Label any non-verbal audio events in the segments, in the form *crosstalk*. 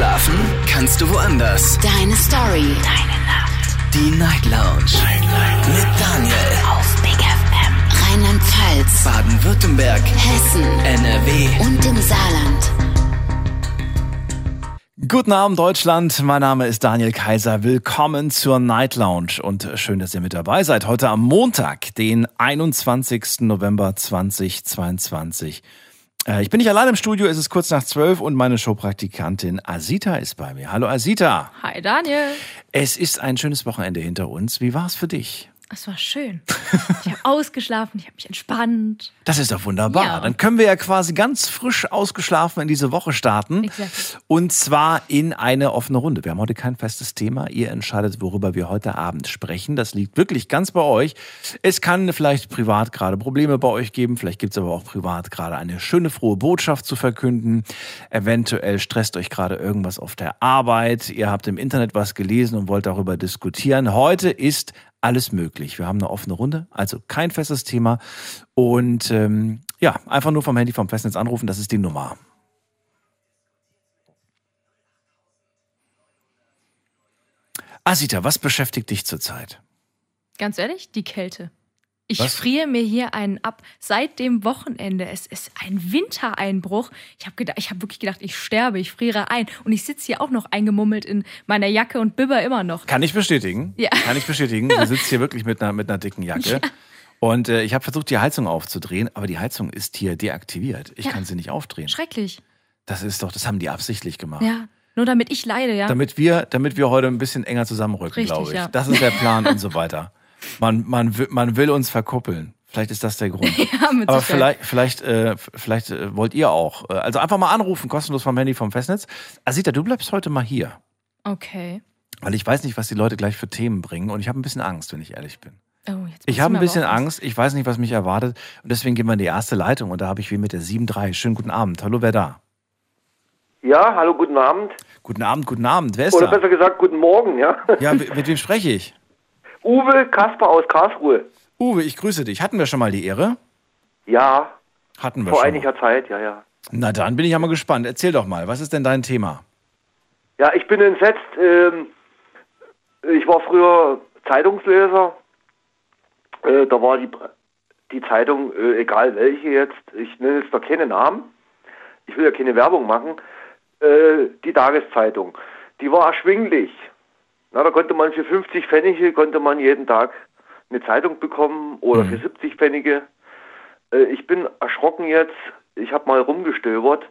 Schlafen kannst du woanders. Deine Story. Deine Nacht. Die Night Lounge. Night, Night. Mit Daniel. Auf Big FM. Rheinland-Pfalz. Baden-Württemberg. Hessen. NRW. Und im Saarland. Guten Abend Deutschland, mein Name ist Daniel Kaiser. Willkommen zur Night Lounge und schön, dass ihr mit dabei seid. Heute am Montag, den 21. November 2022. Äh, Ich bin nicht allein im Studio, es ist kurz nach zwölf und meine Showpraktikantin Asita ist bei mir. Hallo Asita. Hi Daniel. Es ist ein schönes Wochenende hinter uns. Wie war es für dich? Es war schön. Ich habe ausgeschlafen, ich habe mich entspannt. Das ist doch wunderbar. Ja. Dann können wir ja quasi ganz frisch ausgeschlafen in diese Woche starten. Exactly. Und zwar in eine offene Runde. Wir haben heute kein festes Thema. Ihr entscheidet, worüber wir heute Abend sprechen. Das liegt wirklich ganz bei euch. Es kann vielleicht privat gerade Probleme bei euch geben. Vielleicht gibt es aber auch privat gerade eine schöne, frohe Botschaft zu verkünden. Eventuell stresst euch gerade irgendwas auf der Arbeit. Ihr habt im Internet was gelesen und wollt darüber diskutieren. Heute ist alles möglich. Wir haben eine offene Runde, also kein festes Thema. Und ähm, ja, einfach nur vom Handy vom Festnetz anrufen, das ist die Nummer. Asita, was beschäftigt dich zurzeit? Ganz ehrlich, die Kälte. Ich Was? friere mir hier einen ab. Seit dem Wochenende. Es ist ein Wintereinbruch. Ich habe gedacht, ich habe wirklich gedacht, ich sterbe, ich friere ein. Und ich sitze hier auch noch eingemummelt in meiner Jacke und bibber immer noch. Kann ich bestätigen. Ja. Kann ich bestätigen. Du sitzt hier wirklich mit einer, mit einer dicken Jacke. Und äh, ich habe versucht, die Heizung aufzudrehen, aber die Heizung ist hier deaktiviert. Ich Ja. kann sie nicht aufdrehen. Schrecklich. Das ist doch, das haben die absichtlich gemacht. Ja. Nur damit ich leide, ja. Damit wir, damit wir heute ein bisschen enger zusammenrücken, glaube ich. ja. Das ist der Plan und so weiter. *laughs* Man, man, will, man will uns verkuppeln. Vielleicht ist das der Grund. *laughs* ja, mit Aber Sicherheit. vielleicht, vielleicht, äh, vielleicht äh, wollt ihr auch. Äh, Also einfach mal anrufen, kostenlos vom Handy, vom Festnetz. Asita, du bleibst heute mal hier. Okay. Weil ich weiß nicht, was die Leute gleich für Themen bringen und ich habe ein bisschen Angst, wenn ich ehrlich bin. Oh, jetzt Ich habe ein bisschen Angst, ich weiß nicht, was mich erwartet und deswegen gehen wir in die erste Leitung und da habe ich wie mit der 7.3. Schönen guten Abend. Hallo, wer da? Ja, hallo, guten Abend. Guten Abend, guten Abend. Wer ist Oder da? besser gesagt, guten Morgen, ja. Ja, mit mit wem spreche ich? Uwe Kasper aus Karlsruhe. Uwe, ich grüße dich. Hatten wir schon mal die Ehre? Ja, Hatten wir vor schon. einiger Zeit, ja, ja. Na dann bin ich ja mal gespannt. Erzähl doch mal, was ist denn dein Thema? Ja, ich bin entsetzt. Ähm, ich war früher Zeitungsleser. Äh, da war die, die Zeitung, äh, egal welche jetzt, ich nenne jetzt da keine Namen. Ich will ja keine Werbung machen. Äh, die Tageszeitung. Die war erschwinglich. Na, da konnte man für 50 Pfennige konnte man jeden Tag eine Zeitung bekommen oder für 70 Pfennige. Äh, ich bin erschrocken jetzt. Ich habe mal rumgestöbert,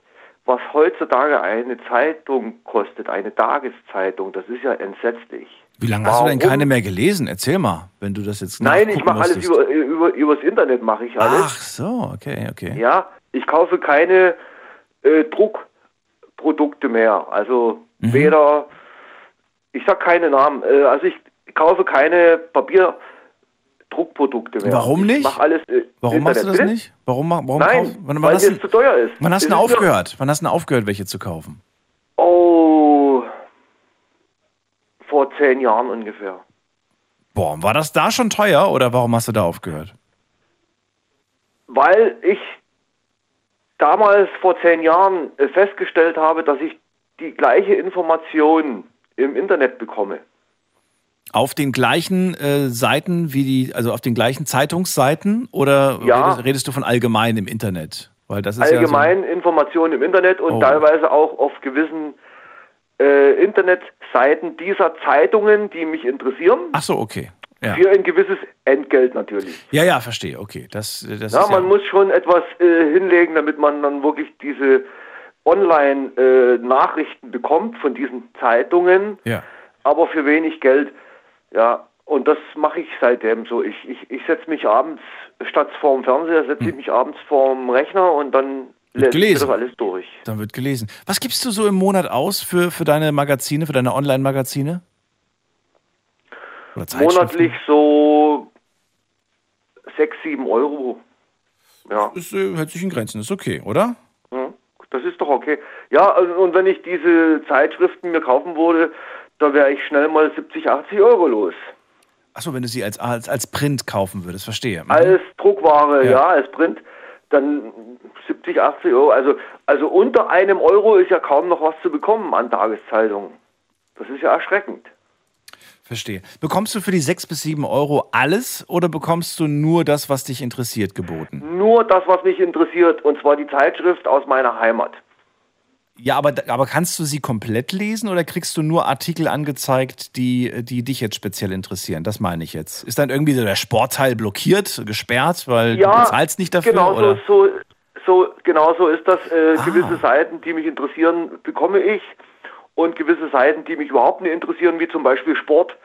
was heutzutage eine Zeitung kostet, eine Tageszeitung. Das ist ja entsetzlich. Wie lange hast du denn Warum? keine mehr gelesen? Erzähl mal, wenn du das jetzt Nein, ich mache alles über, über übers Internet mache ich alles. Ach so, okay, okay. Ja, ich kaufe keine äh, Druckprodukte mehr. Also Mhm. weder, ich sag keine Namen, äh, also ich kaufe keine Papierdruckprodukte mehr. Warum Ich nicht? mach alles. Äh, Warum machst du das Internet. nicht? Warum, warum Nein, kauf- wann, wann weil es du, zu teuer ist. wann hast du aufgehört? Wann hast du aufgehört, welche zu kaufen? Oh, vor zehn Jahren ungefähr. Boah, war das da schon teuer oder warum hast du da aufgehört? Weil ich damals vor zehn Jahren äh, festgestellt habe, dass ich die gleiche Information im Internet bekomme. Auf den gleichen äh, Seiten wie die, also auf den gleichen Zeitungsseiten oder Ja. redest, redest du von allgemein im Internet? Weil das ist allgemein Informationen im Internet und Oh. teilweise auch auf gewissen äh, Internetseiten dieser Zeitungen, die mich interessieren, Ja so, ach so, okay. Ja. für ein gewisses Entgelt natürlich. ja, ja, verstehe. Okay, das, das Ja, man ja, muss schon etwas äh, hinlegen, damit man dann wirklich diese Online-Nachrichten bekommt von diesen Zeitungen, ja. aber für wenig Geld. Ja, und das mache ich seitdem so. Ich, ich, ich setze mich abends, statt vorm Fernseher, setze ich mich abends vorm Rechner und dann Hm. gelesen. das alles durch. Dann wird gelesen. Was gibst du so im Monat aus für, für deine Magazine, für deine Online-Magazine? Monatlich so 6, 7 Euro. Ja, Ist, äh, hält sich in Grenzen, ist okay, oder? Das ist doch okay. Ja, und wenn ich diese Zeitschriften mir kaufen würde, da wäre ich schnell mal 70, 80 Euro los. Achso, wenn du sie als, als, als Print kaufen würdest, verstehe. Mhm. Als Druckware, Ja. ja. als Print. dann 70, 80 Euro. Also, also unter einem Euro ist ja kaum noch was zu bekommen an Tageszeitungen. Das ist ja erschreckend. Verstehe. Bekommst du für die sechs bis sieben Euro alles oder bekommst du nur das, was dich interessiert, geboten? Nur das, was mich interessiert, und zwar die Zeitschrift aus meiner Heimat. Ja, aber, aber kannst du sie komplett lesen oder kriegst du nur Artikel angezeigt, die, die dich jetzt speziell interessieren? Das meine ich jetzt. Ist dann irgendwie so der Sportteil blockiert, gesperrt, weil du bezahlst nicht dafür? Genau oder? so, so, so, genau so ist das. Äh, Ah. Gewisse Seiten, die mich interessieren, bekomme ich. Und gewisse Seiten, die mich überhaupt nicht interessieren, wie zum Beispiel Sport,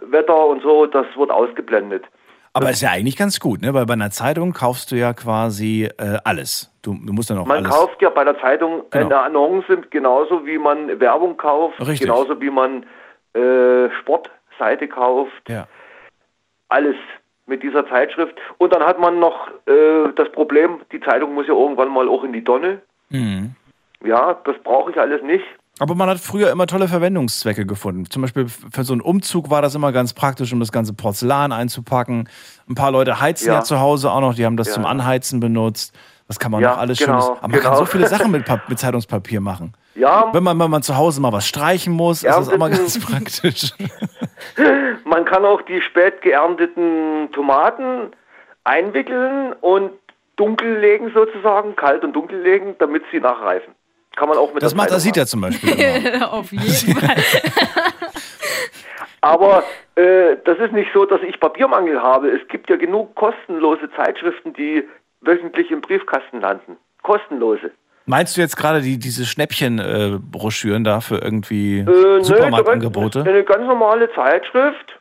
Wetter und so, das wird ausgeblendet. Aber ist ja eigentlich ganz gut, ne? Weil bei einer Zeitung kaufst du ja quasi äh, alles. Du, du musst dann auch Man alles. kauft ja bei der Zeitung Genau. eine Annonce genauso wie man Werbung kauft, Richtig. genauso wie man äh, Sportseite kauft, Ja. alles mit dieser Zeitschrift. Und dann hat man noch äh, das Problem, die Zeitung muss ja irgendwann mal auch in die Tonne. Mhm. Ja, das brauche ich alles nicht. Aber man hat früher immer tolle Verwendungszwecke gefunden. Zum Beispiel für so einen Umzug war das immer ganz praktisch, um das ganze Porzellan einzupacken. Ein paar Leute heizen ja, Ja. zu Hause auch noch, die haben das Ja. zum Anheizen benutzt. Was kann man Ja, noch alles genau, Schönes? Aber man kann genau. so viele Sachen mit, mit Zeitungspapier machen. Ja, Wenn man, wenn man zu Hause mal was streichen muss, ist das immer ganz praktisch. *laughs* man kann auch die spät geernteten Tomaten einwickeln und dunkel legen sozusagen, kalt und dunkel legen, damit sie nachreifen. Kann man auch mit Das macht Asita zum Beispiel. *laughs* Auf jeden *laughs* Fall. Aber äh, das ist nicht so, dass ich Papiermangel habe. Es gibt ja genug kostenlose Zeitschriften, die wöchentlich im Briefkasten landen. Kostenlose. Meinst du jetzt gerade die, diese Schnäppchen-Broschüren da für irgendwie Äh, nö, Supermarktangebote? Eine ganz normale Zeitschrift,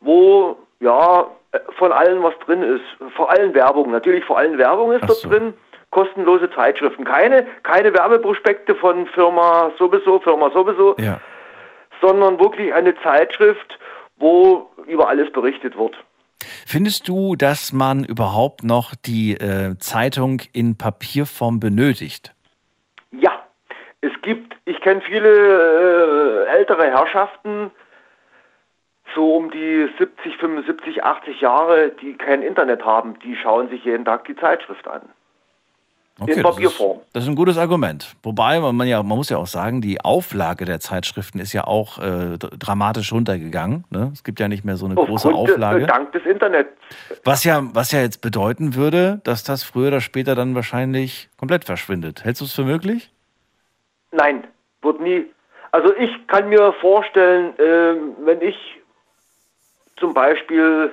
wo ja äh, von allem was drin ist. Vor allem Werbung. Natürlich vor allem Werbung ist Ach dort so. drin. Kostenlose Zeitschriften. Keine, keine Werbeprospekte von Firma sowieso, Firma sowieso, Ja. sondern wirklich eine Zeitschrift, wo über alles berichtet wird. Findest du, dass man überhaupt noch die äh, Zeitung in Papierform benötigt? Ja, es gibt, ich kenne viele äh, ältere Herrschaften, so um die 70, 75, 80 Jahre, die kein Internet haben, die schauen sich jeden Tag die Zeitschrift an. In Papierform. Das ist, das ist ein gutes Argument. Wobei man ja, man muss ja auch sagen, die Auflage der Zeitschriften ist ja auch äh, dramatisch runtergegangen. Ne? Es gibt ja nicht mehr so eine große Aufgrund, äh, Auflage. dank des Internets. Was ja, was ja jetzt bedeuten würde, dass das früher oder später dann wahrscheinlich komplett verschwindet. Hältst du es für möglich? Nein, wird nie. Also ich kann mir vorstellen, ähm, wenn ich zum Beispiel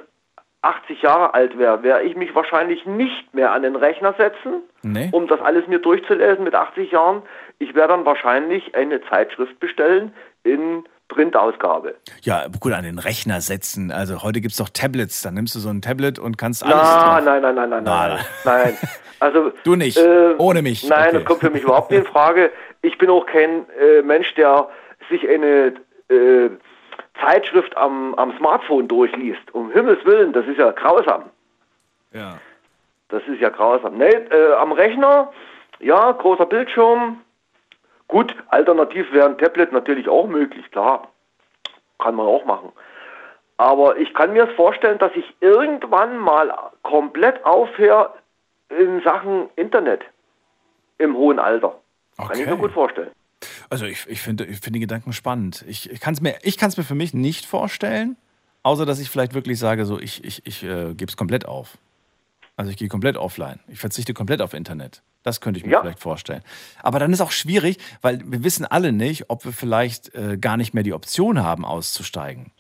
80 Jahre alt wäre, wäre ich mich wahrscheinlich nicht mehr an den Rechner setzen, Nee. um das alles mir durchzulesen mit 80 Jahren. Ich werde dann wahrscheinlich eine Zeitschrift bestellen in Printausgabe. Ja, gut, an den Rechner setzen. Also heute gibt es doch Tablets. Dann nimmst du so ein Tablet und kannst alles Na, nein, nein, nein, nein, Na, nein, nein. *laughs* Also Du nicht. äh, Ohne mich. Nein, Okay. das kommt für mich überhaupt nicht in Frage. Ich bin auch kein äh, Mensch, der sich eine äh, Zeitschrift am, am Smartphone durchliest. Um Himmels Willen, das ist ja grausam. Ja. Das ist ja grausam. Nee, äh, am Rechner, ja, großer Bildschirm. Gut, alternativ wäre ein Tablet natürlich auch möglich, klar. Kann man auch machen. Aber ich kann mir vorstellen, dass ich irgendwann mal komplett aufhöre in Sachen Internet im hohen Alter. Kann ich mir Okay. gut vorstellen. Also ich, ich finde ich finde die Gedanken spannend. Ich, ich kann es mir, ich mir für mich nicht vorstellen, außer dass ich vielleicht wirklich sage, so ich, ich, ich äh, gebe es komplett auf. Also ich gehe komplett offline. Ich verzichte komplett auf Internet. Das könnte ich mir Ja. vielleicht vorstellen. Aber dann ist auch schwierig, weil wir wissen alle nicht, ob wir vielleicht äh, gar nicht mehr die Option haben, auszusteigen.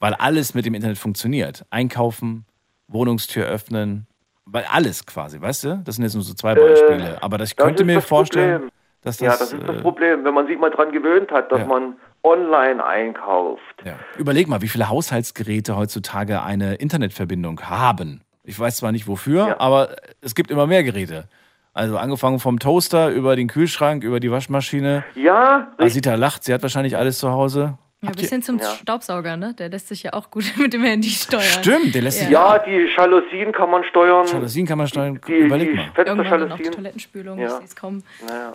Weil alles mit dem Internet funktioniert. Einkaufen, Wohnungstür öffnen, weil alles quasi, weißt du? Das sind jetzt nur so zwei Beispiele. Aber das, ich Äh, das könnte ist mir das vorstellen, Problem. Das. ja, das ist das äh, Problem, wenn man sich mal dran gewöhnt hat, dass Ja. man online einkauft. Ja. Überleg mal, wie viele Haushaltsgeräte heutzutage eine Internetverbindung haben. Ich weiß zwar nicht wofür, Ja. aber es gibt immer mehr Geräte. Also angefangen vom Toaster über den Kühlschrank, über die Waschmaschine. Ja. Asita lacht, sie hat wahrscheinlich alles zu Hause. Ja, Habt bis hin zum Ja. Staubsauger, ne? Der lässt sich ja auch gut *laughs* mit dem Handy steuern. Stimmt, der lässt sich Ja, die Jalousien kann man steuern. Jalousien kann man steuern. Die, Überleg die mal. Irgendwann dann auch die. Toilettenspülung, Ja. ich es kommen.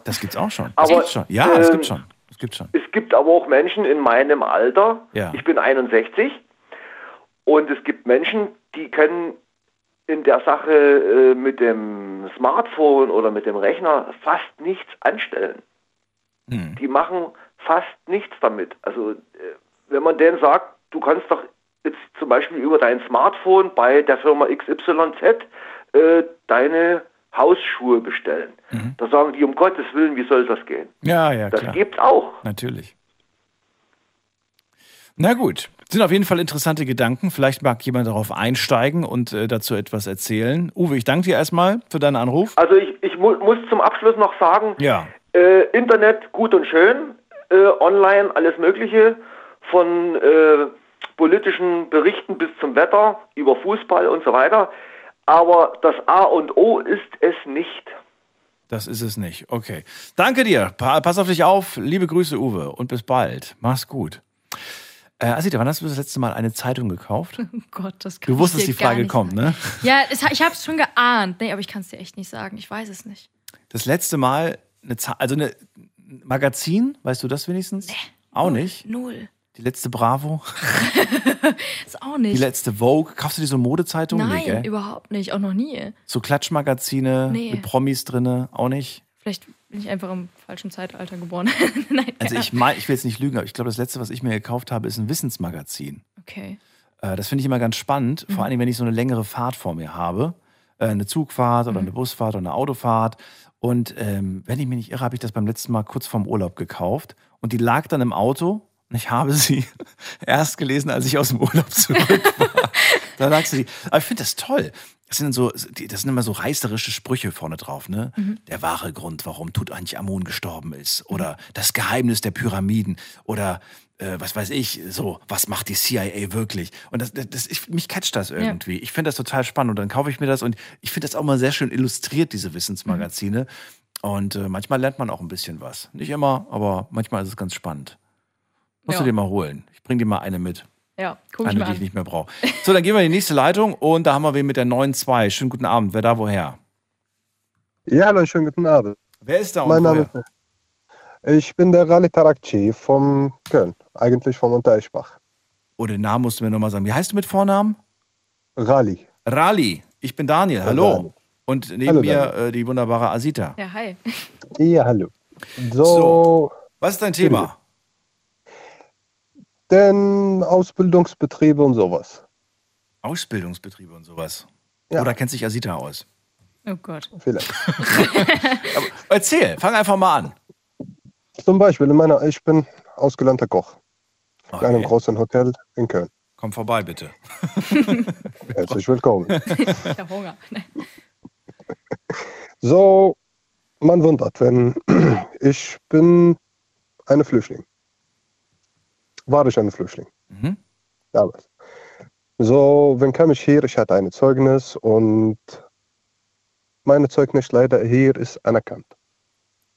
Das gibt's auch schon. Aber, das gibt's schon. Ja, das ähm, gibt's schon. Das gibt's schon. Es gibt aber auch Menschen in meinem Alter. Ja. Ich bin 61. Und es gibt Menschen, die können in der Sache äh, mit dem Smartphone oder mit dem Rechner fast nichts anstellen. Hm. Die machen fast nichts damit. Also äh, wenn man denen sagt, du kannst doch jetzt zum Beispiel über dein Smartphone bei der Firma XYZ äh, deine Hausschuhe bestellen. Da sagen die, um Gottes Willen, wie soll das gehen? Ja, ja, Das klar. gibt's auch. Natürlich. Na gut, sind auf jeden Fall interessante Gedanken. Vielleicht mag jemand darauf einsteigen und äh, dazu etwas erzählen. Uwe, ich danke dir erstmal für deinen Anruf. Also ich, ich mu muss zum Abschluss noch sagen, Ja. äh, Internet gut und schön, äh, online alles Mögliche, von äh, politischen Berichten bis zum Wetter, über Fußball und so weiter. Aber das A und O ist es nicht. Das ist es nicht. Okay. Danke dir. Pa pass auf dich auf. Liebe Grüße, Uwe. Und bis bald. Mach's gut. Äh, Asita, wann hast du das letzte Mal eine Zeitung gekauft? *laughs* Oh Gott, das kann Du wusstest, ich dir die Frage kommt, sagen. ne? Ja, es, ich habe es schon geahnt. Nee, aber ich kann es dir echt nicht sagen. Ich weiß es nicht. Das letzte Mal eine also eine ein Magazin, weißt du das wenigstens? Auch nicht. Null. Die letzte Bravo, *laughs* Ist auch die nicht. letzte Vogue. Kaufst du dir so Modezeitungen? Nein, Nee, überhaupt nicht. Auch noch nie. So Klatschmagazine Nee. mit Promis drinne, auch nicht. Vielleicht bin ich einfach im falschen Zeitalter geboren. *laughs* Nein. Also ich mein, ich will jetzt nicht lügen, aber ich glaube, das letzte, was ich mir gekauft habe, ist ein Wissensmagazin. Okay. Äh, das finde ich immer ganz spannend, vor allem wenn ich so eine längere Fahrt vor mir habe. Äh, eine Zugfahrt oder eine Busfahrt oder eine Autofahrt. Und ähm, wenn ich mich nicht irre, habe ich das beim letzten Mal kurz vorm Urlaub gekauft. Und die lag dann im Auto und ich habe sie *laughs* erst gelesen, als ich aus dem Urlaub zurück war. da lag sie. Aber ich finde das toll. Das sind so, das sind immer so reißerische Sprüche vorne drauf, ne? Der wahre Grund, warum Tutanchamun gestorben ist. Oder das Geheimnis der Pyramiden. Oder äh, was weiß ich, so, was macht die CIA wirklich? Und das, das, ich, mich catcht das irgendwie. Ich finde das total spannend. Und dann kaufe ich mir das und ich finde das auch mal sehr schön illustriert, diese Wissensmagazine. Und äh, manchmal lernt man auch ein bisschen was. Nicht immer, aber manchmal ist es ganz spannend. Musst Ja. du dir mal holen. Ich bring dir mal eine mit. Ja, guck ich Eine, mal die ich nicht mehr brauche. So, dann gehen wir in die nächste Leitung und da haben wir wen mit der 9.2. Schönen guten Abend. Wer da woher? Ja, hallo, schönen guten Abend. Wer ist da und mein Name woher? ist. Ich bin der Rally Tarakci vom Köln, eigentlich vom Untereichbach. Oh, den Namen musst du mir nochmal sagen. Wie heißt du mit Vornamen? Rally. Rali. Ich bin Daniel. Hallo. Daniel. Und neben Hallo, mir äh, die wunderbare Asita. Ja, hi. Ja, hallo. So, So. Was ist dein Thema? denn Ausbildungsbetriebe und sowas. Ausbildungsbetriebe und sowas. Ja. Oder kennt sich Asita aus? Oh Gott. Vielleicht. *laughs* *laughs* Erzähl, fang einfach mal an. Zum Beispiel, in meiner, ich bin ausgelernter Koch in einem Okay. großen Hotel in Köln. Komm vorbei, bitte. *laughs* Herzlich willkommen. *laughs* Der Hunger. Nee. *laughs* So, man wundert, wenn *clears throat* ich bin eine Flüchtling. War ich eine Flüchtling? Mhm. Damals. So, wenn kam ich hier, ich hatte ein Zeugnis und meine Zeugnis leider hier ist anerkannt.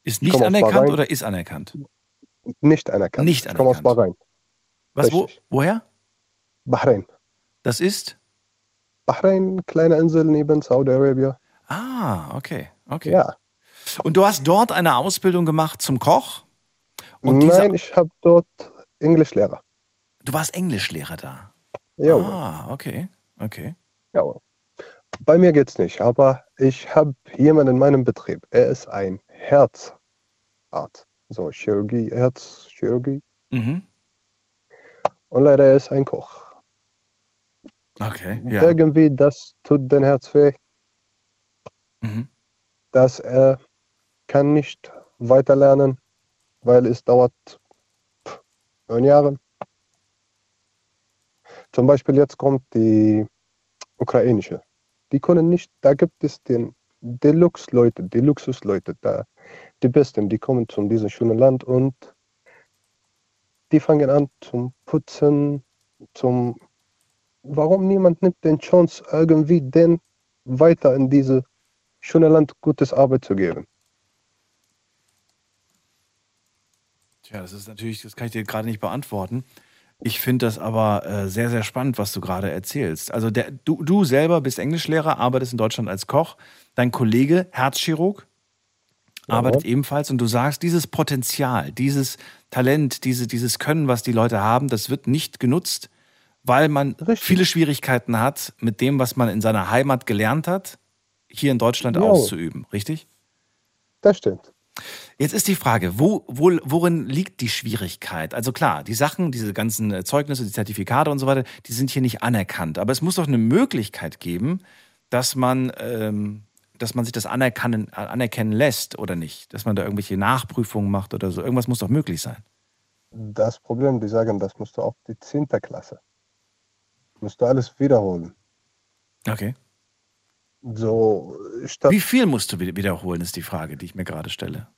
Ist nicht anerkannt oder ist anerkannt? Nicht anerkannt. Nicht Ich komme aus. Bahrain. Was, wo, woher? Bahrain. Das ist? Bahrain, kleine Insel neben Saudi-Arabien. Ah, okay. okay. Ja. Und du hast dort eine Ausbildung gemacht zum Koch? Nein, ich habe dort Englischlehrer. du warst Englischlehrer da. Ja, Ah, okay. Okay. ja. Bei mir geht's nicht, aber ich habe jemanden in meinem Betrieb. Er ist ein Herzarzt. So, Chirurgie, Herzchirurgie. Mhm. Und leider er ist ein Koch. Okay. Ja. Irgendwie, das tut den Herz weh, Mhm. dass er kann nicht weiterlernen, weil es dauert neun Jahre. Zum Beispiel jetzt kommt die ukrainische. Die können nicht, da gibt es den Deluxe-Leute, die Luxus-Leute, da, die Besten, die kommen zu diesem schönen Land und die fangen an zum Putzen, zum warum niemand nimmt den Chance, irgendwie den weiter in diese schöne Land gutes Arbeit zu geben. Tja, das ist natürlich, das kann ich dir gerade nicht beantworten. Ich finde das aber äh, sehr, sehr spannend, was du gerade erzählst. Also der, du, du selber bist Englischlehrer, arbeitest in Deutschland als Koch. Dein Kollege, Herzchirurg, Ja. arbeitet ebenfalls und du sagst, dieses Potenzial, dieses Talent, diese, dieses Können, was die Leute haben, das wird nicht genutzt, weil man Richtig. viele Schwierigkeiten hat, mit dem, was man in seiner Heimat gelernt hat, hier in Deutschland Jo. auszuüben, richtig? Das stimmt. Jetzt ist die Frage, wo, wo, worin liegt die Schwierigkeit? Also klar, die Sachen, diese ganzen äh, Zeugnisse, die Zertifikate und so weiter, die sind hier nicht anerkannt. Aber es muss doch eine Möglichkeit geben, dass man, ähm, dass man sich das anerkennen, anerkennen lässt oder nicht. Dass man da irgendwelche Nachprüfungen macht oder so. Irgendwas muss doch möglich sein. Das Problem, die sagen, das musst du auch die 10. Klasse. Musst du alles wiederholen. Okay. So, Wie viel musst du wi- wiederholen, ist die Frage, die ich mir gerade stelle.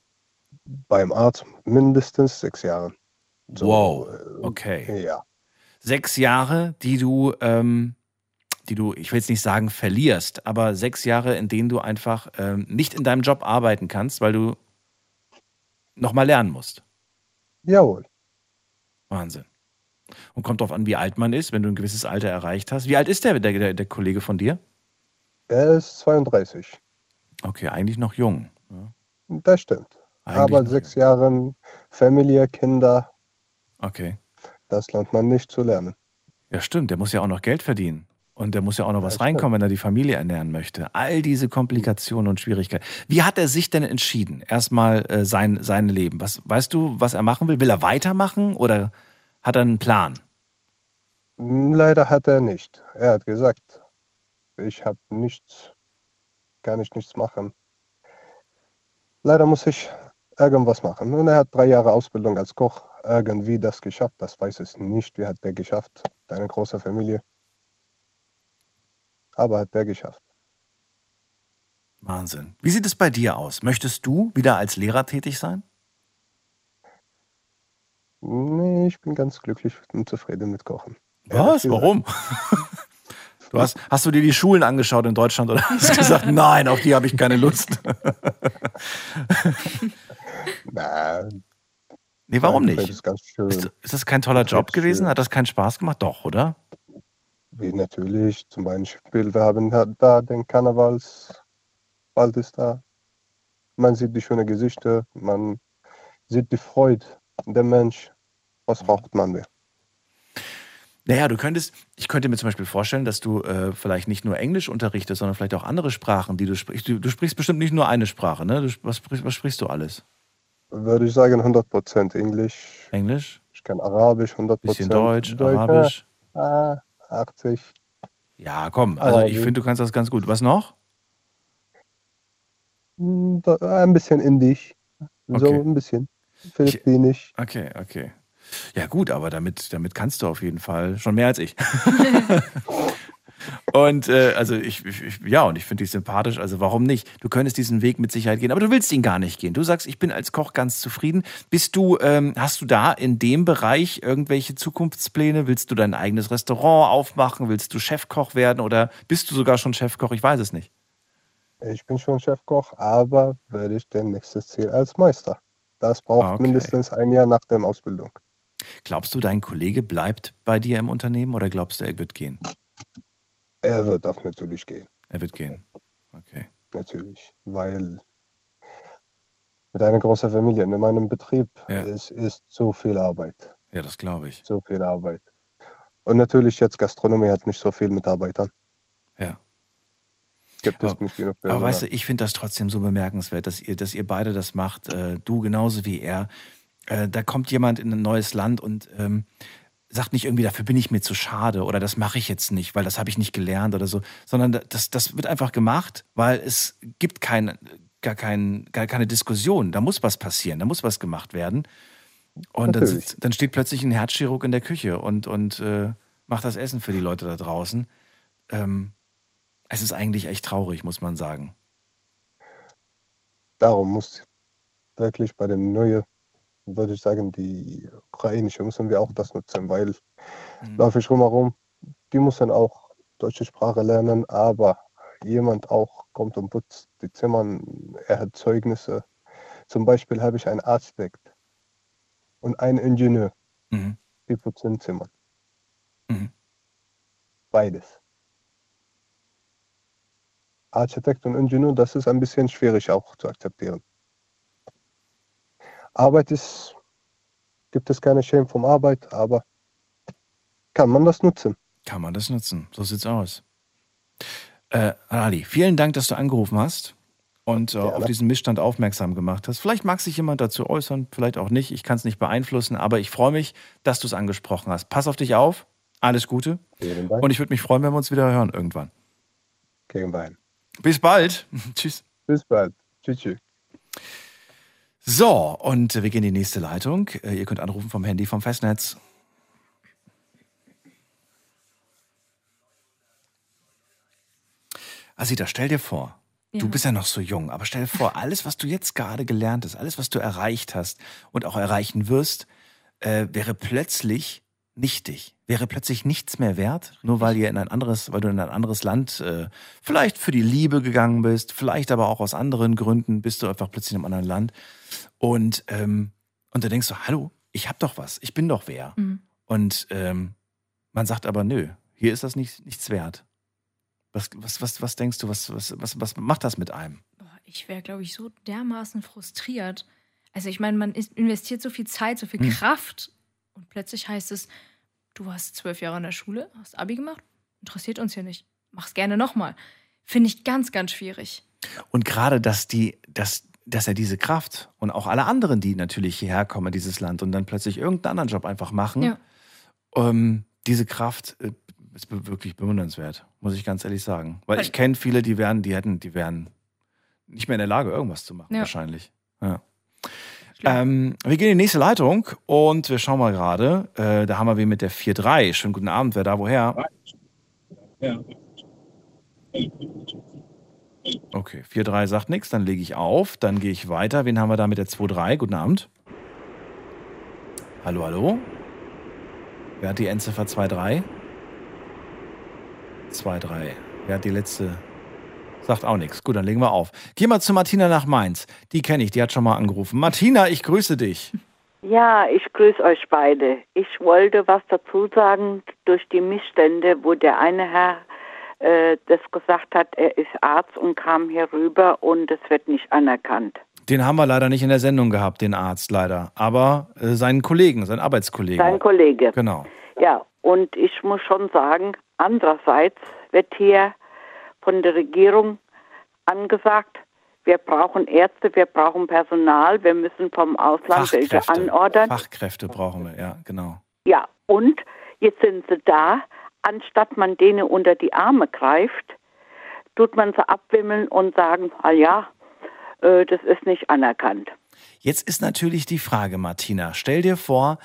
beim Arzt mindestens sechs Jahre. So, wow. äh, Okay. Ja, Sechs Jahre, die du, ähm, die du, ich will jetzt nicht sagen verlierst, aber sechs Jahre, in denen du einfach ähm, nicht in deinem Job arbeiten kannst, weil du nochmal lernen musst. jawohl. Wahnsinn. Und kommt darauf an, wie alt man ist, wenn du ein gewisses Alter erreicht hast. Wie alt ist der, der, der Kollege von dir? Er ist 32. Okay, eigentlich noch jung. Ja, Das stimmt. eigentlich Aber sechs jung. Jahre Familie, Kinder, Okay. das lernt man nicht zu lernen. Ja, stimmt. Der muss ja auch noch Geld verdienen. Und der muss ja auch noch was reinkommen, wenn er die Familie ernähren möchte. All diese Komplikationen und Schwierigkeiten. Wie hat er sich denn entschieden? Erstmal äh, sein, sein Leben. Was, weißt du, was er machen will? Will er weitermachen oder hat er einen Plan? Leider hat er nicht. Er hat gesagt, ich habe nichts, kann ich nichts machen. Leider muss ich irgendwas machen. Und er hat drei Jahre Ausbildung als Koch irgendwie das geschafft. Das weiß ich nicht. Wie hat der geschafft? Eine große Familie. Aber hat der geschafft. Wahnsinn. Wie sieht es bei dir aus? Möchtest du wieder als Lehrer tätig sein? Nee, ich bin ganz glücklich und zufrieden mit Kochen. Was? Warum? *laughs* Du hast, hast du dir die Schulen angeschaut in Deutschland oder hast du gesagt, *laughs* nein, auf die habe ich keine Lust? *laughs* Na, Nee, warum das nicht? ist ganz schön. Ist, ist das kein toller Job gewesen? Hat das keinen Spaß gemacht? Doch, oder? Wie natürlich, zum Beispiel, wir haben da- da den Karnevals, bald ist da. Man sieht die schönen Gesichter, man sieht die Freude der Mensch. Was braucht man mehr? Naja, du könntest, ich könnte mir zum Beispiel vorstellen, dass du äh, vielleicht nicht nur Englisch unterrichtest, sondern vielleicht auch andere Sprachen, die du sprichst. Du, du sprichst bestimmt nicht nur eine Sprache, ne? Du, was, sprichst, was sprichst du alles? Würde ich sagen 100% Englisch. Englisch, Ich kann Arabisch 100%. bisschen Deutsch, Deutsch, Arabisch. Ah, 80. Ja, komm, also ich Arabisch. finde, du kannst das ganz gut. Was noch? Hm, Ein bisschen Indisch. So Okay. ein bisschen. Philippinisch. Okay, okay. Ja, gut, aber damit, damit kannst du auf jeden Fall schon mehr als ich. *laughs* und äh, also ich, ich, ich ja, und ich finde dich sympathisch, also warum nicht? Du könntest diesen Weg mit Sicherheit gehen, aber du willst ihn gar nicht gehen. Du sagst, ich bin als Koch ganz zufrieden. Bist du, ähm, hast du da in dem Bereich irgendwelche Zukunftspläne? Willst du dein eigenes Restaurant aufmachen? Willst du Chefkoch werden oder bist du sogar schon Chefkoch? Ich weiß es nicht. Ich bin schon Chefkoch, aber werde ich den nächstes Ziel als Meister. Das braucht Ah, Okay. mindestens ein Jahr nach der Ausbildung. Glaubst du, dein Kollege bleibt bei dir im Unternehmen oder glaubst du, er wird gehen? Er wird auch natürlich gehen, Er wird gehen. Okay. natürlich, weil mit einer großen Familie in meinem Betrieb Ja. es ist so viel Arbeit, Ja, das glaube ich. so viel Arbeit. Und natürlich jetzt Gastronomie hat nicht so viel Mitarbeitern. Ja. Gibt es Aber- nicht genug Aber weißt du, ich finde das trotzdem so bemerkenswert, dass ihr, dass ihr beide das macht, äh, du genauso wie er. Äh, da kommt jemand in ein neues Land und ähm, sagt nicht irgendwie, dafür bin ich mir zu schade oder das mache ich jetzt nicht, weil das habe ich nicht gelernt oder so, sondern das, das wird einfach gemacht, weil es gibt kein, gar, kein, gar keine Diskussion. Da muss was passieren, da muss was gemacht werden. Und dann, sitzt, dann steht plötzlich ein Herzchirurg in der Küche und, und äh, macht das Essen für die Leute da draußen. Ähm, es ist eigentlich echt traurig, muss man sagen. Darum muss wirklich bei den neuen, würde ich sagen, die ukrainische müssen wir auch das nutzen, weil Mhm. laufe ich rumherum, die müssen auch deutsche Sprache lernen, aber jemand auch kommt und putzt die Zimmer, er hat Zeugnisse. Zum Beispiel habe ich einen Architekt und einen Ingenieur, Mhm. die putzen Zimmer. Mhm. Beides. Architekt und Ingenieur, das ist ein bisschen schwierig auch zu akzeptieren. Arbeit ist, gibt es keine Schäme vom Arbeit, aber kann man das nutzen. Kann man das nutzen. So sieht's aus. Äh, Ali, vielen Dank, dass du angerufen hast und äh, auf diesen Missstand aufmerksam gemacht hast. Vielleicht mag sich jemand dazu äußern, vielleicht auch nicht. Ich kann es nicht beeinflussen, aber ich freue mich, dass du es angesprochen hast. Pass auf dich auf. Alles Gute. Und ich würde mich freuen, wenn wir uns wieder hören irgendwann. Gegen. Bis bald. *laughs* Tschüss. Bis bald. Tschüss. tschüss. So, und wir gehen in die nächste Leitung. Äh, Ihr könnt anrufen vom Handy vom Festnetz. Asita, stell dir vor, du Ja. bist ja noch so jung, aber stell dir vor, *laughs* alles, was du jetzt gerade gelernt hast, alles, was du erreicht hast und auch erreichen wirst, äh, wäre plötzlich nichtig, wäre plötzlich nichts mehr wert, nur weil ihr in ein anderes, weil du in ein anderes Land äh, vielleicht für die Liebe gegangen bist, vielleicht aber auch aus anderen Gründen bist du einfach plötzlich in einem anderen Land und ähm, und da denkst du, hallo, ich hab doch was, ich bin doch wer Mhm. und ähm, man sagt aber nö, hier ist das nicht, nichts wert. Was, was, was, was denkst du, was, was, was, was macht das mit einem? Ich wäre, glaube ich, so dermaßen frustriert. Also ich meine, man investiert so viel Zeit, so viel Hm. Kraft und plötzlich heißt es, du warst zwölf Jahre in der Schule, hast Abi gemacht, interessiert uns ja nicht. Mach's gerne nochmal. Finde ich ganz, ganz schwierig. Und gerade, dass die, dass, dass er diese Kraft und auch alle anderen, die natürlich hierher kommen in dieses Land und dann plötzlich irgendeinen anderen Job einfach machen, Ja. ähm, diese Kraft äh, ist wirklich bewundernswert, muss ich ganz ehrlich sagen. Weil Weil- ich kenne viele, die wären, die hätten, die wären nicht mehr in der Lage, irgendwas zu machen, Ja. wahrscheinlich. Ja. Ähm, wir gehen in die nächste Leitung und wir schauen mal gerade. Äh, da haben wir wen mit der 4-3. Schönen guten Abend, wer da woher? Okay, 4-3 sagt nichts, dann lege ich auf, dann gehe ich weiter. Wen haben wir da mit der 2-3? Guten Abend. Hallo, hallo. Wer hat die Endziffer 2-3? 2-3. Wer hat die letzte? Sagt auch nichts. Gut, dann legen wir auf. Geh mal zu Martina nach Mainz. Die kenne ich, die hat schon mal angerufen. Martina, ich grüße dich. Ja, ich grüße euch beide. Ich wollte was dazu sagen durch die Missstände, wo der eine Herr äh, das gesagt hat, er ist Arzt und kam hier rüber und es wird nicht anerkannt. Den haben wir leider nicht in der Sendung gehabt, den Arzt leider. Aber äh, seinen Kollegen, seinen Arbeitskollegen. Sein Kollege. Genau. Ja, und ich muss schon sagen, andererseits wird hier von der Regierung angesagt, wir brauchen Ärzte, wir brauchen Personal, wir müssen vom Ausland welche anordern. Fachkräfte brauchen wir, ja, genau. Ja, und jetzt sind sie da, anstatt man denen unter die Arme greift, tut man sie abwimmeln und sagen, ah ja, äh, das ist nicht anerkannt. Jetzt ist natürlich die Frage, Martina, stell dir vor,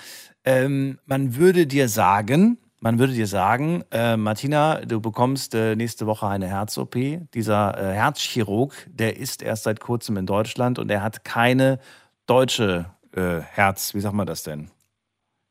ähm, man würde dir sagen, man würde dir sagen, äh, Martina, du bekommst äh, nächste Woche eine Herz-OP. Dieser äh, Herzchirurg, der ist erst seit kurzem in Deutschland und er hat keine deutsche äh, Herz, wie sagt man das denn?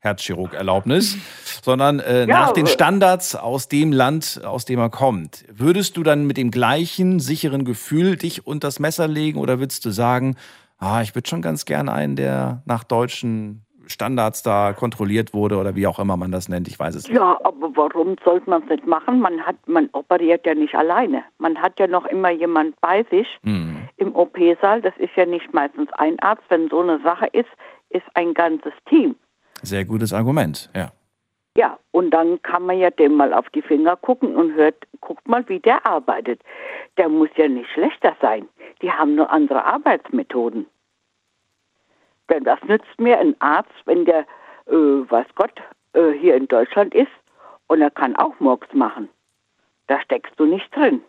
Herzchirurg-Erlaubnis, *laughs* sondern äh, Ja, nach den äh, Standards aus dem Land, aus dem er kommt. Würdest du dann mit dem gleichen sicheren Gefühl dich unter das Messer legen oder würdest du sagen, ah, ich würde schon ganz gern einen, der nach deutschen Standards da kontrolliert wurde oder wie auch immer man das nennt, ich weiß es nicht. Ja, aber warum sollte man es nicht machen? Man hat, man operiert ja nicht alleine. Man hat ja noch immer jemand bei sich Hm. im OP-Saal. Das ist ja nicht meistens ein Arzt. Wenn so eine Sache ist, ist ein ganzes Team. Sehr gutes Argument, ja. Ja, und dann kann man ja dem mal auf die Finger gucken und hört, guckt mal, wie der arbeitet. Der muss ja nicht schlechter sein. Die haben nur andere Arbeitsmethoden. Denn das nützt mir ein Arzt, wenn der, äh, weiß Gott, äh, hier in Deutschland ist und er kann auch Murks machen. Da steckst du nicht drin.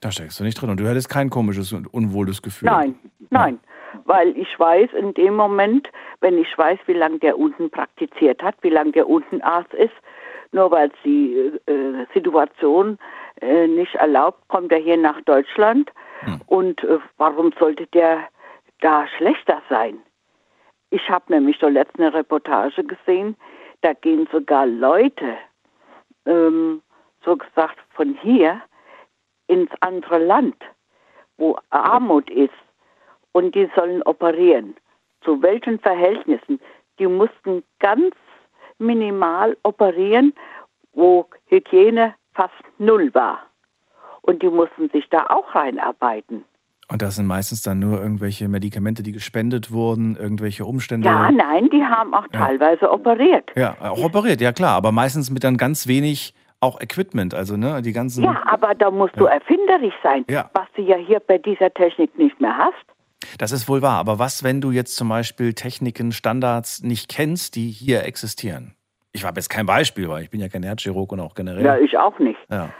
Da steckst du nicht drin und du hättest kein komisches und unwohles Gefühl. Nein, nein. Weil ich weiß in dem Moment, wenn ich weiß, wie lange der unten praktiziert hat, wie lange der unten Arzt ist, nur weil es die äh, Situation äh, nicht erlaubt, kommt er hier nach Deutschland. Und äh, warum sollte der da schlechter sein? Ich habe nämlich so letzte eine Reportage gesehen, da gehen sogar Leute, ähm, so gesagt, von hier ins andere Land, wo Armut ist, und die sollen operieren. Zu welchen Verhältnissen? Die mussten ganz minimal operieren, wo Hygiene fast null war. Und die mussten sich da auch reinarbeiten. Und das sind meistens dann nur irgendwelche Medikamente, die gespendet wurden, irgendwelche Umstände. Ja, nein, die haben auch teilweise operiert. Ja, auch operiert, ja klar, aber meistens mit dann ganz wenig auch Equipment, also ne, die ganzen. Ja, aber da musst du erfinderisch sein, Ja. was du ja hier bei dieser Technik nicht mehr hast. Das ist wohl wahr, aber was, wenn du jetzt zum Beispiel Techniken, Standards nicht kennst, die hier existieren? Ich habe jetzt kein Beispiel, weil ich bin ja kein Herzchirurg und auch generell. Ja, ich auch nicht. Ja.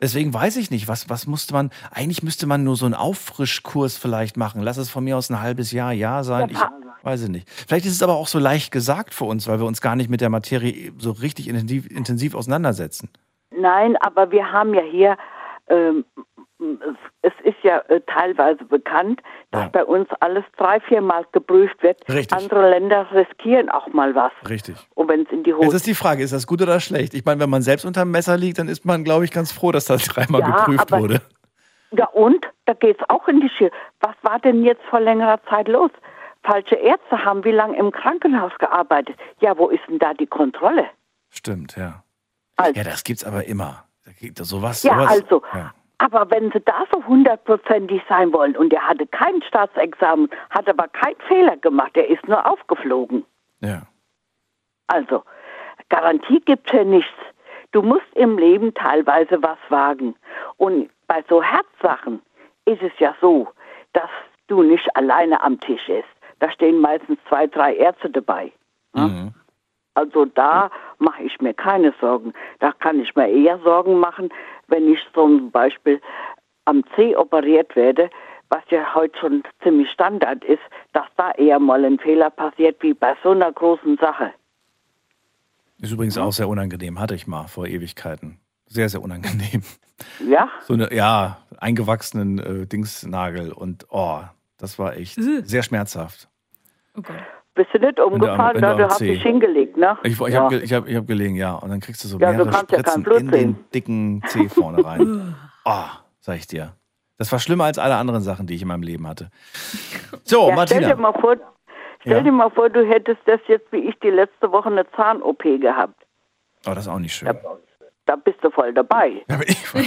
Deswegen weiß ich nicht, was, was musste man, eigentlich müsste man nur so einen Auffrischkurs vielleicht machen. Lass es von mir aus ein halbes Jahr, Jahr sein. Ja, ich weiß es nicht. Vielleicht ist es aber auch so leicht gesagt für uns, weil wir uns gar nicht mit der Materie so richtig intensiv, intensiv auseinandersetzen. Nein, aber wir haben ja hier, ähm, es ist ja äh, teilweise bekannt, dass Ja. bei uns alles drei, viermal geprüft wird. Richtig. Andere Länder riskieren auch mal was. Richtig. Und wenn es in die Jetzt Hose ist die Frage, ist das gut oder schlecht? Ich meine, wenn man selbst unterm Messer liegt, dann ist man, glaube ich, ganz froh, dass das *laughs* dreimal Ja, geprüft aber- wurde. Ja, und da geht's auch in die Schiene. Was war denn jetzt vor längerer Zeit los? Falsche Ärzte haben wie lange im Krankenhaus gearbeitet? Ja, wo ist denn da die Kontrolle? Stimmt, ja. Also, Ja, das gibt's aber immer. Da gibt es sowas. Ja, sowas. also. Ja. Aber wenn sie da so hundertprozentig sein wollen und er hatte kein Staatsexamen, hat aber keinen Fehler gemacht, er ist nur aufgeflogen. ja. Also, Garantie gibt's ja nichts. Du musst im Leben teilweise was wagen. Und bei so Herzsachen ist es ja so, dass du nicht alleine am Tisch isst. Da stehen meistens zwei, drei Ärzte dabei. Mhm. Also da mache ich mir keine Sorgen. Da kann ich mir eher Sorgen machen, wenn ich zum Beispiel am C operiert werde, was ja heute schon ziemlich Standard ist, dass da eher mal ein Fehler passiert wie bei so einer großen Sache. Ist übrigens auch sehr unangenehm, hatte ich mal vor Ewigkeiten. Sehr, sehr unangenehm. Ja? So eine, ja, eingewachsenen äh, Dingsnagel und oh, das war echt Äh. sehr schmerzhaft. Oh Gott. Bist du nicht du am- umgefallen, wenn du da du dich hingelegt, ne? Ich, ich ja. habe ich hab, ich hab gelegen, ja. Und dann kriegst du so Ja, du mehrere ja kein Spritzen Blut in den dicken Zeh *laughs* vorne rein. Oh, sag ich dir. Das war schlimmer als alle anderen Sachen, die ich in meinem Leben hatte. So, ja, stell dir Martina. mal vor, stell Ja. dir mal vor, du hättest das jetzt wie ich die letzte Woche eine Zahn-OP gehabt. Oh, das ist auch nicht schön. Da, da bist du voll dabei. Da bin ich voll,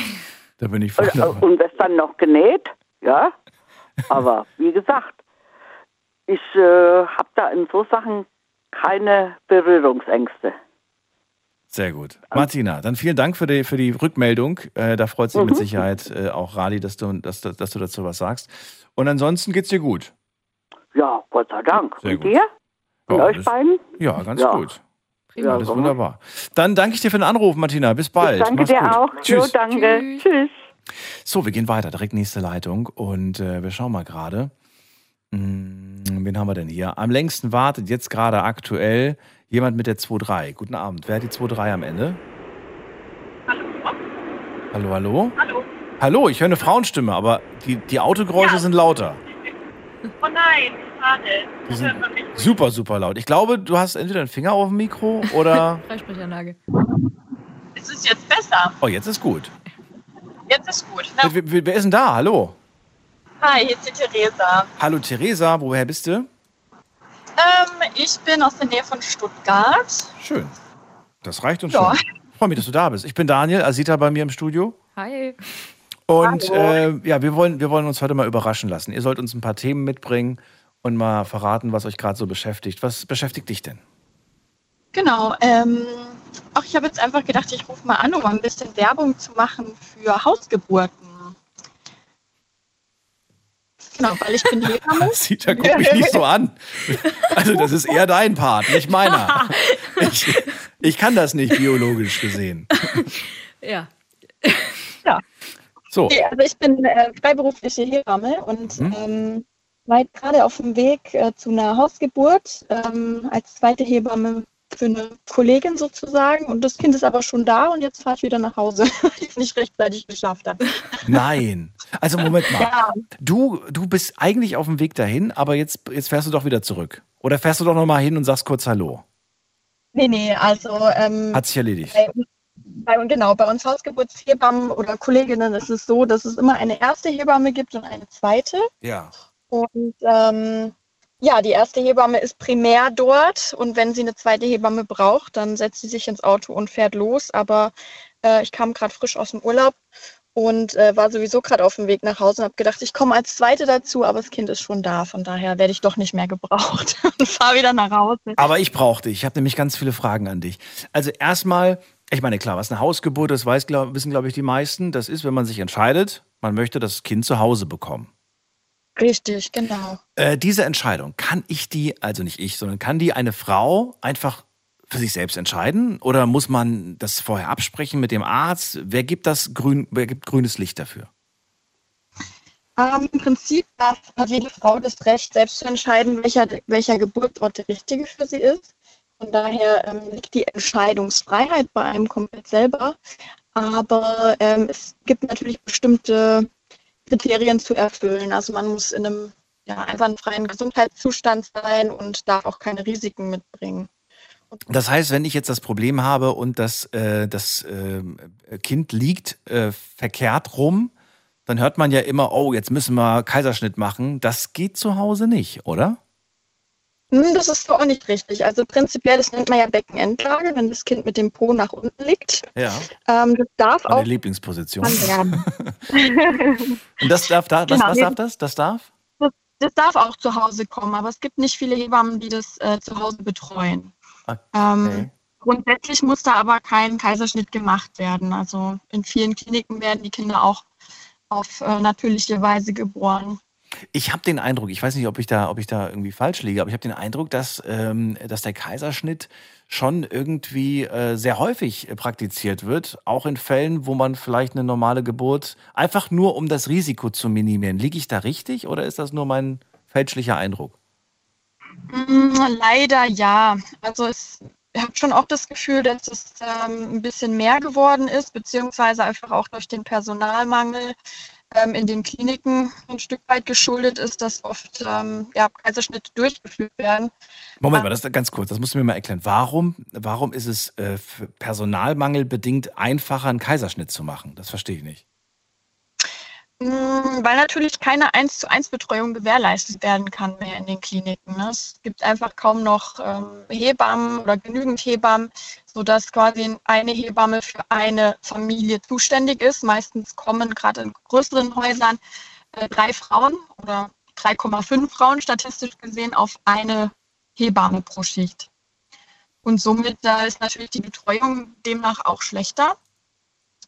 da bin ich voll Und, dabei. und wirst dann noch genäht, ja. *laughs* Aber wie gesagt, ich äh, habe da in so Sachen keine Berührungsängste. Sehr gut. Martina, dann vielen Dank für die, für die Rückmeldung. Äh, da freut sich Mhm. mit Sicherheit äh, auch Radi, dass du, dass, du- dass du dazu was sagst. Und ansonsten geht's dir gut. Ja, Gott sei Dank. Sehr und gut. dir? Und Ja, euch beiden? Ja, ganz Ja. gut. Ja, Alles so. wunderbar. Dann danke ich dir für den Anruf, Martina. Bis bald. Danke Mach's dir gut. auch. Tschüss. Jo, danke. Tschüss. Tschüss. So, wir gehen weiter. Direkt nächste Leitung. Und äh, wir schauen mal gerade. Hm, wen haben wir denn hier? Am längsten wartet jetzt gerade aktuell jemand mit der 2.3. Guten Abend. Wer hat die 2.3 am Ende? Hallo, hallo? Hallo. Hallo, ich höre eine Frauenstimme, aber die, die Autogeräusche Ja. sind lauter. Oh nein, schade. Die sind super, super laut. Ich glaube, du hast entweder einen Finger auf dem Mikro oder. *laughs* Freisprechanlage. Ist es jetzt besser? Oh, jetzt ist gut. Jetzt ist gut. Wer, wer, wer ist denn da? Hallo? Hi, hier ist die Theresa. Hallo Theresa, woher bist du? Ähm, ich bin aus der Nähe von Stuttgart. Schön. Das reicht uns Ja. schon. Ich freue mich, dass du da bist. Ich bin Daniel, Asita bei mir im Studio. Hi. Und äh, ja, wir wollen, wir wollen uns heute mal überraschen lassen. Ihr sollt uns ein paar Themen mitbringen und mal verraten, was euch gerade so beschäftigt. Was beschäftigt dich denn? Genau. Ähm, auch ich habe jetzt einfach gedacht, ich rufe mal an, um ein bisschen Werbung zu machen für Hausgeburten. Genau, weil ich bin *laughs* Hebamme. Asita, guck mich nicht so an. Also das ist eher dein Part, nicht meiner. *laughs* Ich, ich kann das nicht biologisch gesehen. Ja. So, Nee, also ich bin äh, freiberufliche Hebamme und Mhm. ähm, war gerade auf dem Weg äh, zu einer Hausgeburt ähm, als zweite Hebamme für eine Kollegin sozusagen. Und das Kind ist aber schon da und jetzt fahre ich wieder nach Hause, *laughs* weil ich es nicht rechtzeitig geschafft habe. nein. Also Moment mal. Ja, Du, du bist eigentlich auf dem Weg dahin, aber jetzt, jetzt fährst du doch wieder zurück. Oder fährst du doch noch mal hin und sagst kurz Hallo? nee, nee, also ähm, Hat sich erledigt. bei, bei, genau, bei uns Hausgeburtshebammen oder Kolleginnen ist es so, dass es immer eine erste Hebamme gibt und eine zweite. Ja. Und ähm, ja, die erste Hebamme ist primär dort und wenn sie eine zweite Hebamme braucht, dann setzt sie sich ins Auto und fährt los. Aber äh, ich kam gerade frisch aus dem Urlaub und äh, war sowieso gerade auf dem Weg nach Hause und habe gedacht, ich komme als Zweite dazu, aber das Kind ist schon da. Von daher werde ich doch nicht mehr gebraucht *laughs* und fahre wieder nach Hause. Aber ich brauche dich. Ich habe nämlich ganz viele Fragen an dich. Also erstmal, ich meine, klar, was eine Hausgeburt ist, weiß, glaub, wissen, glaube ich, die meisten. Das ist, wenn man sich entscheidet, man möchte das Kind zu Hause bekommen. Richtig, genau. Äh, diese Entscheidung, kann ich die, also nicht ich, sondern kann die eine Frau einfach für sich selbst entscheiden? Oder muss man das vorher absprechen mit dem Arzt? Wer gibt das grün, wer gibt grünes Licht dafür? Ähm, Im Prinzip hat jede Frau das Recht, selbst zu entscheiden, welcher, welcher Geburtsort der richtige für sie ist. Von daher ähm, liegt die Entscheidungsfreiheit bei einem komplett selber. Aber ähm, es gibt natürlich bestimmte Kriterien zu erfüllen. Also man muss in einem ja, einwandfreien Gesundheitszustand sein und darf auch keine Risiken mitbringen. Das heißt, wenn ich jetzt das Problem habe und das, äh, das äh, Kind liegt äh, verkehrt rum, dann hört man ja immer, oh, jetzt müssen wir Kaiserschnitt machen. Das geht zu Hause nicht, oder? Hm, Das ist so auch nicht richtig. Also prinzipiell, das nennt man ja Beckenendlage, wenn das Kind mit dem Po nach unten liegt. Ja. Ähm, das darf Meine auch Lieblingsposition. *laughs* Und das darf da, was, Genau, was darf das? Das darf? Das, das darf auch zu Hause kommen, aber es gibt nicht viele Hebammen, die das äh, zu Hause betreuen. Okay. Ähm, grundsätzlich muss da aber kein Kaiserschnitt gemacht werden. Also in vielen Kliniken werden die Kinder auch auf äh, natürliche Weise geboren. Ich habe den Eindruck, ich weiß nicht, ob ich da, ob ich da irgendwie falsch liege, aber ich habe den Eindruck, dass, ähm, dass der Kaiserschnitt schon irgendwie äh, sehr häufig äh, praktiziert wird, auch in Fällen, wo man vielleicht eine normale Geburt einfach nur um das Risiko zu minimieren. Liege ich da richtig oder ist das nur mein fälschlicher Eindruck? Mm, Leider ja. Also es, ich habe schon auch das Gefühl, dass es ähm, ein bisschen mehr geworden ist, beziehungsweise einfach auch durch den Personalmangel in den Kliniken ein Stück weit geschuldet ist, dass oft ähm, ja, Kaiserschnitte durchgeführt werden. Moment mal, das ist ganz kurz, das musst du mir mal erklären. Warum, warum ist es äh, für Personalmangel bedingt einfacher, einen Kaiserschnitt zu machen? Das verstehe ich nicht. Mm, Weil natürlich keine 1 zu 1 Betreuung gewährleistet werden kann mehr in den Kliniken. ne? Es gibt einfach kaum noch ähm, Hebammen oder genügend Hebammen, sodass quasi eine Hebamme für eine Familie zuständig ist. Meistens kommen gerade in größeren Häusern äh, drei Frauen oder 3,5 Frauen statistisch gesehen auf eine Hebamme pro Schicht. Und somit da ist natürlich die Betreuung demnach auch schlechter.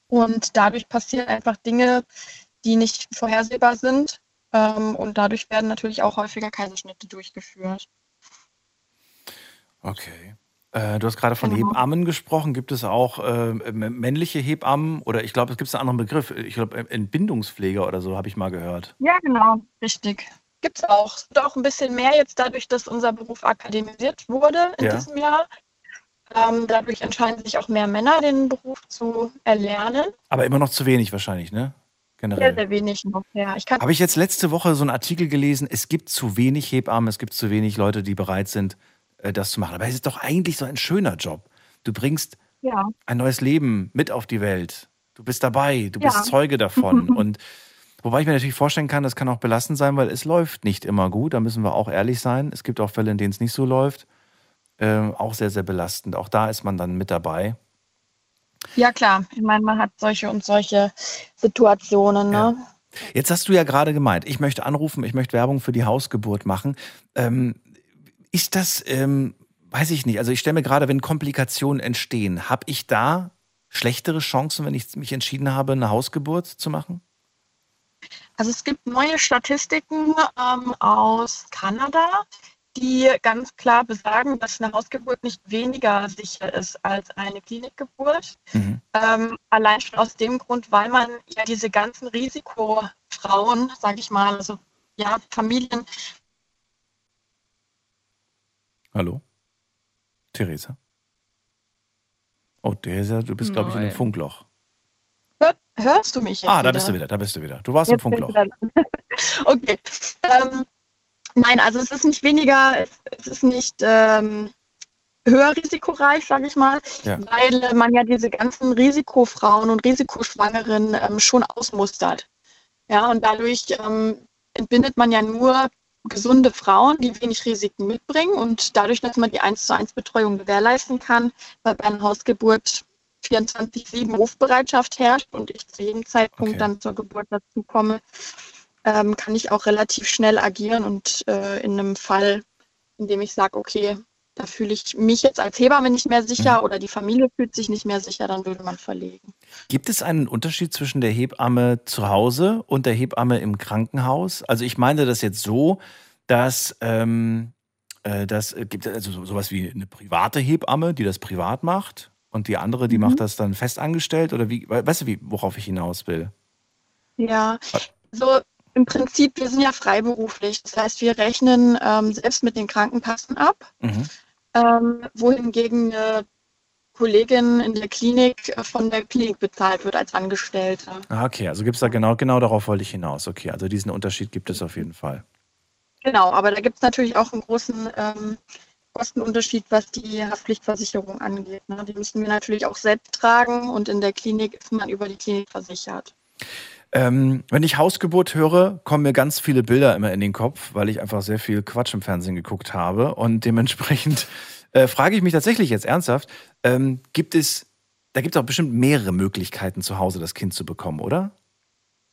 Und dadurch passieren einfach Dinge, die nicht vorhersehbar sind. Ähm, und dadurch werden natürlich auch häufiger Kaiserschnitte durchgeführt. Okay. Äh, du hast gerade von Genau. Hebammen gesprochen. Gibt es auch äh, männliche Hebammen oder ich glaube, es gibt einen anderen Begriff. Ich glaube, Entbindungspfleger oder so habe ich mal gehört. Ja, genau, richtig. Gibt es auch. Es wird auch ein bisschen mehr jetzt dadurch, dass unser Beruf akademisiert wurde in Ja. diesem Jahr. Ähm, dadurch entscheiden sich auch mehr Männer, den Beruf zu erlernen. Aber immer noch zu wenig wahrscheinlich, ne? Sehr, Generell. sehr wenig noch. Ja, ich Habe ich jetzt letzte Woche so einen Artikel gelesen, es gibt zu wenig Hebammen, es gibt zu wenig Leute, die bereit sind, äh, das zu machen. Aber es ist doch eigentlich so ein schöner Job. Du bringst ja. ein neues Leben mit auf die Welt. Du bist dabei, du Ja. bist Zeuge davon. *laughs* Und wobei ich mir natürlich vorstellen kann, das kann auch belastend sein, weil es läuft nicht immer gut. Da müssen wir auch ehrlich sein. Es gibt auch Fälle, in denen es nicht so läuft. Ähm, auch sehr, sehr belastend. Auch da ist man dann mit dabei. Ja, klar. Ich meine, man hat solche und solche Situationen. Ne? Jetzt hast du ja gerade gemeint, ich möchte anrufen, ich möchte Werbung für die Hausgeburt machen. Ähm, ist das, ähm, weiß ich nicht, also ich stelle mir gerade, wenn Komplikationen entstehen, habe ich da schlechtere Chancen, wenn ich mich entschieden habe, eine Hausgeburt zu machen? Also es gibt neue Statistiken ähm, aus Kanada, die ganz klar besagen, dass eine Hausgeburt nicht weniger sicher ist als eine Klinikgeburt. Mhm. Ähm, allein schon aus dem Grund, weil man ja diese ganzen Risikofrauen, sage ich mal, also ja, Familien, Hallo? Theresa? Oh, Theresa, du bist, glaube ich, in einem. Funkloch. Hör, hörst du mich jetzt Ah, da wieder? bist du wieder, da bist du wieder. Du warst im Jetzt ich Funkloch. *laughs* okay. Ähm, nein, also es ist nicht weniger, es, ist nicht ähm, höher risikoreich, sage ich mal, Ja. weil man ja diese ganzen Risikofrauen und Risikoschwangeren ähm, schon ausmustert. Ja, und dadurch ähm, entbindet man ja nur gesunde Frauen, die wenig Risiken mitbringen und dadurch, dass man die 1 zu 1 Betreuung gewährleisten kann, bei bei einer Hausgeburt 24-7 Rufbereitschaft herrscht und ich zu jedem Zeitpunkt Okay. dann zur Geburt dazu komme, ähm, kann ich auch relativ schnell agieren und äh, in einem Fall, in dem ich sage, okay, da fühle ich mich jetzt als Hebamme nicht mehr sicher oder die Familie fühlt sich nicht mehr sicher, dann würde man verlegen. Gibt es einen Unterschied zwischen der Hebamme zu Hause und der Hebamme im Krankenhaus? Also ich meine das jetzt so, dass ähm, äh, das äh, gibt also so- sowas wie eine private Hebamme, die das privat macht und die andere, die macht das dann festangestellt oder wie? we- Weißt du, wie, worauf ich hinaus will? Ja, so im Prinzip, wir sind ja freiberuflich. Das heißt, wir rechnen ähm, selbst mit den Krankenkassen ab, Mhm. ähm, wohingegen eine Kollegin in der Klinik äh, von der Klinik bezahlt wird als Angestellte. Ah, okay, also gibt es da genau, genau darauf wollte ich hinaus. Okay, also diesen Unterschied gibt es auf jeden Fall. Genau, aber da gibt es natürlich auch einen großen ähm, Kostenunterschied, was die Haftpflichtversicherung angeht. Ne? Die müssen wir natürlich auch selbst tragen und in der Klinik ist man über die Klinik versichert. Ähm, wenn ich Hausgeburt höre, kommen mir ganz viele Bilder immer in den Kopf, weil ich einfach sehr viel Quatsch im Fernsehen geguckt habe. Und dementsprechend *laughs* äh, frage ich mich tatsächlich jetzt ernsthaft, ähm, gibt es, da gibt es auch bestimmt mehrere Möglichkeiten, zu Hause das Kind zu bekommen, oder?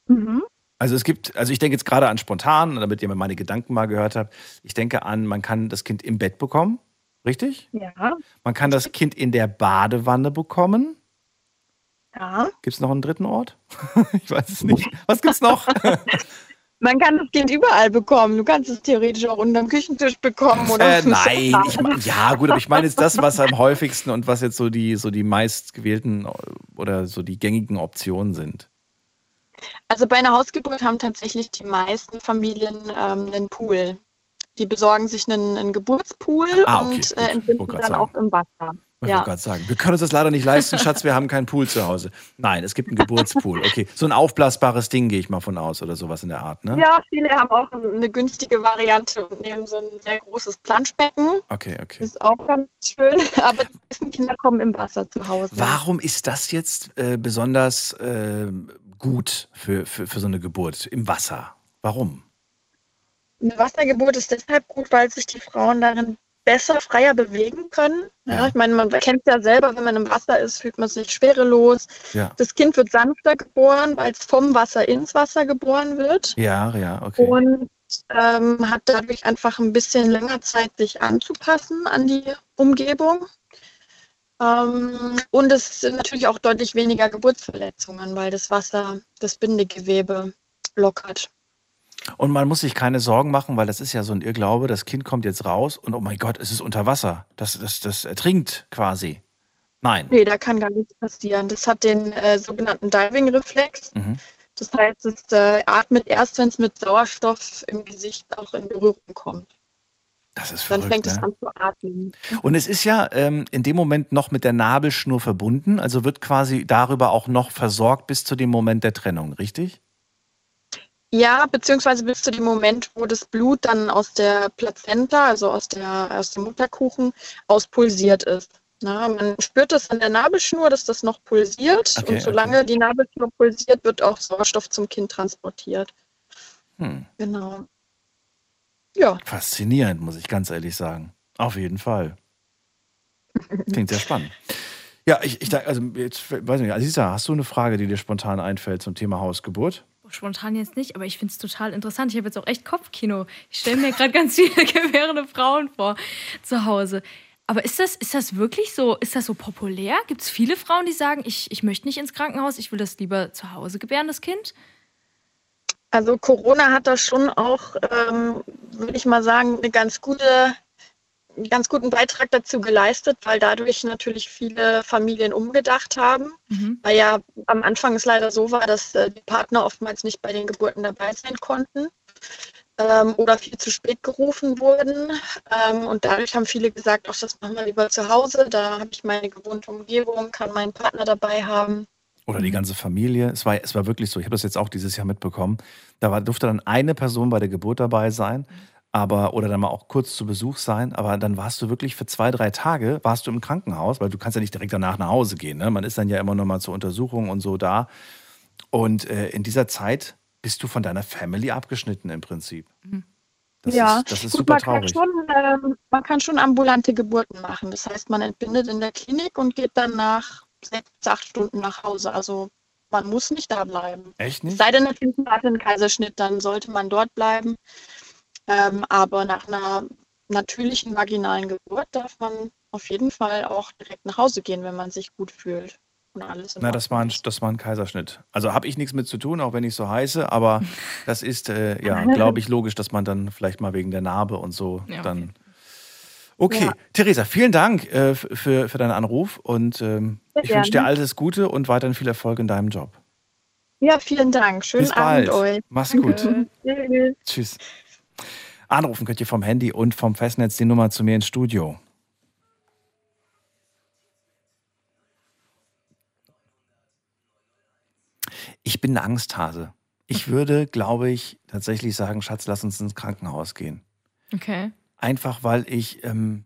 Mhm. Also es gibt, also ich denke jetzt gerade an spontan, damit ihr meine Gedanken mal gehört habt. Ich denke an, man kann das Kind im Bett bekommen, richtig? Ja, Man kann das Kind in der Badewanne bekommen. Ja. Gibt es noch einen dritten Ort? *laughs* ich weiß es nicht. Was gibt's noch? *laughs* Man kann das Kind überall bekommen. Du kannst es theoretisch auch unterm Küchentisch bekommen oder Äh, nein, ich mein, ja gut, aber ich meine jetzt das, was am häufigsten und was jetzt so die so die meistgewählten oder so die gängigen Optionen sind. Also bei einer Hausgeburt haben tatsächlich die meisten Familien ähm, einen Pool. Die besorgen sich einen, einen Geburtspool Ah, okay, und äh, entbinden dann sagen. auch im Wasser. Ich Ja. wollte gerade sagen, wir können uns das leider nicht leisten, Schatz, wir haben keinen Pool zu Hause. Nein, es gibt einen Geburtspool. Okay, so ein aufblasbares Ding gehe ich mal von aus oder sowas in der Art, ne? ja, viele haben auch eine günstige Variante und nehmen so ein sehr großes Planschbecken. Okay, okay. Ist auch ganz schön, *laughs* aber die meisten Kinder kommen im Wasser zu Hause. Warum ist das jetzt äh, besonders äh, gut für, für, für so eine Geburt im Wasser? Warum? Eine Wassergeburt ist deshalb gut, weil sich die Frauen darin besser, freier bewegen können. Ja, Ja. Ich meine, man kennt ja selber, wenn man im Wasser ist, fühlt man sich schwerelos. Ja. Das Kind wird sanfter geboren, weil es vom Wasser ins Wasser geboren wird. Ja, ja, okay. Und ähm, hat dadurch einfach ein bisschen länger Zeit, sich anzupassen an die Umgebung. Ähm, und es sind natürlich auch deutlich weniger Geburtsverletzungen, weil das Wasser das Bindegewebe lockert. Und man muss sich keine Sorgen machen, weil das ist ja so ein Irrglaube, das Kind kommt jetzt raus und oh mein Gott, es ist unter Wasser. Das, das, das ertrinkt quasi. Nein. Nee, da kann gar nichts passieren. Das hat den äh, sogenannten Diving-Reflex. Mhm. Das heißt, es äh, atmet erst, wenn es mit Sauerstoff im Gesicht auch in Berührung kommt. Das ist Dann verrückt. fängt es ne? an zu atmen. Und es ist ja ähm, in dem Moment noch mit der Nabelschnur verbunden, also wird quasi darüber auch noch versorgt bis zu dem Moment der Trennung, richtig? Ja, beziehungsweise bis zu dem Moment, wo das Blut dann aus der Plazenta, also aus, der, aus dem Mutterkuchen, auspulsiert ist. Na, man spürt das an der Nabelschnur, dass das noch pulsiert. Okay, und solange die Nabelschnur pulsiert, wird auch Sauerstoff zum Kind transportiert. Hm. Genau. Ja, Faszinierend, muss ich ganz ehrlich sagen. Auf jeden Fall. Klingt sehr spannend. Ja, ich, ich also jetzt weiß nicht, Aziza, hast du eine Frage, die dir spontan einfällt zum Thema Hausgeburt? Spontan jetzt nicht, aber ich finde es total interessant. Ich habe jetzt auch echt Kopfkino. Ich stelle mir gerade ganz viele *laughs* gebärende Frauen vor zu Hause. Aber ist das, ist das wirklich so, ist das so populär? Gibt es viele Frauen, die sagen, ich, ich möchte nicht ins Krankenhaus, ich will das lieber zu Hause gebären, das Kind? Also Corona hat da schon auch, ähm, würde ich mal sagen, eine ganz gute, einen ganz guten Beitrag dazu geleistet, weil dadurch natürlich viele Familien umgedacht haben. Mhm. Weil ja am Anfang es leider so war, dass äh, die Partner oftmals nicht bei den Geburten dabei sein konnten ähm, oder viel zu spät gerufen wurden. Ähm, und dadurch haben viele gesagt, ach, das machen wir lieber zu Hause. Da habe ich meine gewohnte Umgebung, kann meinen Partner dabei haben. Oder die ganze Familie. Es war, es war wirklich so, ich habe das jetzt auch dieses Jahr mitbekommen. Da war, durfte dann eine Person bei der Geburt dabei sein, aber oder dann mal auch kurz zu Besuch sein, aber dann warst du wirklich für zwei, drei Tage warst du im Krankenhaus, weil du kannst ja nicht direkt danach nach Hause gehen. Ne? Man ist dann ja immer noch mal zur Untersuchung und so da. Und äh, in dieser Zeit bist du von deiner Family abgeschnitten im Prinzip. Das ja, ist, das ist Gut, super man kann, schon, ähm, man kann schon ambulante Geburten machen. Das heißt, man entbindet in der Klinik und geht dann nach sechs, acht Stunden nach Hause. Also man muss nicht da bleiben. Echt Es nicht? sei denn natürlich, man hat einen Kaiserschnitt, dann sollte man dort bleiben. Ähm, aber nach einer natürlichen vaginalen Geburt darf man auf jeden Fall auch direkt nach Hause gehen, wenn man sich gut fühlt. Und alles in Na, das war, ein, das war ein Kaiserschnitt. Also habe ich nichts mit zu tun, auch wenn ich so heiße, aber *laughs* das ist, äh, ja, glaube ich, logisch, dass man dann vielleicht mal wegen der Narbe und so Ja, dann. Okay, Ja. Theresa, vielen Dank äh, für, für deinen Anruf und ähm, ich wünsche dir alles Gute und weiterhin viel Erfolg in deinem Job. Ja, vielen Dank. Schönen Bis bald. Abend euch. Mach's gut. Tschüss. Tschüss. Anrufen könnt ihr vom Handy und vom Festnetz die Nummer zu mir ins Studio. Ich bin ein Angsthase. Ich würde, glaube ich, tatsächlich sagen, Schatz, lass uns ins Krankenhaus gehen. Okay. Einfach weil ich, ähm,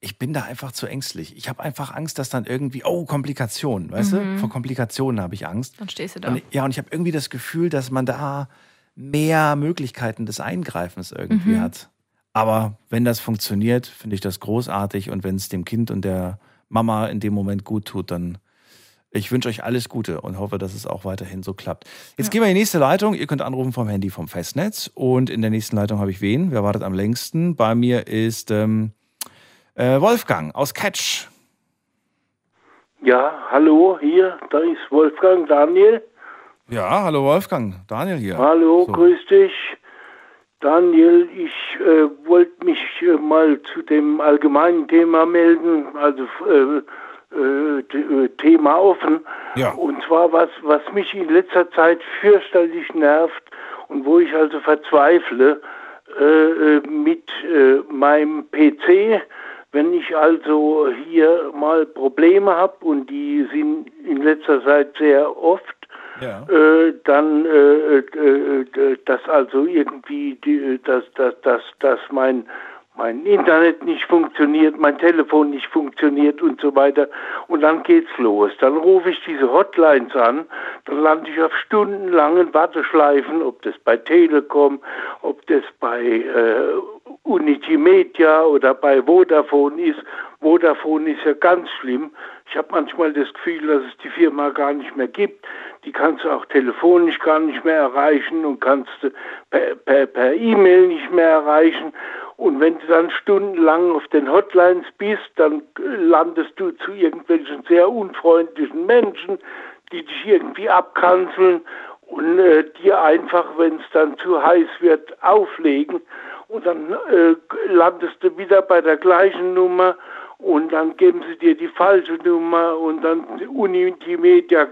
ich bin da einfach zu ängstlich. Ich habe einfach Angst, dass dann irgendwie, oh, Komplikationen, weißt Mhm. du? Vor Komplikationen habe ich Angst. Dann stehst du da. Und, ja, und ich habe irgendwie das Gefühl, dass man da mehr Möglichkeiten des Eingreifens irgendwie Mhm. hat. Aber wenn das funktioniert, finde ich das großartig. Und wenn es dem Kind und der Mama in dem Moment gut tut, dann ich wünsche euch alles Gute und hoffe, dass es auch weiterhin so klappt. Jetzt gehen wir in die nächste Leitung. Ihr könnt anrufen vom Handy vom Festnetz. Und in der nächsten Leitung habe ich wen? Wer wartet am längsten? Bei mir ist ähm, äh, Wolfgang aus Catch. Ja, hallo, hier, da ist Wolfgang Daniel. Ja, hallo Wolfgang. Daniel hier. Hallo, So. grüß dich. Daniel, ich äh, wollte mich äh, mal zu dem allgemeinen Thema melden, also äh, äh, äh, Thema offen. Ja. Und zwar was, was mich in letzter Zeit fürchterlich nervt und wo ich also verzweifle äh, mit meinem PC, wenn ich also hier mal Probleme habe und die sind in letzter Zeit sehr oft, Ja. äh, dann, äh, äh, äh, dass also irgendwie, die, dass, dass, dass, dass mein, mein Internet nicht funktioniert, mein Telefon nicht funktioniert und so weiter. Und dann geht's los. Dann rufe ich diese Hotlines an, dann lande ich auf stundenlangen Warteschleifen, ob das bei Telekom, ob das bei äh, Unity Media oder bei Vodafone ist. Vodafone ist ja ganz schlimm. Ich habe manchmal das Gefühl, dass es die Firma gar nicht mehr gibt. Die kannst du auch telefonisch gar nicht mehr erreichen und kannst du per, per, per E-Mail nicht mehr erreichen. Und wenn du dann stundenlang auf den Hotlines bist, dann äh, landest du zu irgendwelchen sehr unfreundlichen Menschen, die dich irgendwie abkanzeln und äh, dir einfach, wenn es dann zu heiß wird, auflegen. Und dann äh, landest du wieder bei der gleichen Nummer und dann geben sie dir die falsche Nummer und dann Unity Media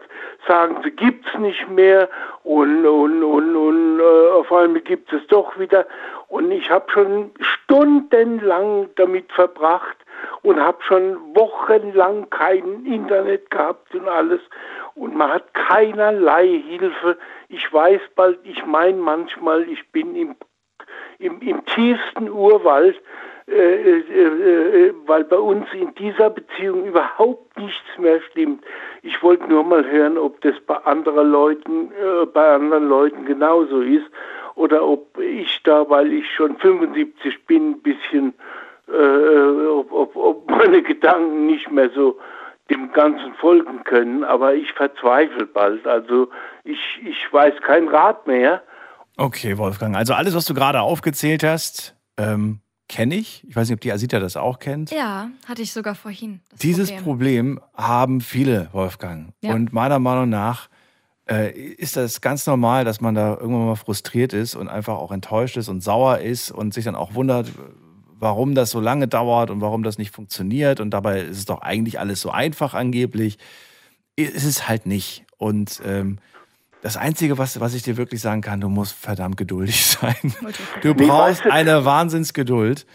sagen sie, gibt's nicht mehr und, und, und, und äh, auf einmal gibt es doch wieder. Und ich habe schon stundenlang damit verbracht und habe schon wochenlang kein Internet gehabt und alles. Und man hat keinerlei Hilfe. Ich weiß bald, ich meine manchmal, ich bin im, im, im tiefsten Urwald, weil bei uns in dieser Beziehung überhaupt nichts mehr stimmt. Ich wollte nur mal hören, ob das bei anderen Leuten, äh, bei anderen Leuten genauso ist oder ob ich da, weil ich schon 75 bin, ein bisschen, äh, ob, ob, ob *laughs* meine Gedanken nicht mehr so dem Ganzen folgen können, aber ich verzweifle bald. Also ich, ich weiß kein Rat mehr. Okay, Wolfgang. Also alles, was du gerade aufgezählt hast, ähm, kenne ich. Ich weiß nicht, ob die Asita das auch kennt. Ja, hatte ich sogar vorhin. Dieses Problem. Problem. haben viele, Wolfgang. Ja. Und meiner Meinung nach äh, ist das ganz normal, dass man da irgendwann mal frustriert ist und einfach auch enttäuscht ist und sauer ist und sich dann auch wundert, warum das so lange dauert und warum das nicht funktioniert. Und dabei ist es doch eigentlich alles so einfach angeblich. Ist es halt nicht. Und ähm, das Einzige, was, was ich dir wirklich sagen kann, du musst verdammt geduldig *laughs* sein. Du Nee, brauchst weißt du- eine Wahnsinnsgeduld.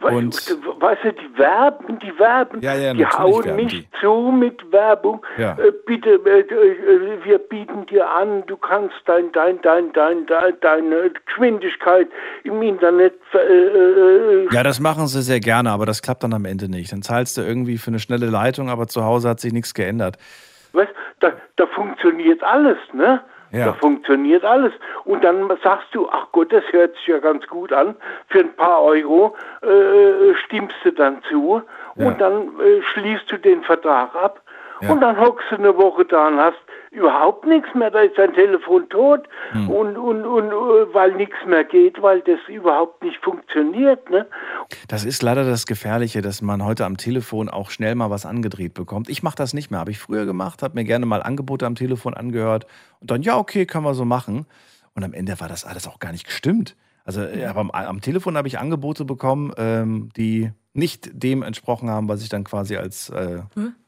We- Und weißt du, die werben, die werben, Ja, ja, die hauen mich die. zu mit Werbung. Ja. Äh, bitte, äh, äh, wir bieten dir an, du kannst dein, dein, dein, dein, dein, deine Geschwindigkeit im Internet äh, äh, Ja, das machen sie sehr gerne, aber das klappt dann am Ende nicht. Dann zahlst du irgendwie für eine schnelle Leitung, aber zu Hause hat sich nichts geändert. Weißt, da, da funktioniert alles, ne? Ja. Da funktioniert alles. Und dann sagst du, ach Gott, das hört sich ja ganz gut an. Für ein paar Euro äh, stimmst du dann zu Ja. und dann äh, schließt du den Vertrag ab Ja. Und dann hockst du eine Woche da und hast überhaupt nichts mehr. Da ist dein Telefon tot Hm. und, und, und äh, weil nichts mehr geht, weil das überhaupt nicht funktioniert. Ne? Das ist leider das Gefährliche, dass man heute am Telefon auch schnell mal was angedreht bekommt. Ich mache das nicht mehr, habe ich früher gemacht, habe mir gerne mal Angebote am Telefon angehört und dann, ja, okay, können wir so machen. Und am Ende war das alles auch gar nicht gestimmt. Also äh, am, am Telefon habe ich Angebote bekommen, ähm, die nicht dem entsprochen haben, was ich dann quasi als, äh,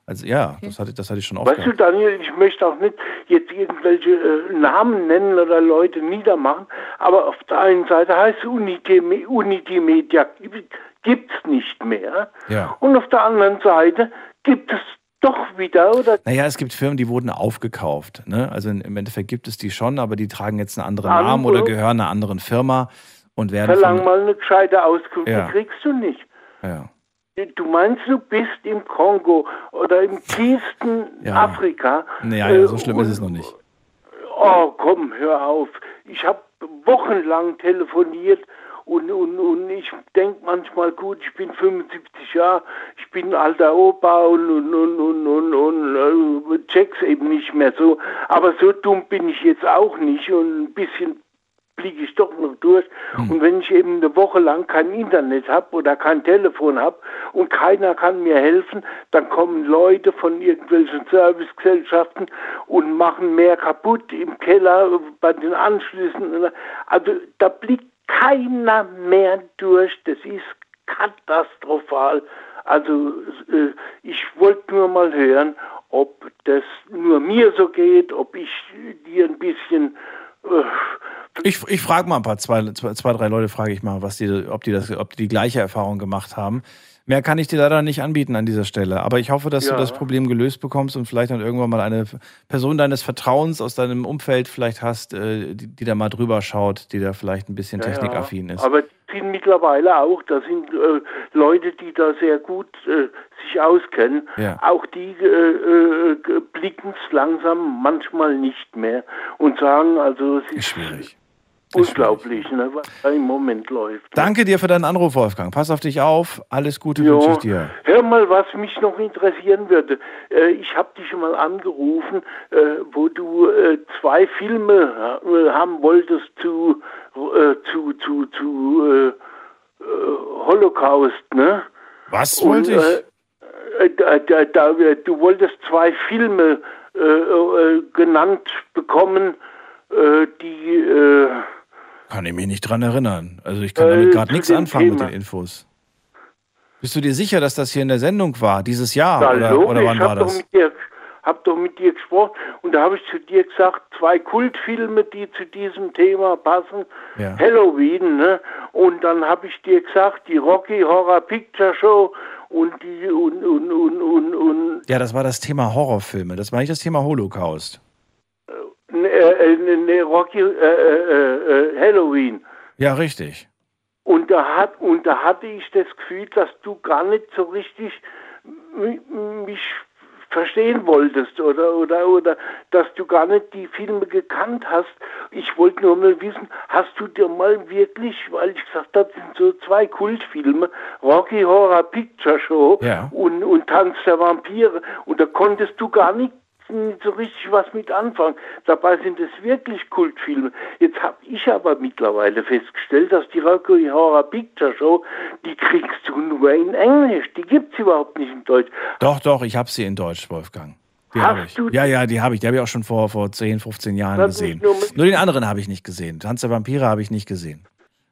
als ja, das, hatte, das hatte ich schon oft Weißt du. Daniel, ich möchte auch nicht jetzt irgendwelche äh, Namen nennen oder Leute niedermachen, aber auf der einen Seite heißt Unity, Unity Media gibt es nicht mehr Ja. und auf der anderen Seite gibt es doch wieder oder Naja, es gibt Firmen, die wurden aufgekauft. Ne? Also im Endeffekt gibt es die schon, aber die tragen jetzt einen anderen Andere. Namen oder gehören einer anderen Firma und werden verlang von, mal eine gescheite Auskunft, Ja. die kriegst du nicht. Ja. Du meinst, du bist im Kongo oder im tiefsten Ja. Afrika. Naja, äh, ja, so schlimm ist und- es noch nicht. Oh, komm, hör auf. Ich habe wochenlang telefoniert und, und, und ich denke manchmal, gut, ich bin 75 Jahre, ich bin ein alter Opa und, und, und, und, und, und äh, check's eben nicht mehr so. Aber so dumm bin ich jetzt auch nicht und ein bisschen fliege ich doch noch durch. Und wenn ich eben eine Woche lang kein Internet habe oder kein Telefon habe und keiner kann mir helfen, dann kommen Leute von irgendwelchen Servicegesellschaften und machen mehr kaputt im Keller bei den Anschlüssen. Also da blickt keiner mehr durch. Das ist katastrophal. Also äh, ich wollte nur mal hören, ob das nur mir so geht, ob ich dir ein bisschen Ich, ich frage mal ein paar, zwei, zwei, zwei, drei Leute frage ich mal, was die, ob, die das, ob die die gleiche Erfahrung gemacht haben. Mehr kann ich dir leider nicht anbieten an dieser Stelle. Aber ich hoffe, dass Ja. du das Problem gelöst bekommst und vielleicht dann irgendwann mal eine Person deines Vertrauens aus deinem Umfeld vielleicht hast, äh, die, die da mal drüber schaut, die da vielleicht ein bisschen technikaffin ist. Aber sind mittlerweile auch, da sind äh, Leute, die da sehr gut äh, sich auskennen. Ja. Auch die äh, äh, blicken es langsam manchmal nicht mehr und sagen, also es ist, schwierig. Unglaublich, ne, was da im Moment läuft. Danke dir für deinen Anruf, Wolfgang. Pass auf dich auf. Alles Gute Jo. wünsche ich dir. Hör mal, was mich noch interessieren würde. Äh, ich habe dich schon mal angerufen, äh, wo du äh, zwei Filme haben wolltest zu zu zu zu Holocaust, ne? Was wollte ich? Da, da, da, du wolltest zwei Filme genannt bekommen, die Kann ich mich nicht dran erinnern. Also ich kann Äh, damit gerade nichts anfangen mit Thema. den Infos. Bist du dir sicher, dass das hier in der Sendung war, dieses Jahr? Ja, oder, oder wann war doch, das? mit dir- hab doch mit dir gesprochen und da habe ich zu dir gesagt, zwei Kultfilme, die zu diesem Thema passen. Ja. Halloween, ne? Und dann habe ich dir gesagt, die Rocky Horror Picture Show und die und und und und, und Ja, das war das Thema Horrorfilme. Das war nicht das Thema Holocaust. Äh, ne, Rocky äh, äh, äh, Halloween. Ja, richtig. Und da hat und da hatte ich das Gefühl, dass du gar nicht so richtig mi- mich verstehen wolltest oder oder oder dass du gar nicht die Filme gekannt hast. Ich wollte nur mal wissen, hast du dir mal wirklich, weil ich gesagt habe, das sind so zwei Kultfilme, Rocky Horror Picture Show Ja. und und Tanz der Vampire und da konntest du gar nicht so richtig was mit anfangen. Dabei sind es wirklich Kultfilme. Jetzt habe ich aber mittlerweile festgestellt, dass die Rocky Horror Picture Show, die kriegst du nur in Englisch. Die gibt's überhaupt nicht in Deutsch. Doch, doch, ich habe sie in Deutsch, Wolfgang. Die Hast habe ich. du- Ja, ja, die habe ich. Die habe ich auch schon vor, vor 10, 15 Jahren gesehen. nur Nur den anderen habe ich nicht gesehen. Tanz der Vampire habe ich nicht gesehen.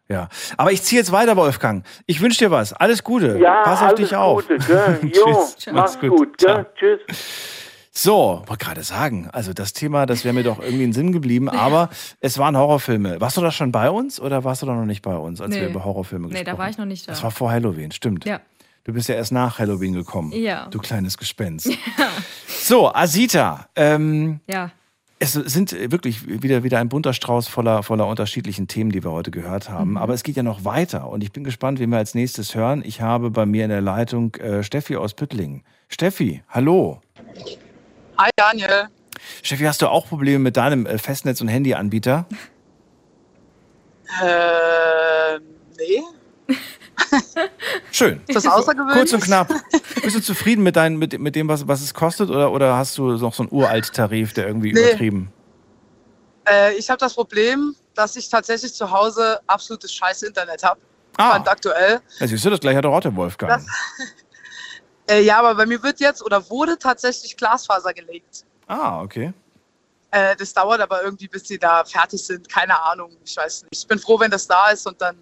Ja. Aber ich ziehe jetzt weiter, Wolfgang. Ich wünsche dir was. Alles Gute. Ja, Pass auf alles dich auf. Gute, gell? *laughs* Jo, Tschüss. mach's gut, gell? Tschüss. So, wollte gerade sagen, also das Thema, das wäre mir doch irgendwie in Sinn geblieben, *laughs* aber es waren Horrorfilme. Warst du da schon bei uns oder warst du da noch nicht bei uns, als Nee. wir über Horrorfilme Nee, gesprochen haben? da war ich noch nicht da. Das war vor Halloween, stimmt. Ja. Du bist ja erst nach Halloween gekommen. Ja. Du kleines Gespenst. *laughs* So, Asita, ähm, Ja. es sind wirklich wieder, wieder ein bunter Strauß voller, voller unterschiedlichen Themen, die wir heute gehört haben. Mhm. Aber es geht ja noch weiter und ich bin gespannt, wen wir als nächstes hören. Ich habe bei mir in der Leitung äh, Steffi aus Püttlingen. Steffi, hallo. Hi Daniel. Steffi, hast du auch Probleme mit deinem äh, Festnetz- und Handyanbieter? Äh, nee. Schön. Ist das außergewöhnlich? Kurz und knapp. Bist du zufrieden mit, dein, mit, mit dem, was, was es kostet? Oder, oder hast du noch so einen Uralt-Tarif, der irgendwie Nee. übertrieben? Äh, ich habe das Problem, dass ich tatsächlich zu Hause absolutes scheiß Internet habe. Ah. Fand aktuell. Ja, siehst du, das gleiche hat auch der Wolfgang. Das, äh, ja, aber bei mir wird jetzt oder wurde tatsächlich Glasfaser gelegt. ah, okay. Äh, das dauert aber irgendwie, bis sie da fertig sind. Keine Ahnung, ich weiß nicht. Ich bin froh, wenn das da ist und dann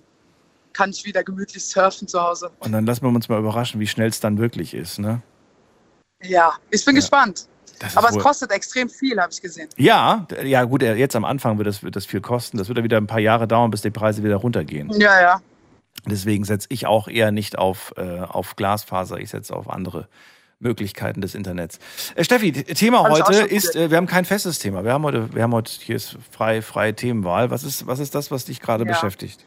kann ich wieder gemütlich surfen zu Hause. Und dann lassen wir uns mal überraschen, wie schnell es dann wirklich ist, ne? Ja, ich bin Ja. gespannt. Aber es wohl- kostet extrem viel, habe ich gesehen. Ja, ja gut, äh, jetzt am Anfang wird das, wird das viel kosten. Das wird ja wieder ein paar Jahre dauern, bis die Preise wieder runtergehen. Ja, ja. Deswegen setze ich auch eher nicht auf, äh, auf Glasfaser, ich setze auf andere Möglichkeiten des Internets. Äh, Steffi, Thema auch heute ist, äh, wir haben kein festes Thema. Wir haben heute, wir haben heute hier ist frei, freie Themenwahl. Was ist, was ist das, was dich gerade Ja. beschäftigt?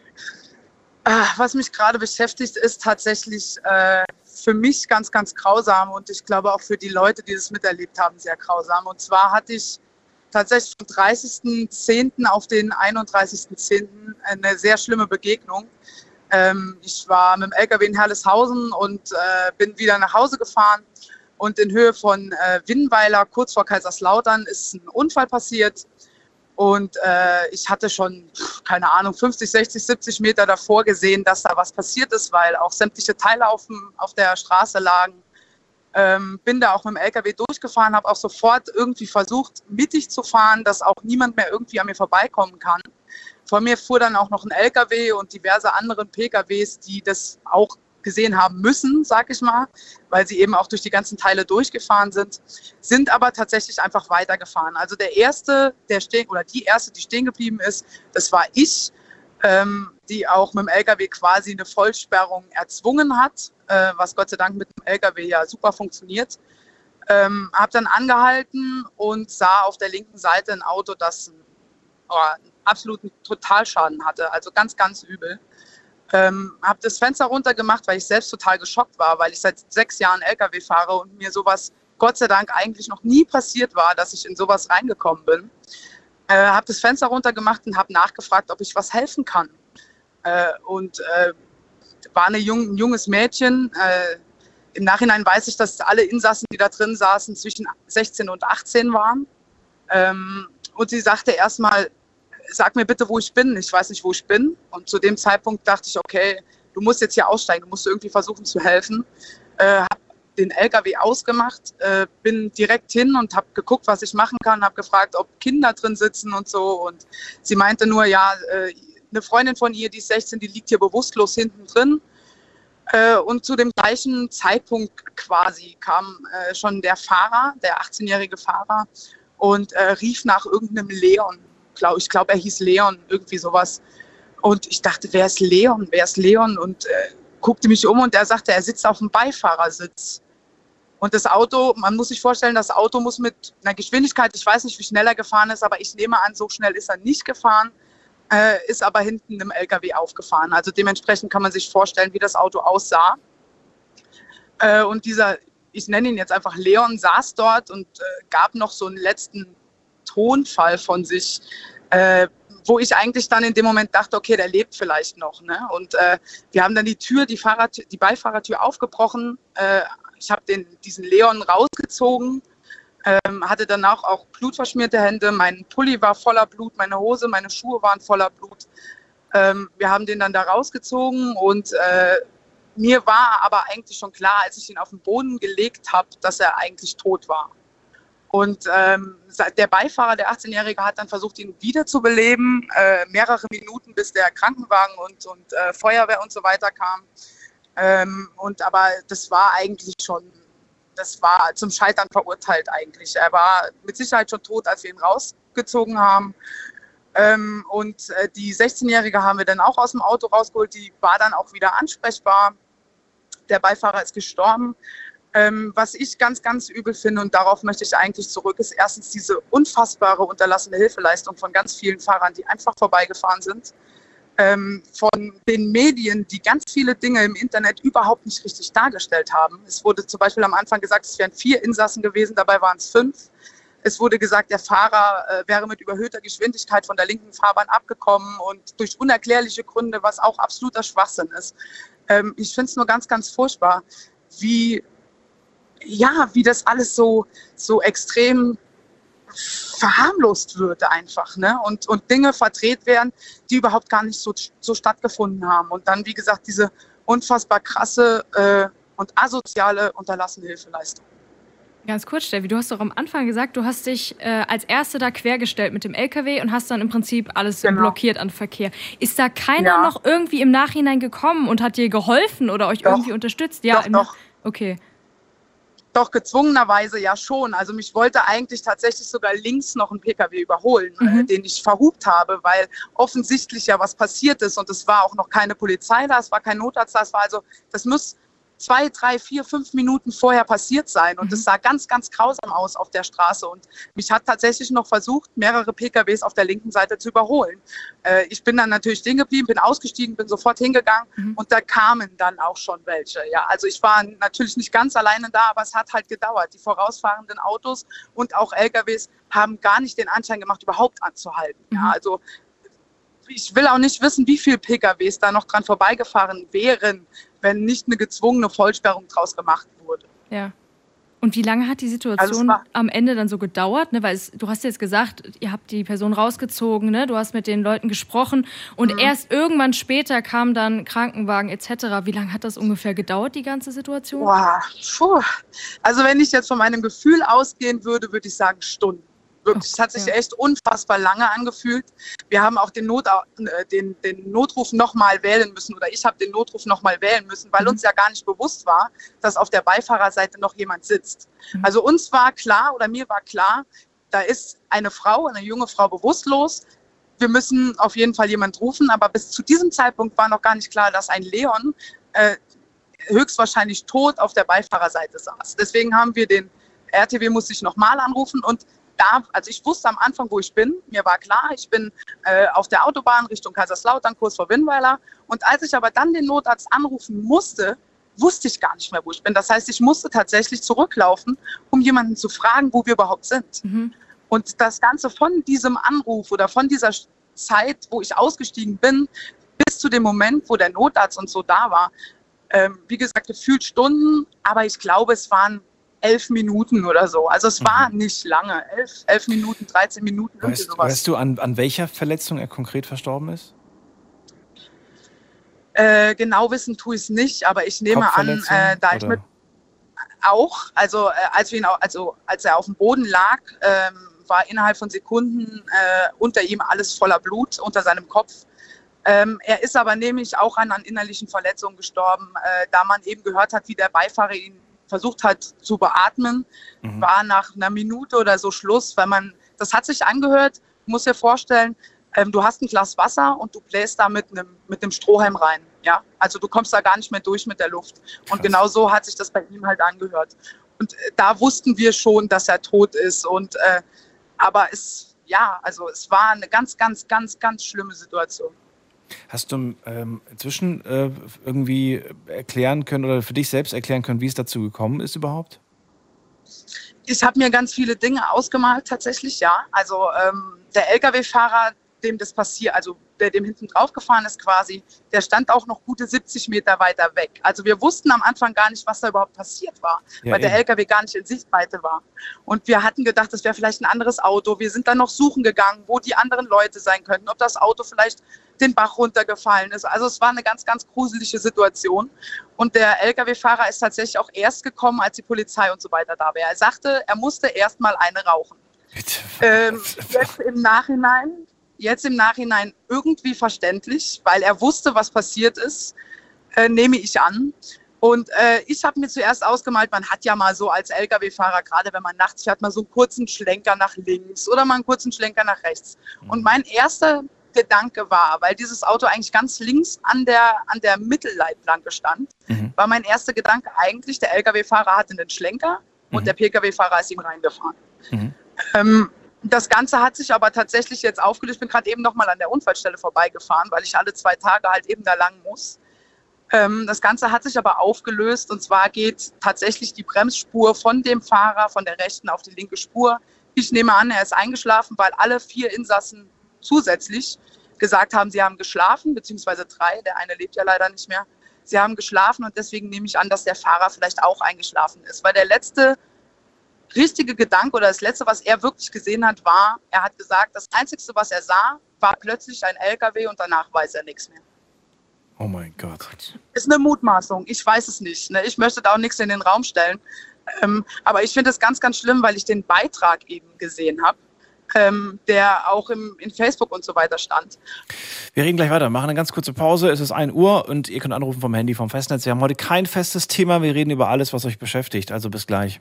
Ah, Was mich gerade beschäftigt, ist tatsächlich äh, für mich ganz, ganz grausam und ich glaube auch für die Leute, die das miterlebt haben, sehr grausam. Und zwar hatte ich tatsächlich vom 30.10. auf den 31.10. eine sehr schlimme Begegnung. Ähm, ich war mit dem LKW in Herleshausen und äh, bin wieder nach Hause gefahren. Und in Höhe von äh, Winnweiler, kurz vor Kaiserslautern, ist ein Unfall passiert. Und äh, ich hatte schon, keine Ahnung, 50, 60, 70 Meter davor gesehen, dass da was passiert ist, weil auch sämtliche Teile auf, dem, auf der Straße lagen. Ähm, bin da auch mit dem LKW durchgefahren, habe auch sofort irgendwie versucht, mittig zu fahren, dass auch niemand mehr irgendwie an mir vorbeikommen kann. Vor mir fuhr dann auch noch ein LKW und diverse andere PKWs, die das auch gesehen haben müssen, sag ich mal, weil sie eben auch durch die ganzen Teile durchgefahren sind, sind aber tatsächlich einfach weitergefahren. Also der erste, der stehen oder die erste, die stehen geblieben ist, das war ich, ähm, die auch mit dem LKW quasi eine Vollsperrung erzwungen hat, äh, was Gott sei Dank mit dem LKW ja super funktioniert. Ähm, habe dann angehalten und sah auf der linken Seite ein Auto, das oh, absoluten Totalschaden hatte, also ganz, ganz übel. Ähm, habe das Fenster runtergemacht, weil ich selbst total geschockt war, weil ich seit sechs Jahren LKW fahre und mir sowas Gott sei Dank eigentlich noch nie passiert war, dass ich in sowas reingekommen bin. Äh, habe das Fenster runtergemacht und habe nachgefragt, ob ich was helfen kann. Äh, und äh, war eine jung, ein junges Mädchen. Äh, Im Nachhinein weiß ich, dass alle Insassen, die da drin saßen, zwischen 16 und 18 waren. Ähm, und sie sagte erstmal, sag mir bitte, wo ich bin. Ich weiß nicht, wo ich bin. Und zu dem Zeitpunkt dachte ich, okay, du musst jetzt hier aussteigen, du musst irgendwie versuchen zu helfen. Äh, hab den LKW ausgemacht, äh, bin direkt hin und habe geguckt, was ich machen kann, habe gefragt, ob Kinder drin sitzen und so. Und sie meinte nur, ja, äh, eine Freundin von ihr, die ist 16, die liegt hier bewusstlos hinten drin. Äh, und zu dem gleichen Zeitpunkt quasi kam äh, schon der Fahrer, der 18-jährige Fahrer, und äh, rief nach irgendeinem Leon. Glaub, ich glaube, er hieß Leon, irgendwie sowas. Und ich dachte, wer ist Leon? Wer ist Leon? Und äh, guckte mich um und er sagte, er sitzt auf dem Beifahrersitz. Und das Auto, man muss sich vorstellen, das Auto muss mit einer Geschwindigkeit, ich weiß nicht, wie schnell er gefahren ist, aber ich nehme an, so schnell ist er nicht gefahren, äh, ist aber hinten im LKW aufgefahren. Also dementsprechend kann man sich vorstellen, wie das Auto aussah. Äh, und dieser, ich nenne ihn jetzt einfach Leon, saß dort und äh, gab noch so einen letzten Tonfall von sich, äh, wo ich eigentlich dann in dem Moment dachte, okay, der lebt vielleicht noch. Ne? Und äh, wir haben dann die Tür, die, Fahrrad, die Beifahrertür aufgebrochen. Äh, ich habe diesen Leon rausgezogen, ähm, hatte danach auch blutverschmierte Hände. Mein Pulli war voller Blut, meine Hose, meine Schuhe waren voller Blut. Ähm, wir haben den dann da rausgezogen und äh, mir war aber eigentlich schon klar, als ich ihn auf den Boden gelegt habe, dass er eigentlich tot war. Und ähm, der Beifahrer, der 18-Jährige, hat dann versucht, ihn wiederzubeleben, äh, mehrere Minuten, bis der Krankenwagen und, und äh, Feuerwehr und so weiter kam. Ähm, und aber das war eigentlich schon, das war zum Scheitern verurteilt eigentlich. Er war mit Sicherheit schon tot, als wir ihn rausgezogen haben. Ähm, und äh, die 16-Jährige haben wir dann auch aus dem Auto rausgeholt. Die war dann auch wieder ansprechbar. Der Beifahrer ist gestorben. Ähm, was ich ganz, ganz übel finde, und darauf möchte ich eigentlich zurück, ist erstens diese unfassbare unterlassene Hilfeleistung von ganz vielen Fahrern, die einfach vorbeigefahren sind. Ähm, von den Medien, die ganz viele Dinge im Internet überhaupt nicht richtig dargestellt haben. Es wurde zum Beispiel am Anfang gesagt, es wären vier Insassen gewesen, dabei waren es fünf. Es wurde gesagt, der Fahrer äh, wäre mit überhöhter Geschwindigkeit von der linken Fahrbahn abgekommen und durch unerklärliche Gründe, was auch absoluter Schwachsinn ist. Ähm, ich finde es nur ganz, ganz furchtbar, wie, ja, wie das alles so, so extrem verharmlost wird einfach, ne? Und, und Dinge verdreht werden, die überhaupt gar nicht so, so stattgefunden haben. Und dann, wie gesagt, diese unfassbar krasse äh, und asoziale unterlassene Hilfeleistung. Ganz kurz, Steffi, du hast doch am Anfang gesagt, du hast dich äh, als Erste da quergestellt mit dem LKW und hast dann im Prinzip alles Genau. blockiert an Verkehr. Ist da keiner Ja. noch irgendwie im Nachhinein gekommen und hat dir geholfen oder euch Doch. irgendwie unterstützt? Ja, Doch, doch. Okay. Doch gezwungenerweise ja schon. Also mich wollte eigentlich tatsächlich sogar links noch ein Pkw überholen, Mhm. äh, den ich verhupt habe, weil offensichtlich ja was passiert ist und es war auch noch keine Polizei da, es war kein Notarzt da, es war also, das muss zwei, drei, vier, fünf Minuten vorher passiert sein und es sah ganz, ganz grausam aus auf der Straße und mich hat tatsächlich noch versucht, mehrere PKWs auf der linken Seite zu überholen. Äh, ich bin dann natürlich stehen geblieben, bin ausgestiegen, bin sofort hingegangen und da kamen dann auch schon welche. Ja, also ich war natürlich nicht ganz alleine da, aber es hat halt gedauert. Die vorausfahrenden Autos und auch LKWs haben gar nicht den Anschein gemacht, überhaupt anzuhalten. Ja, also ich will auch nicht wissen, wie viele PKWs da noch dran vorbeigefahren wären, wenn nicht eine gezwungene Vollsperrung draus gemacht wurde. Ja. Und wie lange hat die Also Situation war- am Ende dann so gedauert? Ne? Weil es, du hast jetzt gesagt, ihr habt die Person rausgezogen, ne? du hast mit den Leuten gesprochen und Mhm. erst irgendwann später kam dann Krankenwagen etc. Wie lange hat das ungefähr gedauert, die ganze Situation? Boah, puh. Also wenn ich jetzt von meinem Gefühl ausgehen würde, würde ich sagen Stunden. Wirklich, es hat sich echt unfassbar lange angefühlt. Wir haben auch den, Not, äh, den, den Notruf nochmal wählen müssen oder ich habe den Notruf nochmal wählen müssen, weil uns ja gar nicht bewusst war, dass auf der Beifahrerseite noch jemand sitzt. Also uns war klar oder mir war klar, da ist eine Frau, eine junge Frau bewusstlos. Wir müssen auf jeden Fall jemand rufen, aber bis zu diesem Zeitpunkt war noch gar nicht klar, dass ein Leon äh, höchstwahrscheinlich tot auf der Beifahrerseite saß. Deswegen haben wir den RTW musste ich nochmal anrufen und da, also ich wusste am Anfang, wo ich bin. Mir war klar, ich bin äh, auf der Autobahn Richtung Kaiserslautern, kurz vor Winnweiler. Und als ich aber dann den Notarzt anrufen musste, wusste ich gar nicht mehr, wo ich bin. Das heißt, ich musste tatsächlich zurücklaufen, um jemanden zu fragen, wo wir überhaupt sind. Und das Ganze von diesem Anruf oder von dieser Zeit, wo ich ausgestiegen bin, bis zu dem Moment, wo der Notarzt und so da war, ähm, wie gesagt, gefühlt Stunden, aber ich glaube, es waren elf Minuten oder so. Also es war nicht lange. Elf, elf Minuten, 13 Minuten, Weißt, sowas. weißt du, an, an welcher Verletzung er konkret verstorben ist? Äh, genau wissen tue ich es nicht, aber ich nehme an, äh, da ich oder? mit auch, also äh, als wir ihn, also als er auf dem Boden lag, ähm, war innerhalb von Sekunden äh, unter ihm alles voller Blut unter seinem Kopf. Ähm, er ist aber nämlich auch an, an innerlichen Verletzungen gestorben, äh, da man eben gehört hat, wie der Beifahrer ihn versucht hat zu beatmen, war nach einer Minute oder so Schluss, weil man, das hat sich angehört, muss dir vorstellen, ähm, du hast ein Glas Wasser und du bläst da mit einem mit Strohhalm rein. Ja, also du kommst da gar nicht mehr durch mit der Luft. Und genau so hat sich das bei ihm halt angehört. Und äh, da wussten wir schon, dass er tot ist. Und äh, aber es, ja, also es war eine ganz, ganz, ganz, ganz schlimme Situation. Hast du ähm, inzwischen äh, irgendwie erklären können oder für dich selbst erklären können, wie es dazu gekommen ist überhaupt? Ich habe mir ganz viele Dinge ausgemalt, tatsächlich, ja. Also ähm, der Lkw-Fahrer, dem das passiert, also der dem hinten drauf gefahren ist quasi, der stand auch noch gute 70 Meter weiter weg. Also wir wussten am Anfang gar nicht, was da überhaupt passiert war, Ja, weil der eben. LKW gar nicht in Sichtweite war. Und wir hatten gedacht, das wäre vielleicht ein anderes Auto. Wir sind dann noch suchen gegangen, wo die anderen Leute sein könnten, ob das Auto vielleicht den Bach runtergefallen ist. Also es war eine ganz, ganz gruselige Situation. Und der Lkw-Fahrer ist tatsächlich auch erst gekommen, als die Polizei und so weiter da wäre. Er sagte, er musste erst mal eine rauchen. Ähm, jetzt im Nachhinein, jetzt im Nachhinein irgendwie verständlich, weil er wusste, was passiert ist, äh, nehme ich an. Und äh, ich habe mir zuerst ausgemalt, man hat ja mal so als Lkw-Fahrer, gerade wenn man nachts fährt, mal so einen kurzen Schlenker nach links oder mal einen kurzen Schlenker nach rechts. Und mein erster Gedanke war, weil dieses Auto eigentlich ganz links an der, an der Mittelleitplanke stand, war mein erster Gedanke eigentlich, der Lkw-Fahrer hatte einen Schlenker und der Pkw-Fahrer ist ihm reingefahren. Ähm, das Ganze hat sich aber tatsächlich jetzt aufgelöst. Ich bin gerade eben noch mal an der Unfallstelle vorbeigefahren, weil ich alle zwei Tage halt eben da lang muss. Ähm, das Ganze hat sich aber aufgelöst und zwar geht tatsächlich die Bremsspur von dem Fahrer von der rechten auf die linke Spur Ich nehme an, er ist eingeschlafen, weil alle vier Insassen zusätzlich gesagt haben, sie haben geschlafen, beziehungsweise drei, der eine lebt ja leider nicht mehr. Sie haben geschlafen und deswegen nehme ich an, dass der Fahrer vielleicht auch eingeschlafen ist. Weil der letzte richtige Gedanke oder das letzte, was er wirklich gesehen hat, war, er hat gesagt, das Einzige, was er sah, war plötzlich ein LKW und danach weiß er nichts mehr. Oh mein Gott. Ist eine Mutmaßung, ich weiß es nicht. Ne? Ich möchte da auch nichts in den Raum stellen. Ähm, aber ich finde es ganz, ganz schlimm, weil ich den Beitrag eben gesehen habe, ähm, der auch im, in Facebook und so weiter stand. Wir reden gleich weiter, machen eine ganz kurze Pause. Es ist 1 Uhr und ihr könnt anrufen vom Handy, vom Festnetz. Wir haben heute kein festes Thema. Wir reden über alles, was euch beschäftigt. Also bis gleich.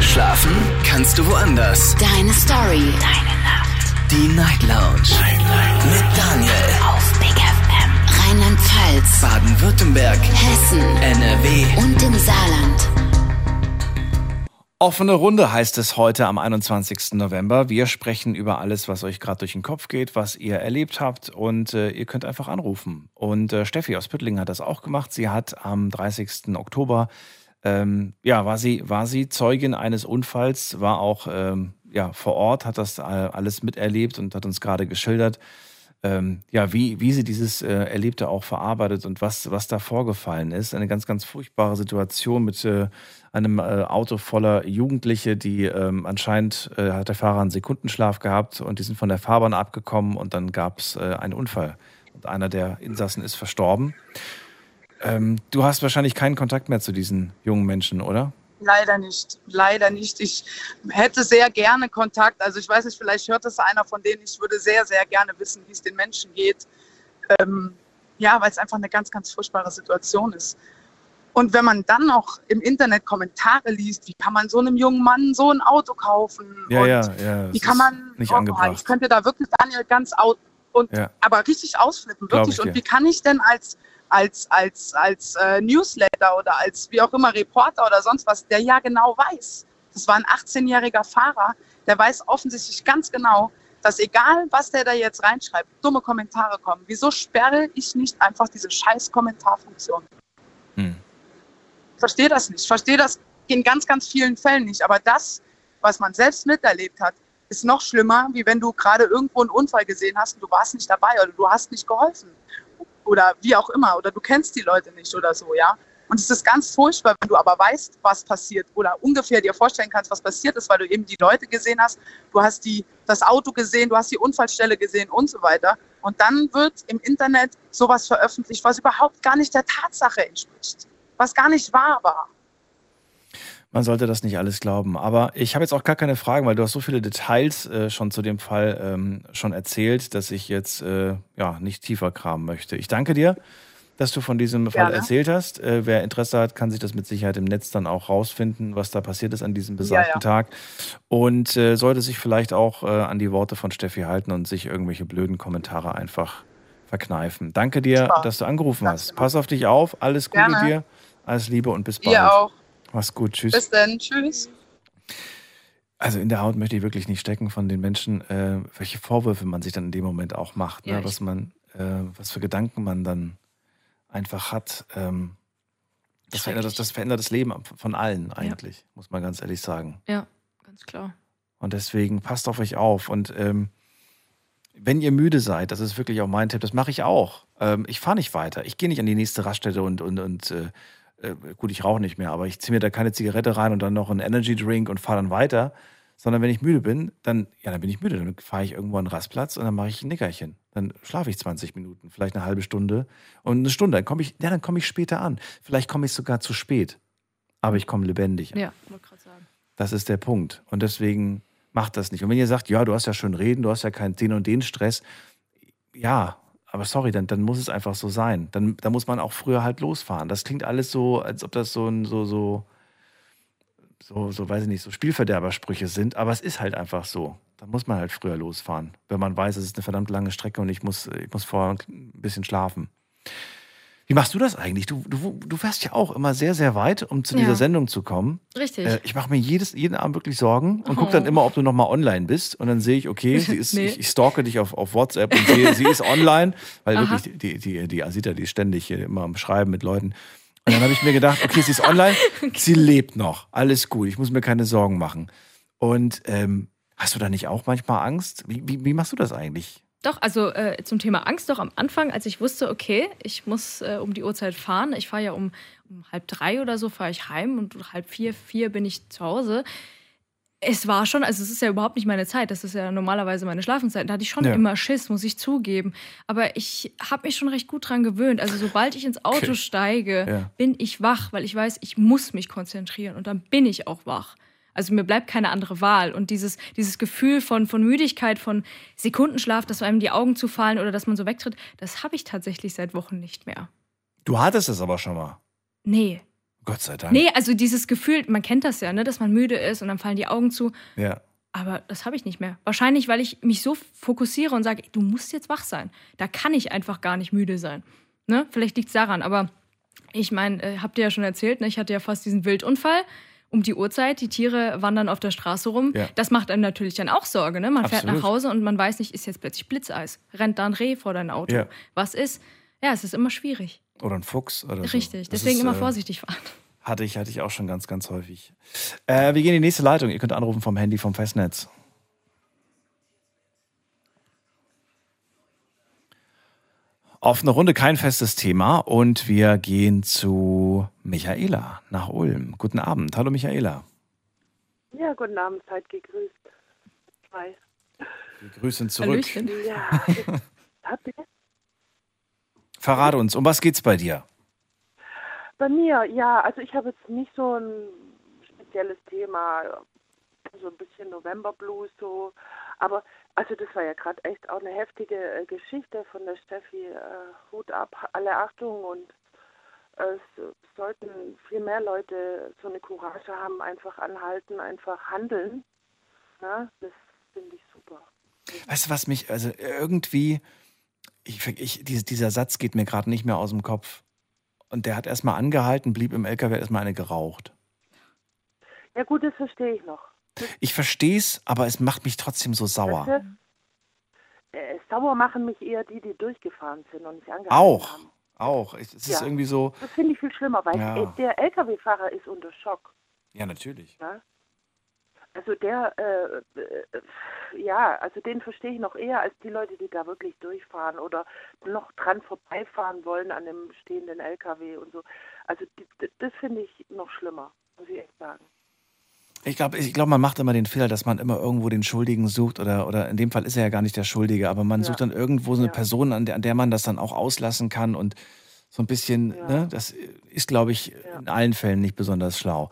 Schlafen kannst du woanders. Deine Story. Deine Nacht. Die Night Lounge. Night, Night. Mit Daniel. Auf Big FM. Rheinland-Pfalz. Baden-Württemberg. Hessen. NRW. Und im Saarland. Offene Runde heißt es heute am 21. November. Wir sprechen über alles, was euch gerade durch den Kopf geht, was ihr erlebt habt und äh, ihr könnt einfach anrufen. Und äh, Steffi aus Püttlingen hat das auch gemacht. Sie hat am 30. Oktober, ähm, ja, war sie, war sie Zeugin eines Unfalls, war auch ähm, ja, vor Ort, hat das äh, alles miterlebt und hat uns gerade geschildert, ähm, ja, wie, wie sie dieses äh, Erlebte auch verarbeitet und was, was da vorgefallen ist. Eine ganz, ganz furchtbare Situation mit äh, einem äh, Auto voller Jugendliche, die ähm, anscheinend äh, hat der Fahrer einen Sekundenschlaf gehabt und die sind von der Fahrbahn abgekommen und dann gab es äh, einen Unfall. Und einer der Insassen ist verstorben. Ähm, du hast wahrscheinlich keinen Kontakt mehr zu diesen jungen Menschen, oder? Leider nicht, leider nicht. Ich hätte sehr gerne Kontakt. Also ich weiß nicht, vielleicht hört es einer von denen. Ich würde sehr, sehr gerne wissen, wie es den Menschen geht. Ähm, ja, weil es einfach eine ganz, ganz furchtbare Situation ist. Und wenn man dann noch im Internet Kommentare liest, wie kann man so einem jungen Mann so ein Auto kaufen? Ja, und ja, ja. Wie kann man, nicht oh, angebracht. ich könnte da wirklich Daniel ganz out und Ja. aber richtig ausflippen, wirklich. ich. Und wie kann ich denn als als als als äh, Newsletter oder als wie auch immer Reporter oder sonst was, der ja genau weiß, das war ein 18-jähriger Fahrer, der weiß offensichtlich ganz genau, dass egal was der da jetzt reinschreibt, dumme Kommentare kommen. Wieso sperre ich nicht einfach diese scheiß Kommentarfunktion? Hm. Ich verstehe das nicht. Ich verstehe das in ganz, ganz vielen Fällen nicht. Aber das, was man selbst miterlebt hat, ist noch schlimmer, wie wenn du gerade irgendwo einen Unfall gesehen hast und du warst nicht dabei oder du hast nicht geholfen. Oder wie auch immer. Oder du kennst die Leute nicht oder so, ja. Und es ist ganz furchtbar, wenn du aber weißt, was passiert oder ungefähr dir vorstellen kannst, was passiert ist, weil du eben die Leute gesehen hast, du hast die, das Auto gesehen, du hast die Unfallstelle gesehen und so weiter. Und dann wird im Internet sowas veröffentlicht, was überhaupt gar nicht der Tatsache entspricht, was gar nicht wahr war. Man sollte das nicht alles glauben. Aber ich habe jetzt auch gar keine Fragen, weil du hast so viele Details äh, schon zu dem Fall ähm, schon erzählt, dass ich jetzt äh, ja nicht tiefer kramen möchte. Ich danke dir, dass du von diesem Fall Gerne. erzählt hast. Äh, wer Interesse hat, kann sich das mit Sicherheit im Netz dann auch rausfinden, was da passiert ist an diesem besagten ja. Tag. Und äh, sollte sich vielleicht auch äh, an die Worte von Steffi halten und sich irgendwelche blöden Kommentare einfach verkneifen. Danke dir, Super. dass du angerufen hast. Pass auf dich auf. Alles Gute Gerne. dir. Alles Liebe und bis bald. Ihr auch. Mach's gut. Tschüss. Bis dann. Tschüss. Also in der Haut möchte ich wirklich nicht stecken von den Menschen, äh, welche Vorwürfe man sich dann in dem Moment auch macht, Ja, ne? was man, äh, was für Gedanken man dann einfach hat. Ähm, das, verändert das, das verändert das Leben von allen eigentlich, muss man ganz ehrlich sagen. Ja, ganz klar. Und deswegen passt auf euch auf. Und ähm, wenn ihr müde seid, das ist wirklich auch mein Tipp, das mache ich auch. Ähm, ich fahre nicht weiter. Ich gehe nicht an die nächste Raststätte und, und, und äh, äh, gut, ich rauche nicht mehr, aber ich ziehe mir da keine Zigarette rein und dann noch einen Energy Drink und fahre dann weiter. Sondern wenn ich müde bin, dann, ja, dann bin ich müde. Dann fahre ich irgendwo an den Rastplatz und dann mache ich ein Nickerchen. Dann schlafe ich 20 Minuten, vielleicht eine halbe Stunde und eine Stunde. Dann komme ich, ja, dann komme ich später an. Vielleicht komme ich sogar zu spät. Aber ich komme lebendig an. Ja, wollte gerade sagen. Das ist der Punkt. Und deswegen macht das nicht. Und wenn ihr sagt, ja, du hast ja schön reden, du hast ja keinen den und den Stress, ja, aber sorry, dann, dann muss es einfach so sein. Dann, dann muss man auch früher halt losfahren. Das klingt alles so, als ob das so ein, so, so, so, so, weiß ich nicht, so Spielverderbersprüche sind, aber es ist halt einfach so. Da muss man halt früher losfahren, wenn man weiß, es ist eine verdammt lange Strecke und ich muss, ich muss vorher ein bisschen schlafen. Wie machst du das eigentlich? Du, du, du fährst ja auch immer sehr, sehr weit, um zu Ja. dieser Sendung zu kommen. Richtig. Äh, ich mache mir jedes, jeden Abend wirklich Sorgen und Oh. gucke dann immer, ob du nochmal online bist. Und dann sehe ich, okay, sie *laughs* ist, Nee. ich, ich stalke dich auf, auf WhatsApp und sehe, sie ist online, weil Aha. wirklich die, die, die Asita, die ist ständig hier immer am Schreiben mit Leuten. Und dann habe ich mir gedacht, okay, sie ist online, *laughs* sie lebt noch, alles gut, ich muss mir keine Sorgen machen. Und ähm, hast du da nicht auch manchmal Angst? Wie, wie, wie machst du das eigentlich? Doch, also äh, zum Thema Angst doch am Anfang, als ich wusste, okay, ich muss äh, um die Uhrzeit fahren. Ich fahre ja um, um halb drei oder so, fahre ich heim und halb vier, vier bin ich zu Hause. Es war schon, also es ist ja überhaupt nicht meine Zeit, das ist ja normalerweise meine Schlafenszeit. Da hatte ich schon Ja. immer Schiss, muss ich zugeben. Aber ich habe mich schon recht gut dran gewöhnt. Also sobald ich ins Auto Okay. steige, Ja. bin ich wach, weil ich weiß, ich muss mich konzentrieren und dann bin ich auch wach. Also mir bleibt keine andere Wahl. Und dieses, dieses Gefühl von, von Müdigkeit, von Sekundenschlaf, dass einem die Augen zufallen oder dass man so wegtritt, das habe ich tatsächlich seit Wochen nicht mehr. Du hattest es aber schon mal. Nee. Gott sei Dank. Nee, also dieses Gefühl, man kennt das ja, ne, dass man müde ist und dann fallen die Augen zu. Ja. Aber das habe ich nicht mehr. Wahrscheinlich, weil ich mich so fokussiere und sage, du musst jetzt wach sein. Da kann ich einfach gar nicht müde sein. Ne? Vielleicht liegt es daran, aber ich meine, äh, habt ihr ja schon erzählt, ne? ich hatte ja fast diesen Wildunfall um die Uhrzeit. Die Tiere wandern auf der Straße rum. Ja. Das macht einem natürlich dann auch Sorge. Ne? Man fährt Absolut. nach Hause und man weiß nicht, ist jetzt plötzlich Blitzeis? Rennt da ein Reh vor dein Auto? Ja. Was ist? Ja, es ist immer schwierig. Oder ein Fuchs oder so. Richtig. Das Deswegen ist, immer äh, vorsichtig fahren. Hatte ich, hatte ich auch schon ganz, ganz häufig. Äh, wir gehen in die nächste Leitung. Ihr könnt anrufen vom Handy vom Festnetz. Offene Runde, kein festes Thema. Und wir gehen zu Michaela nach Ulm. Guten Abend. Hallo Michaela. Ja, guten Abend, seid gegrüßt. Hi. Wir grüßen zurück. Ja, *laughs* habt ihr? Verrate uns, um was geht's bei dir? Bei mir, ja, also ich habe jetzt nicht so ein spezielles Thema, so ein bisschen November Blues so, aber also das war ja gerade echt auch eine heftige äh, Geschichte von der Steffi. Äh, Hut ab, alle Achtung und es sollten viel mehr Leute so eine Courage haben, einfach anhalten, einfach handeln. Na, das finde ich super. Weißt du, was mich, also irgendwie, ich, ich, dies- dieser Satz geht mir gerade nicht mehr aus dem Kopf. Und der hat erstmal angehalten, blieb im LKW, erstmal eine geraucht. Ja gut, das verstehe ich noch. Ich verstehe es, aber es macht mich trotzdem so sauer. Weißt du, äh, sauer machen mich eher die, die durchgefahren sind und nicht angehalten Auch, haben. auch. Es ist Ja. irgendwie so, Das finde ich viel schlimmer, weil Ja. äh, der LKW-Fahrer ist unter Schock. ja, natürlich. Ne? Also der, äh, äh, ja, also den verstehe ich noch eher als die Leute, die da wirklich durchfahren oder noch dran vorbeifahren wollen an dem stehenden LKW und so. Also die, das finde ich noch schlimmer, muss ich echt sagen. Ich glaube, ich glaub, man macht immer den Fehler, dass man immer irgendwo den Schuldigen sucht oder, oder in dem Fall ist er ja gar nicht der Schuldige, aber man sucht dann irgendwo so eine Person, an der, an der man das dann auch auslassen kann und so ein bisschen, ne, das ist, glaube ich, in allen Fällen nicht besonders schlau.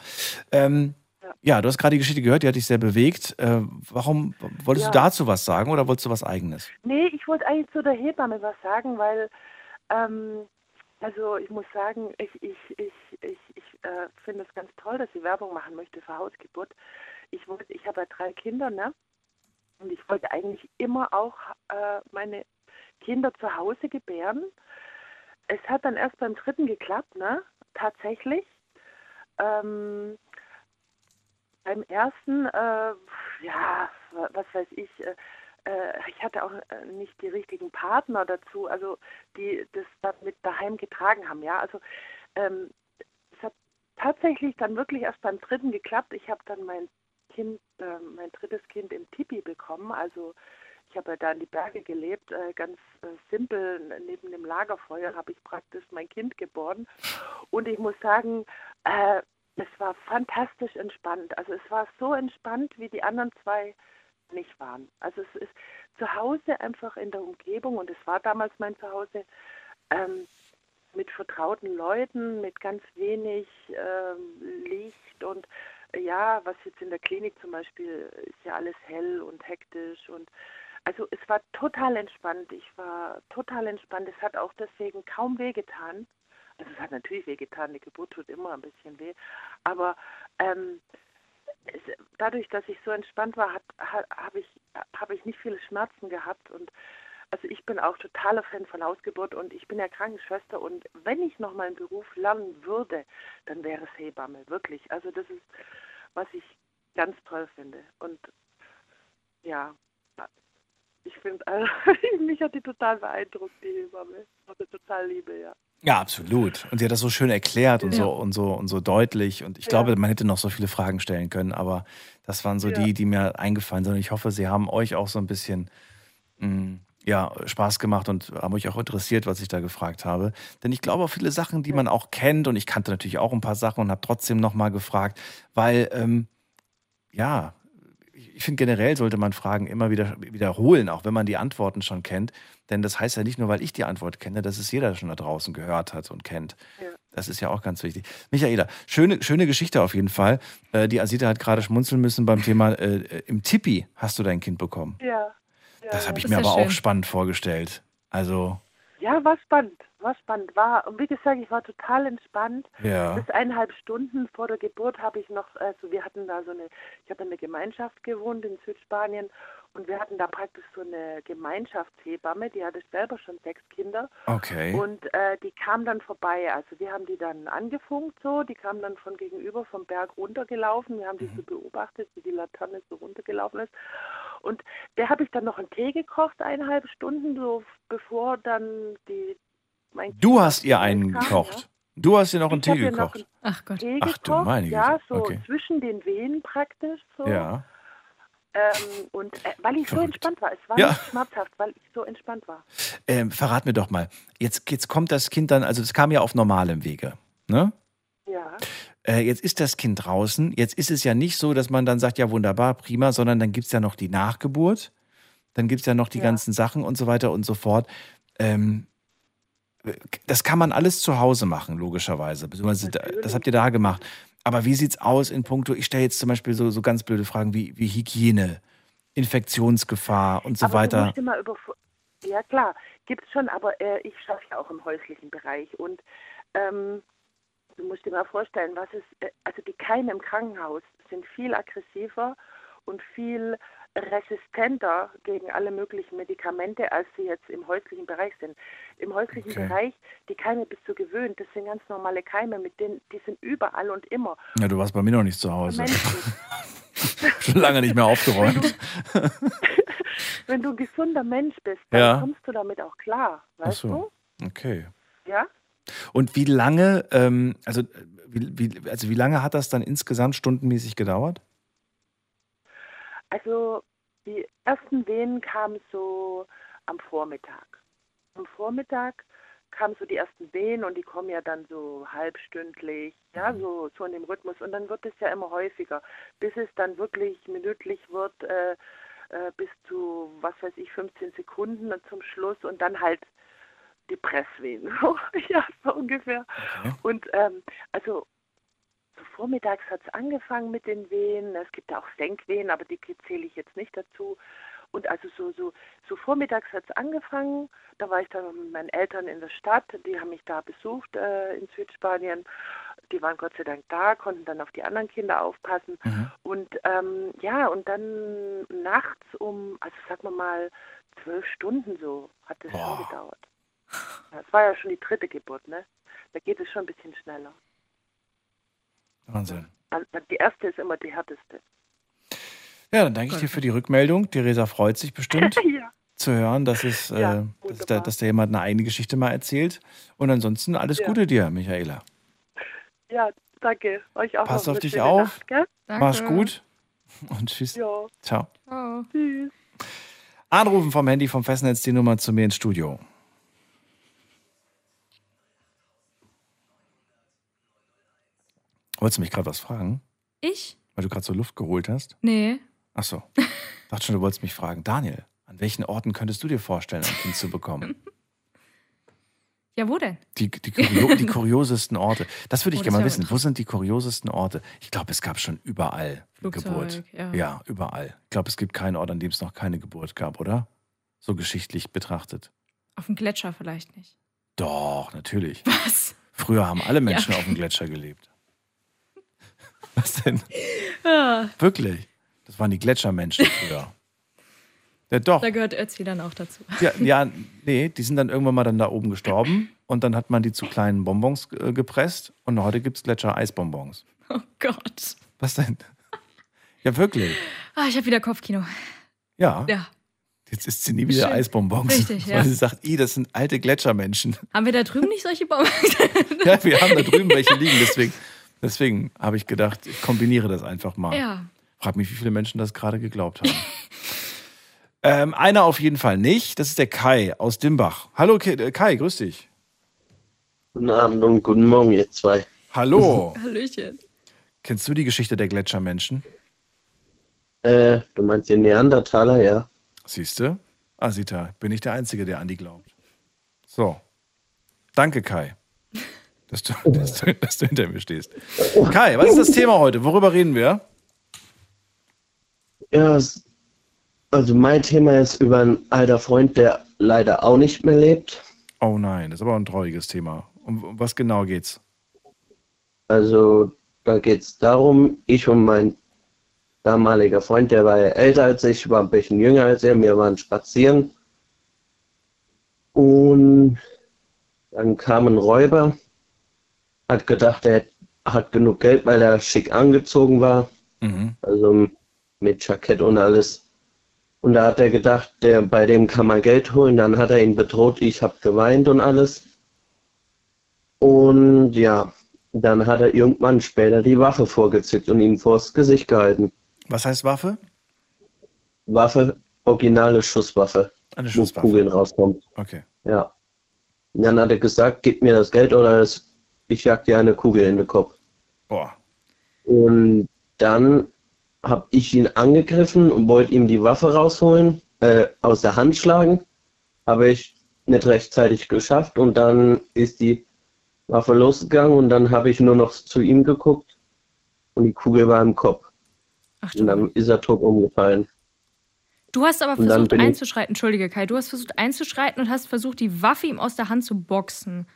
Ähm, ja. du hast gerade die Geschichte gehört, die hat dich sehr bewegt. Äh, warum wolltest Ja. du dazu was sagen oder wolltest du was Eigenes? Nee, ich wollte eigentlich zu der Hebamme was sagen, weil, ähm, also ich muss sagen, ich, ich, ich, ich äh, finde es ganz toll, dass sie Werbung machen möchte für Hausgeburt. Ich wollte, ich habe ja drei Kinder, ne? Und ich wollte eigentlich immer auch äh, meine Kinder zu Hause gebären. Es hat dann erst beim dritten geklappt, ne? Tatsächlich. Ähm, beim ersten, äh, ja, wa- was weiß ich, äh, äh, ich hatte auch äh, nicht die richtigen Partner dazu, also die das dann mit daheim getragen haben, ja. Also ähm, tatsächlich dann wirklich erst beim dritten geklappt. Ich habe dann mein Kind, äh, mein drittes Kind im Tipi bekommen, also ich habe ja da in die Berge gelebt, äh, ganz äh, simpel, neben dem Lagerfeuer habe ich praktisch mein Kind geboren. Und ich muss sagen, äh, es war fantastisch entspannt. Also es war so entspannt, wie die anderen zwei nicht waren. Also es ist zu Hause einfach in der Umgebung, und es war damals mein Zuhause, ähm, mit vertrauten Leuten, mit ganz wenig ähm, Licht und äh, ja, was jetzt in der Klinik zum Beispiel ist ja alles hell und hektisch und also es war total entspannt. Ich war total entspannt. Es hat auch deswegen kaum wehgetan. Also es hat natürlich wehgetan. Die Geburt tut immer ein bisschen weh. Aber ähm, es, dadurch, dass ich so entspannt war, habe ich, habe ich nicht viele Schmerzen gehabt. Und also ich bin auch totaler Fan von Hausgeburt und ich bin ja Krankenschwester. Und wenn ich noch mal einen Beruf lernen würde, dann wäre es Hebamme. Wirklich. Also das ist, was ich ganz toll finde. Und ja, ich finde, also, *laughs* mich hat die total beeindruckt, die Hebamme. Also total liebe, ja. Ja, absolut. Und sie hat das so schön erklärt und Ja. so und so und so deutlich. Und ich glaube, man hätte noch so viele Fragen stellen können, aber das waren so Ja. die, die mir eingefallen sind. Und ich hoffe, sie haben euch auch so ein bisschen mh, ja, Spaß gemacht und haben euch auch interessiert, was ich da gefragt habe. Denn ich glaube, auch viele Sachen, die man auch kennt, und ich kannte natürlich auch ein paar Sachen und habe trotzdem nochmal gefragt, weil ähm, ja, ich finde generell sollte man Fragen immer wieder wiederholen, auch wenn man die Antworten schon kennt. Denn das heißt ja nicht nur, weil ich die Antwort kenne, dass es jeder schon da draußen gehört hat und kennt. Das ist ja auch ganz wichtig. Michaela, schöne, schöne Geschichte auf jeden Fall. Äh, die Asita hat gerade schmunzeln müssen beim Thema äh, im Tippi hast du dein Kind bekommen. Ja. Das habe ich Das mir aber auch schön. spannend vorgestellt. Also, Ja, war spannend, war spannend. War, und wie gesagt, ich war total entspannt. Ja. Bis eineinhalb Stunden vor der Geburt habe ich noch, also wir hatten da so eine, ich habe in einer Gemeinschaft gewohnt in Südspanien und wir hatten da praktisch so eine Gemeinschaftshebamme, die hatte selber schon sechs Kinder. Okay. Und äh, die kam dann vorbei. Also wir haben die dann angefunkt so, die kam dann von gegenüber vom Berg runtergelaufen. Wir haben die so beobachtet, wie die Laterne so runtergelaufen ist. Und der habe ich dann noch einen Tee gekocht, eineinhalb Stunden, so bevor dann die du hast ihr einen kam, gekocht. Du hast ihr noch einen Ich Tee gekocht. Ach Gott. Tee Ach du meine Güte. ja, so Okay. zwischen den Wehen praktisch so. Ja. Ähm, und äh, weil ich so Verrückt. entspannt war, es war Ja. nicht schmerzhaft, weil ich so entspannt war. Ähm, verrat mir doch mal, jetzt, jetzt kommt das Kind dann, also es kam ja auf normalem Wege. Ne? Ja. Äh, jetzt ist das Kind draußen. Jetzt ist es ja nicht so, dass man dann sagt, ja wunderbar, prima, sondern dann gibt es ja noch die Nachgeburt. Dann gibt es ja noch die ganzen Sachen und so weiter und so fort. Ähm, das kann man alles zu Hause machen, logischerweise. Beziehungsweise Das habt ihr da gemacht. Aber wie sieht's aus in puncto, ich stelle jetzt zum Beispiel so, so ganz blöde Fragen wie, wie Hygiene, Infektionsgefahr und so aber weiter. ja klar, gibt es schon, aber äh, ich schaffe ja auch im häuslichen Bereich und ähm, du musst dir mal vorstellen, was es, äh, also die Keime im Krankenhaus sind viel aggressiver und viel resistenter gegen alle möglichen Medikamente, als sie jetzt im häuslichen Bereich sind. Im häuslichen Okay. Bereich, die Keime bist du gewöhnt, das sind ganz normale Keime, mit denen, die sind überall und immer. Ja, du warst bei mir noch nicht zu Hause. *laughs* Schon lange nicht mehr aufgeräumt. *laughs* Wenn du ein gesunder Mensch bist, dann Ja. kommst du damit auch klar, Ach weißt so. Okay. du? Ja? Und wie lange, ähm, also, wie, wie, also wie lange hat das dann insgesamt stundenmäßig gedauert? Also die ersten Wehen kamen so am Vormittag. Am Vormittag kamen so die ersten Wehen und die kommen ja dann so halbstündlich, ja, so, so in dem Rhythmus. Und dann wird es ja immer häufiger, bis es dann wirklich minütlich wird, äh, äh, bis zu, was weiß ich, 15 Sekunden und zum Schluss und dann halt die Presswehen. So, *laughs* ja, so ungefähr. Und ähm, also so vormittags hat es angefangen mit den Wehen. Es gibt ja auch Senkwehen, aber die zähle ich jetzt nicht dazu. Und also so, so, so vormittags hat es angefangen. Da war ich dann mit meinen Eltern in der Stadt. Die haben mich da besucht äh, in Südspanien. Die waren Gott sei Dank da, konnten dann auf die anderen Kinder aufpassen. Und ähm, ja, und dann nachts um, also sagen wir mal, zwölf Stunden so hat es schon gedauert. Ja, Es war ja schon die dritte Geburt, ne? Da geht es schon ein bisschen schneller. Wahnsinn. Die erste ist immer die härteste. Ja, dann danke ich dir für die Rückmeldung. Theresa freut sich bestimmt *laughs* ja. zu hören, dass, es, Ja, äh, dass, da, dass da jemand eine eigene Geschichte mal erzählt. Und ansonsten alles Ja. Gute dir, Michaela. Ja, danke. Euch auch Pass auf dich auf. Nacht? Mach's gut. Und tschüss. Ja. Ciao. Oh. Tschüss. Anrufen vom Handy vom Festnetz die Nummer zu mir ins Studio. Wolltest du mich gerade was fragen? Ich? Weil du gerade so Luft geholt hast? Nee. Ach so. *laughs* Dachte schon, du wolltest mich fragen. Daniel, an welchen Orten könntest du dir vorstellen, ein Kind zu bekommen? *laughs* Ja, wo denn? Die, die, kurio die kuriosesten Orte. Das würde ich Oh, gerne mal wissen. Wo sind die kuriosesten Orte? Ich glaube, es gab schon überall Flugzeug, Geburt. ja. ja, überall. Ich glaube, es gibt keinen Ort, an dem es noch keine Geburt gab, oder? So geschichtlich betrachtet. Auf dem Gletscher vielleicht nicht. Doch, natürlich. Was? Früher haben alle *laughs* Menschen Ja. auf dem Gletscher gelebt. Was denn? Ah, Wirklich? Das waren die Gletschermenschen früher. Ja, doch. da gehört Ötzi dann auch dazu. Ja, ja, nee, die sind dann irgendwann mal dann da oben gestorben und dann hat man die zu kleinen Bonbons äh, gepresst und heute gibt es Gletscher-Eisbonbons. Oh Gott. Was denn? Ja, wirklich. Ah, ich habe wieder Kopfkino. Ja. Ja. Jetzt isst sie nie wieder Schön. Eisbonbons. Richtig, ja. Weil sie sagt, i, das sind alte Gletschermenschen. Haben wir da drüben nicht solche Baumarkte? Ja, wir haben da drüben welche liegen, deswegen, deswegen habe ich gedacht, ich kombiniere das einfach mal. Ja. Frag mich, wie viele Menschen das gerade geglaubt haben. *laughs* ähm, einer auf jeden Fall nicht. Das ist der Kai aus Dimbach. Hallo äh, Kai, grüß dich. Guten Abend und guten Morgen, ihr zwei. Hallo. *laughs* Hallöchen. Kennst du die Geschichte der Gletschermenschen? Äh, du meinst den Neandertaler, ja? Siehst du? Ah, Sita, bin ich der Einzige, der an die glaubt. So. Danke, Kai. Dass du, *laughs* dass, du, dass du hinter mir stehst. Kai, was ist das Thema heute? Worüber reden wir? Ja, also mein Thema ist über einen alter Freund, der leider auch nicht mehr lebt. Oh nein, das ist aber ein trauriges Thema. Um, um was genau geht's? Also da geht es darum, ich und mein damaliger Freund, der war ja älter als ich, war ein bisschen jünger als er, wir waren spazieren. Und dann kam ein Räuber, hat gedacht, er hat genug Geld, weil er schick angezogen war. Mhm. also mit Jackett und alles. Und da hat er gedacht, der, bei dem kann man Geld holen. Dann hat er ihn bedroht, ich habe geweint und alles. Und ja, dann hat er irgendwann später die Waffe vorgezückt und ihn vors Gesicht gehalten. Was heißt Waffe? Waffe, originale Schusswaffe. Eine wo Schusswaffe. Kugeln rauskommt. Okay. Ja. Und dann hat er gesagt, gib mir das Geld oder es, ich jag dir eine Kugel in den Kopf. Boah. Und dann habe ich ihn angegriffen und wollte ihm die Waffe rausholen, äh, aus der Hand schlagen. Habe ich nicht rechtzeitig geschafft und dann ist die Waffe losgegangen und dann habe ich nur noch zu ihm geguckt und die Kugel war im Kopf. und dann ist er tot umgefallen. Du hast aber versucht einzuschreiten, entschuldige Kai, du hast versucht einzuschreiten und hast versucht, die Waffe ihm aus der Hand zu boxen.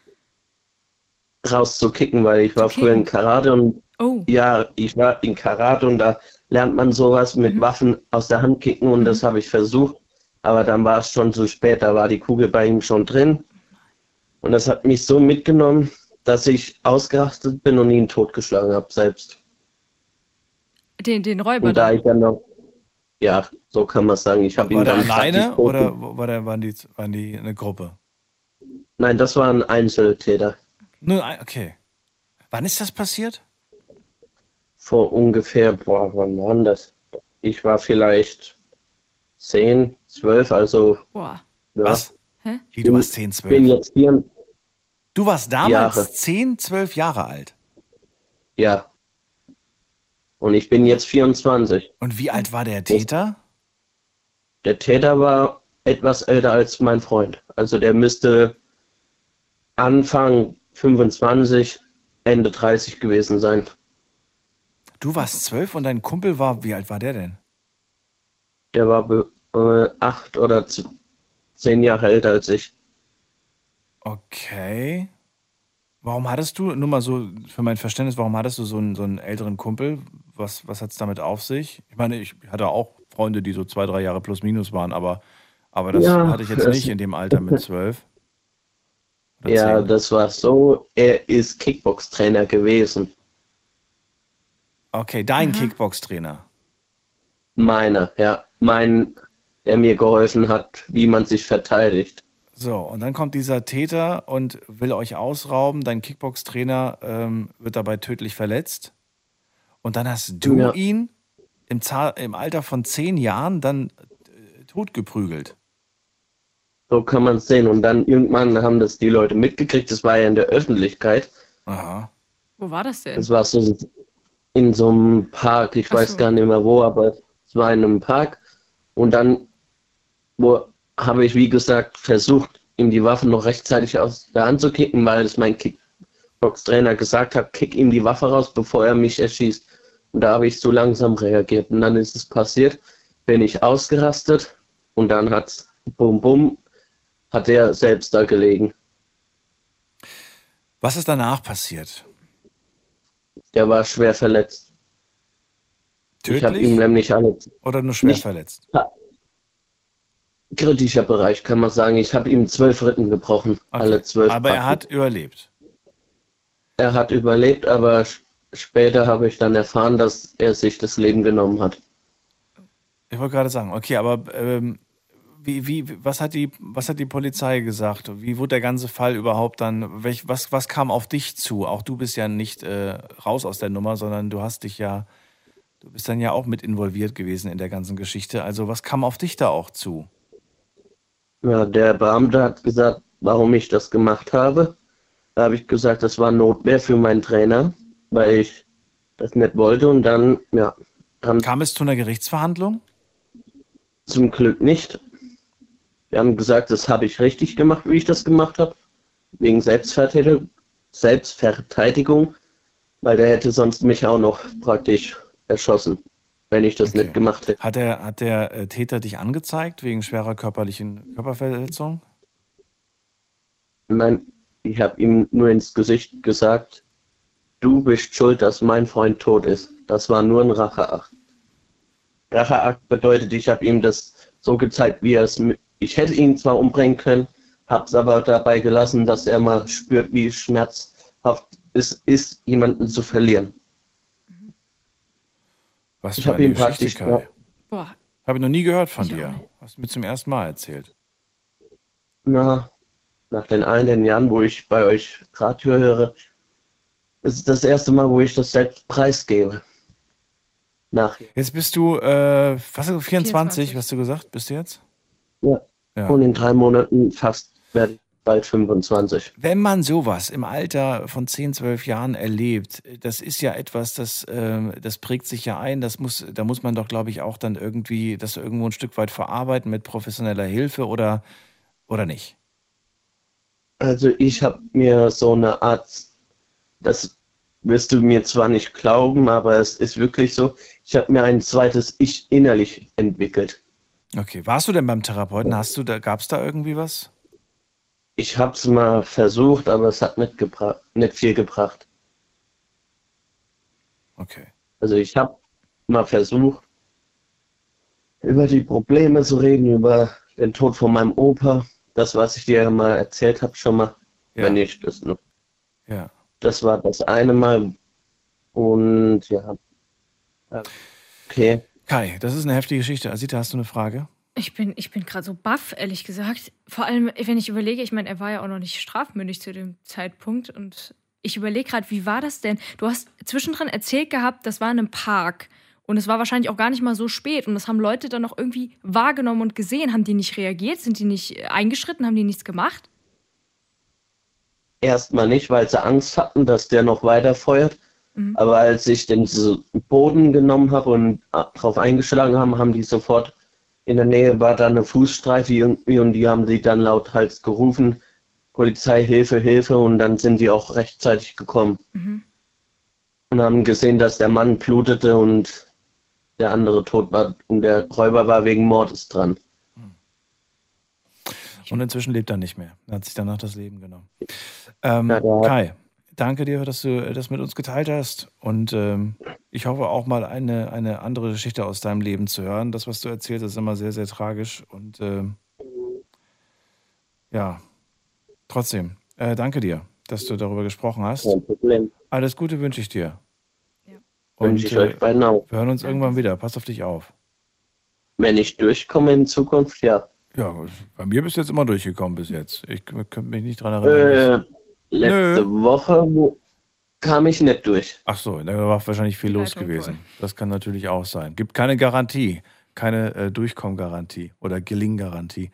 Rauszukicken, weil ich war Zu früher in? Karate und Oh. ja, ich war in Karate und da lernt man sowas Mhm. mit Waffen aus der Hand kicken und das habe ich versucht, aber dann war es schon zu spät, da war die Kugel bei ihm schon drin und das hat mich so mitgenommen, dass ich ausgerastet bin und ihn totgeschlagen habe selbst. Den, den Räuber Und da ich dann noch, ja, so kann man sagen, ich habe ihn War der dann alleine oder war der, waren, die, waren die eine Gruppe? Nein, das war ein Einzeltäter. Nur ein, okay. Wann ist das passiert? vor ungefähr, boah, wann war das? Ich war vielleicht 10, 12, also. Boah. Ja. Was? Hä? Wie, du warst 10, 12? bin jetzt vier, Du warst damals Jahre. 10, 12 Jahre alt. ja. Und ich bin jetzt 24. Und wie alt war der Täter? Der Täter war etwas älter als mein Freund. Also der müsste Anfang 25, Ende 30 gewesen sein. Du warst 12 und dein Kumpel war, wie alt war der denn? Der war äh, acht oder zehn Jahre älter als ich. Okay. Warum hattest du, nur mal so für mein Verständnis, warum hattest du so einen, so einen älteren Kumpel? Was, was hat es damit auf sich? Ich meine, ich hatte auch Freunde, die so zwei, drei Jahre plus minus waren, aber, aber das Ja, hatte ich jetzt nicht in dem Alter mit 12. Oder Ja, 10. das war so. Er ist Kickbox-Trainer gewesen. Okay, dein Kickbox-Trainer. Meiner, ja. Mein, der mir geholfen hat, wie man sich verteidigt. So, und dann kommt dieser Täter und will euch ausrauben. Dein Kickbox-Trainer ähm, wird dabei tödlich verletzt. Und dann hast du Ja. ihn im, im Alter von zehn Jahren dann äh, totgeprügelt. So kann man es sehen. Und dann irgendwann haben das die Leute mitgekriegt. Das war ja in der Öffentlichkeit. Aha. Wo war das denn? Das war so in so einem Park. Ich Ach weiß so. gar nicht mehr wo, aber es war in einem Park. Und dann wo, habe ich, wie gesagt, versucht, ihm die Waffe noch rechtzeitig aus der Hand zu kicken, weil es mein Kickbox-Trainer gesagt hat, kick ihm die Waffe raus, bevor er mich erschießt. Und da habe ich so langsam reagiert. Und dann ist es passiert, bin ich ausgerastet und dann hat's bum bum, hat er selbst da gelegen. Was ist danach passiert? Der war schwer verletzt. Ich habe Tödlich ihm nämlich alle oder nur schwer nicht- verletzt? kritischer Bereich, kann man sagen. Ich habe ihm zwölf Rippen gebrochen, alle zwölf. Aber er Backen. hat überlebt. er hat überlebt, aber später habe ich dann erfahren, dass er sich das Leben genommen hat. Ich wollte gerade sagen, okay, aber ähm, Wie, wie, was, hat die, was hat die Polizei gesagt? Wie wurde der ganze Fall überhaupt dann, welch, was, was kam auf dich zu? Auch du bist ja nicht äh, raus aus der Nummer, sondern du hast dich ja, du bist dann ja auch mit involviert gewesen in der ganzen Geschichte. Also was kam auf dich da auch zu? Ja, der Beamte hat gesagt, warum ich das gemacht habe. Da habe ich gesagt, das war Notwehr für meinen Trainer, weil ich das nicht wollte. Und dann, ja. Kam es zu einer Gerichtsverhandlung? Zum Glück nicht. Wir haben gesagt, das habe ich richtig gemacht, wie ich das gemacht habe. Wegen Selbstverteidigung, Selbstverteidigung, weil der hätte sonst mich auch noch praktisch erschossen, wenn ich das nicht gemacht hätte. Hat der, hat der äh, Täter dich angezeigt wegen schwerer körperlichen Körperverletzung? Nein, ich habe ihm nur ins Gesicht gesagt, du bist schuld, dass mein Freund tot ist. Das war nur ein Racheakt. Racheakt bedeutet, ich habe ihm das so gezeigt, wie er es. Ich hätte ihn zwar umbringen können, habe es aber dabei gelassen, dass er mal spürt, wie schmerzhaft es ist, jemanden zu verlieren. Was Ich für hab eine ihn praktisch-. Boah. Habe ich noch nie gehört von dir. Hast du mir zum ersten Mal erzählt. Na, nach den einen Jahren, wo ich bei euch Radio höre, ist es das erste Mal, wo ich das selbst preisgebe. Nach, Jetzt bist du, äh, was, 24, hast du gesagt, bist du jetzt? ja. Ja. Und in drei Monaten fast werde ich bald 25. Wenn man sowas im Alter von 10, 12 Jahren erlebt, das ist ja etwas, das, ähm, das prägt sich ja ein. Das muss, da muss man doch, glaube ich, auch dann irgendwie das irgendwo ein Stück weit verarbeiten mit professioneller Hilfe oder, oder nicht. Also ich habe mir so eine Art, das wirst du mir zwar nicht glauben, aber es ist wirklich so, ich habe mir ein zweites Ich innerlich entwickelt. Okay, warst du denn beim Therapeuten? Hast du da, gab es da irgendwie was? Ich habe es mal versucht, aber es hat nicht, nicht viel gebracht. Okay. Also ich habe mal versucht, über die Probleme zu reden, über den Tod von meinem Opa, das, was ich dir mal erzählt habe, schon mal, Ja. wenn ich das noch. Ja. Das war das eine Mal. Und ja. Okay. Kai, das ist eine heftige Geschichte. Asita, hast du eine Frage? Ich bin, ich bin gerade so baff, ehrlich gesagt. Vor allem, wenn ich überlege, ich meine, er war ja auch noch nicht strafmündig zu dem Zeitpunkt. Und ich überlege gerade, wie war das denn? Du hast zwischendrin erzählt gehabt, das war in einem Park. Und es war wahrscheinlich auch gar nicht mal so spät. Und das haben Leute dann noch irgendwie wahrgenommen und gesehen. Haben die nicht reagiert? Sind die nicht eingeschritten? Haben die nichts gemacht? Erstmal nicht, weil sie Angst hatten, dass der noch weiter feuert. Mhm. Aber als ich den Boden genommen habe und drauf eingeschlagen haben, haben die sofort in der Nähe war da eine Fußstreife irgendwie und die haben sie dann lauthals gerufen, Polizei, Hilfe, Hilfe und dann sind die auch rechtzeitig gekommen Mhm. und haben gesehen, dass der Mann blutete und der andere tot war und der Räuber war wegen Mordes dran. Und inzwischen lebt er nicht mehr. Er hat sich danach das Leben genommen. Ähm, Ja, Kai, danke dir, dass du das mit uns geteilt hast. Und ähm, ich hoffe auch mal eine, eine andere Geschichte aus deinem Leben zu hören. Das, was du erzählst, ist immer sehr, sehr tragisch. Und ähm, ja, trotzdem, äh, danke dir, dass du darüber gesprochen hast. Kein Problem. Alles Gute wünsche ich dir. Wünsche ich euch beiden auch. Wir hören uns irgendwann wieder. Pass auf dich auf. Wenn ich durchkomme in Zukunft, ja. Ja, bei mir bist du jetzt immer durchgekommen bis jetzt. Ich könnte mich nicht dran erinnern. Äh, letzte Woche wo, kam ich nicht durch. Ach so, da war wahrscheinlich viel los gewesen. Das kann natürlich auch sein. Gibt keine Garantie, keine äh, Durchkommgarantie oder Gelinggarantie.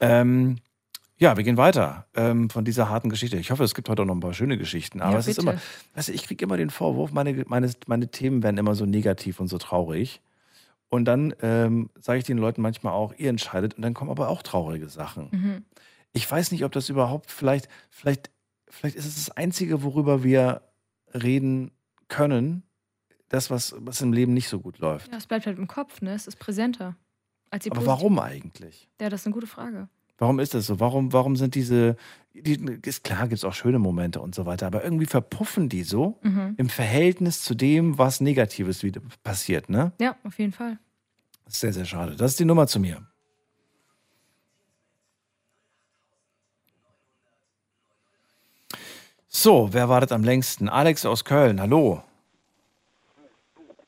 Ähm, ja, wir gehen weiter ähm, von dieser harten Geschichte. Ich hoffe, es gibt heute auch noch ein paar schöne Geschichten. Aber Ja, es ist immer, weißt du, ich kriege immer den Vorwurf, meine, meine, meine Themen werden immer so negativ und so traurig. Und dann ähm, sage ich den Leuten manchmal auch, ihr entscheidet, und dann kommen aber auch traurige Sachen. Mhm. Ich weiß nicht, ob das überhaupt vielleicht, vielleicht, vielleicht ist es das Einzige, worüber wir reden können, das, was, was im Leben nicht so gut läuft. Ja, es bleibt halt im Kopf, ne? Es ist präsenter. Als die Aber warum eigentlich? Ja, das ist eine gute Frage. Warum ist das so? Warum, warum sind diese, die, ist klar, gibt es auch schöne Momente und so weiter, aber irgendwie verpuffen die so Mhm. im Verhältnis zu dem, was Negatives wieder passiert, ne? Ja, auf jeden Fall. Das ist sehr, sehr schade. Das ist die Nummer zu mir. So, wer wartet am längsten? Alex aus Köln, hallo.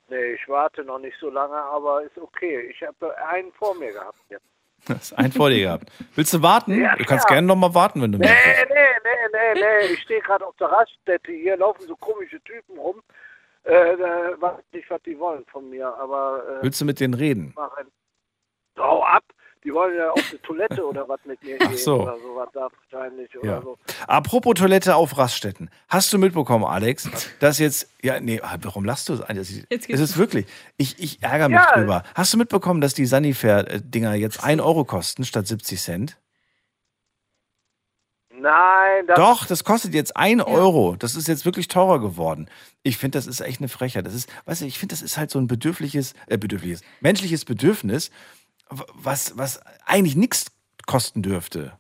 Nee, ich warte noch nicht so lange, aber ist okay. Ich habe einen vor mir gehabt jetzt. *laughs* Das ist ein vor dir gehabt. Willst du warten? Ja, du kannst klar. gerne noch mal warten, wenn du Nee, möchtest. nee, nee, nee, nee. Ich stehe gerade auf der Raststätte. Hier laufen so komische Typen rum. Äh, weiß ich nicht, was die wollen von mir, aber. Äh, Willst du mit denen reden? mach ein- Hau ab! Die wollen ja auf die Toilette oder was mit mir Ach gehen so. oder sowas da wahrscheinlich oder Ja. so. Apropos Toilette auf Raststätten. Hast du mitbekommen, Alex, dass jetzt, ja, nee, warum lachst du? Das ist, Jetzt es ist wirklich, ich, ich ärgere mich Ja. drüber. Hast du mitbekommen, dass die Sanifair-Dinger jetzt 1 Euro kosten statt 70 Cent? Nein, das Doch, das kostet jetzt 1 Euro. Das ist jetzt wirklich teurer geworden. Ich finde, das ist echt eine Frechheit. Das ist, weißt du, ich finde, das ist halt so ein bedürfliches, äh, bedürfliches, menschliches Bedürfnis, was, was eigentlich nichts kosten dürfte.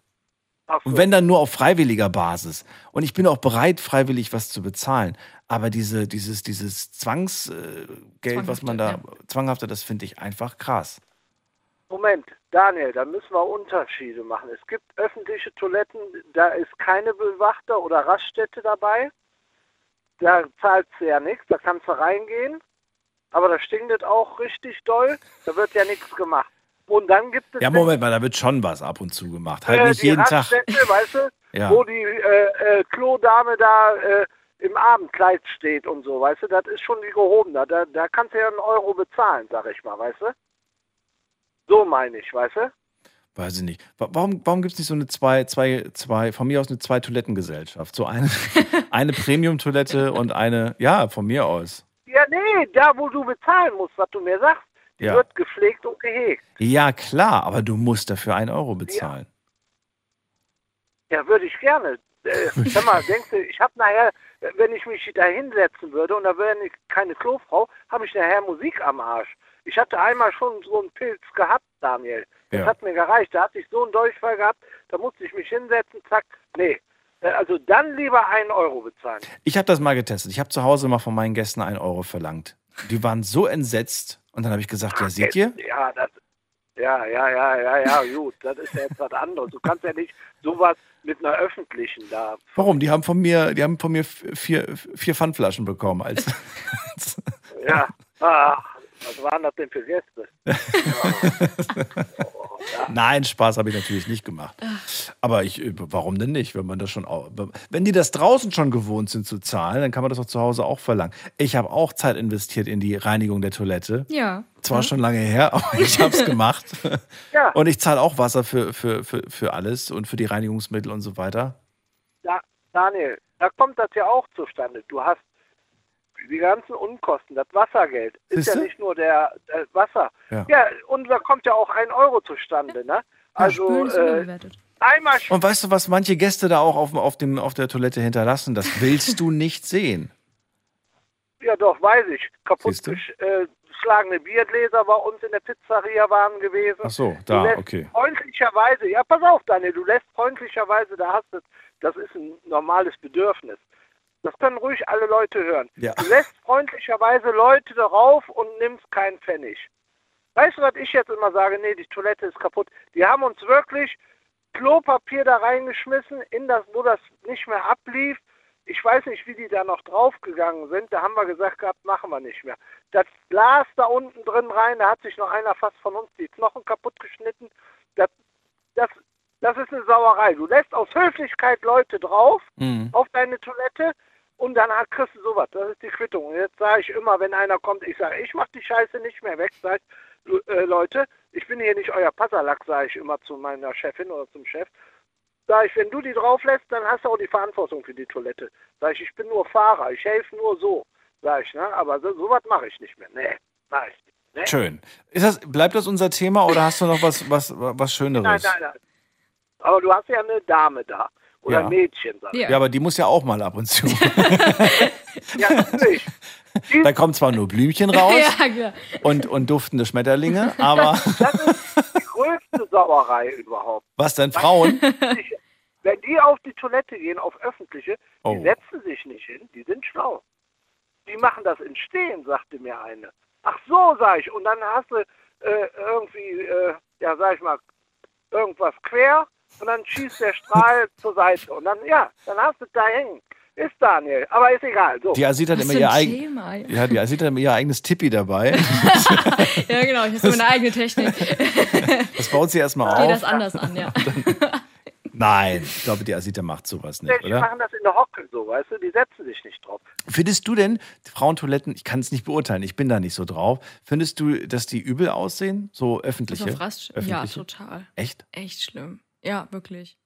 So. Und wenn dann nur auf freiwilliger Basis. Und ich bin auch bereit, freiwillig was zu bezahlen. Aber diese, dieses, dieses Zwangsgeld, was man da, zwanghafte, das finde ich einfach krass. Moment, Daniel, da müssen wir Unterschiede machen. Es gibt öffentliche Toiletten, da ist keine Bewachter oder Raststätte dabei. Da zahlst du ja nichts, da kannst du reingehen. Aber da stinkt auch richtig doll. Da wird ja nichts gemacht. Und dann gibt es Ja, Moment mal, da wird schon was ab und zu gemacht. Halt äh, nicht jeden Tag. *laughs* Weißt du, Ja. wo die äh, äh, Klodame da äh, im Abendkleid steht und so, weißt du, das ist schon die gehobene. Da, da kannst du ja einen Euro bezahlen, sag ich mal, weißt du? So meine ich, weißt du? Weiß ich nicht. Wa- Warum, warum gibt es nicht so eine zwei, zwei, zwei, von mir aus eine Zwei-Toiletten-Gesellschaft? So eine, *laughs* eine Premium-Toilette und eine, ja, von mir aus. Ja, nee, da wo du bezahlen musst, was du mir sagst, Ja. wird gepflegt und gehegt. Ja, klar, aber du musst dafür einen Euro bezahlen. Ja, würde ich gerne. Äh, *laughs* sag mal, denkst du, ich habe nachher, wenn ich mich da hinsetzen würde und da wäre keine Klofrau, habe ich nachher Musik am Arsch. Ich hatte einmal schon so einen Pilz gehabt, Daniel. Das Ja. hat mir gereicht. Da hatte ich so einen Durchfall gehabt, da musste ich mich hinsetzen, zack. Nee. Äh, Also dann lieber einen Euro bezahlen. Ich habe das mal getestet. Ich habe zu Hause mal von meinen Gästen einen Euro verlangt. Die waren so entsetzt und dann habe ich gesagt, ja, seht ihr? Ja, das, ja, ja, ja, ja, ja, gut. Das ist ja jetzt was anderes. Du kannst ja nicht sowas mit einer öffentlichen da. Warum? Die haben von mir, die haben von mir vier, vier Pfandflaschen bekommen. Als, *laughs* Ja. Ach, was waren das denn für Gäste? *laughs* Nein, Spaß habe ich natürlich nicht gemacht. Aber ich, warum denn nicht? Wenn man das schon, wenn die das draußen schon gewohnt sind zu zahlen, dann kann man das auch zu Hause auch verlangen. Ich habe auch Zeit investiert in die Reinigung der Toilette. Ja. Zwar schon lange her, aber ich habe es *laughs* gemacht. Ja. Und ich zahle auch Wasser für, für, für, für alles und für die Reinigungsmittel und so weiter. Da, Daniel, da kommt das ja auch zustande. Du hast die ganzen Unkosten, das Wassergeld ist ja Siehste? nicht nur der, der Wasser. Ja. Ja. und da kommt ja auch ein Euro zustande, ne? Also ist äh, einmal Und weißt du, was manche Gäste da auch auf, auf, dem, auf der Toilette hinterlassen? Das willst du nicht sehen. *laughs* Ja, doch, weiß ich. Kaputt äh, geschlagene Biergläser bei uns in der Pizzeria waren gewesen. Ach so, Du da, lässt okay. Freundlicherweise, ja, pass auf, Daniel, du lässt freundlicherweise, da hast du, das ist ein normales Bedürfnis. Das können ruhig alle Leute hören. Ja. Du lässt freundlicherweise Leute darauf und nimmst keinen Pfennig. Weißt du, was ich jetzt immer sage? Nee, die Toilette ist kaputt. Die haben uns wirklich Klopapier da reingeschmissen, in das, wo das nicht mehr ablief. Ich weiß nicht, wie die da noch draufgegangen sind. Da haben wir gesagt gehabt, machen wir nicht mehr. Das Glas da unten drin rein, da hat sich noch einer fast von uns die Knochen kaputt geschnitten. Das, das, das ist eine Sauerei. Du lässt aus Höflichkeit Leute drauf Mhm. auf deine Toilette und dann hat- kriegst du sowas. Das ist die Quittung. Und jetzt sage ich immer, wenn einer kommt, ich sage, ich mach die Scheiße nicht mehr weg. Sag ich, du, äh, Leute, ich bin hier nicht euer Passerlack, sage ich immer zu meiner Chefin oder zum Chef. Sag ich, wenn du die drauf lässt, dann hast du auch die Verantwortung für die Toilette. Sag ich, ich bin nur Fahrer, ich helfe nur so. Sag ich, ne? Aber so, sowas mache ich nicht mehr. Nee, mach ich nicht. Nee. Schön. Ist das, bleibt das unser Thema oder hast du noch was, was, was Schöneres? Nein, nein, nein. Aber du hast ja eine Dame da. Oder Ja. Mädchen, sag ich. Ja. aber die muss ja auch mal ab und zu. *laughs* Ja, natürlich. *laughs* da kommen zwar nur Blümchen raus *laughs* Ja, und, und duftende Schmetterlinge, aber Die größte Sauerei überhaupt. was denn Frauen? Wenn die auf die Toilette gehen, auf öffentliche, Oh. die setzen sich nicht hin, die sind schlau. Die machen das in Stehen, sagte mir eine. Ach so, sag ich. Und dann hast du äh, irgendwie, äh, ja, sag ich mal, irgendwas quer und dann schießt der Strahl zur Seite. Und dann, ja, dann hast du da hängen. Ist Daniel, aber ist egal. So. Die Asita hat immer ihr eigen, ja, die Asita hat immer ihr eigenes Tippi dabei. *laughs* Ja, genau, ich habe so meine eigene Technik. Das baut sie erstmal Ich auf. das anders an, ja. *laughs* Nein, ich glaube, die Asita macht sowas nicht, Die oder? machen das in der Hocke so, weißt du? Die setzen sich nicht drauf. Findest du denn Frauentoiletten, ich kann es nicht beurteilen, ich bin da nicht so drauf. Findest du, dass die übel aussehen? So öffentliche? Das auf Rast ja, öffentliche? total. Echt? Echt schlimm. Ja, wirklich.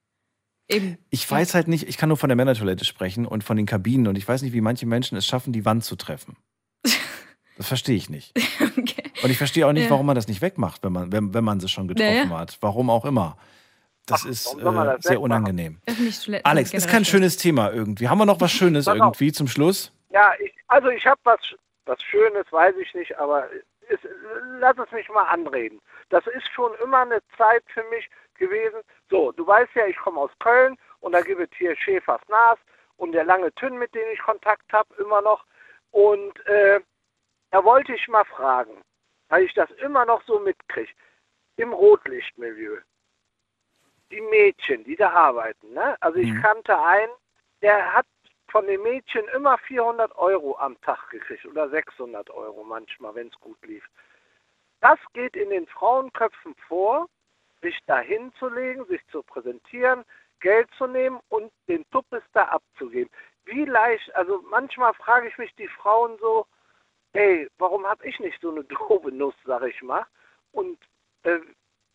Eben. Ich weiß halt nicht, ich kann nur von der Männertoilette sprechen und von den Kabinen und ich weiß nicht, wie manche Menschen es schaffen, die Wand zu treffen. *laughs* Das verstehe ich nicht. Und ich verstehe auch nicht, Ja. warum man das nicht wegmacht, wenn man, wenn, wenn man sie schon getroffen Ja, ja. hat. Warum auch immer. Das ist soll man äh, das sehr wegmachen? unangenehm. Alex, ist kein schönes Thema irgendwie. Haben wir noch was Schönes irgendwie zum Schluss? Ja, ich, also ich habe was, was Schönes, weiß ich nicht, aber es, lass es mich mal anreden. Das ist schon immer eine Zeit für mich gewesen. So, du weißt ja, ich komme aus Köln und da gibt es hier Schäfers Nas und der lange Tünn, mit dem ich Kontakt habe, immer noch. Und äh, da wollte ich mal fragen, weil ich das immer noch so mitkriege, im Rotlichtmilieu. Die Mädchen, die da arbeiten, ne? Also ich kannte einen, der hat von den Mädchen immer 400 Euro am Tag gekriegt oder 600 Euro manchmal, wenn es gut lief. Das geht in den Frauenköpfen vor, sich da hinzulegen, sich zu präsentieren, Geld zu nehmen und den Tuppes da abzugeben. Wie leicht, also manchmal frage ich mich die Frauen so, hey, warum habe ich nicht so eine *laughs* doofe Nuss, sag ich mal? Und äh,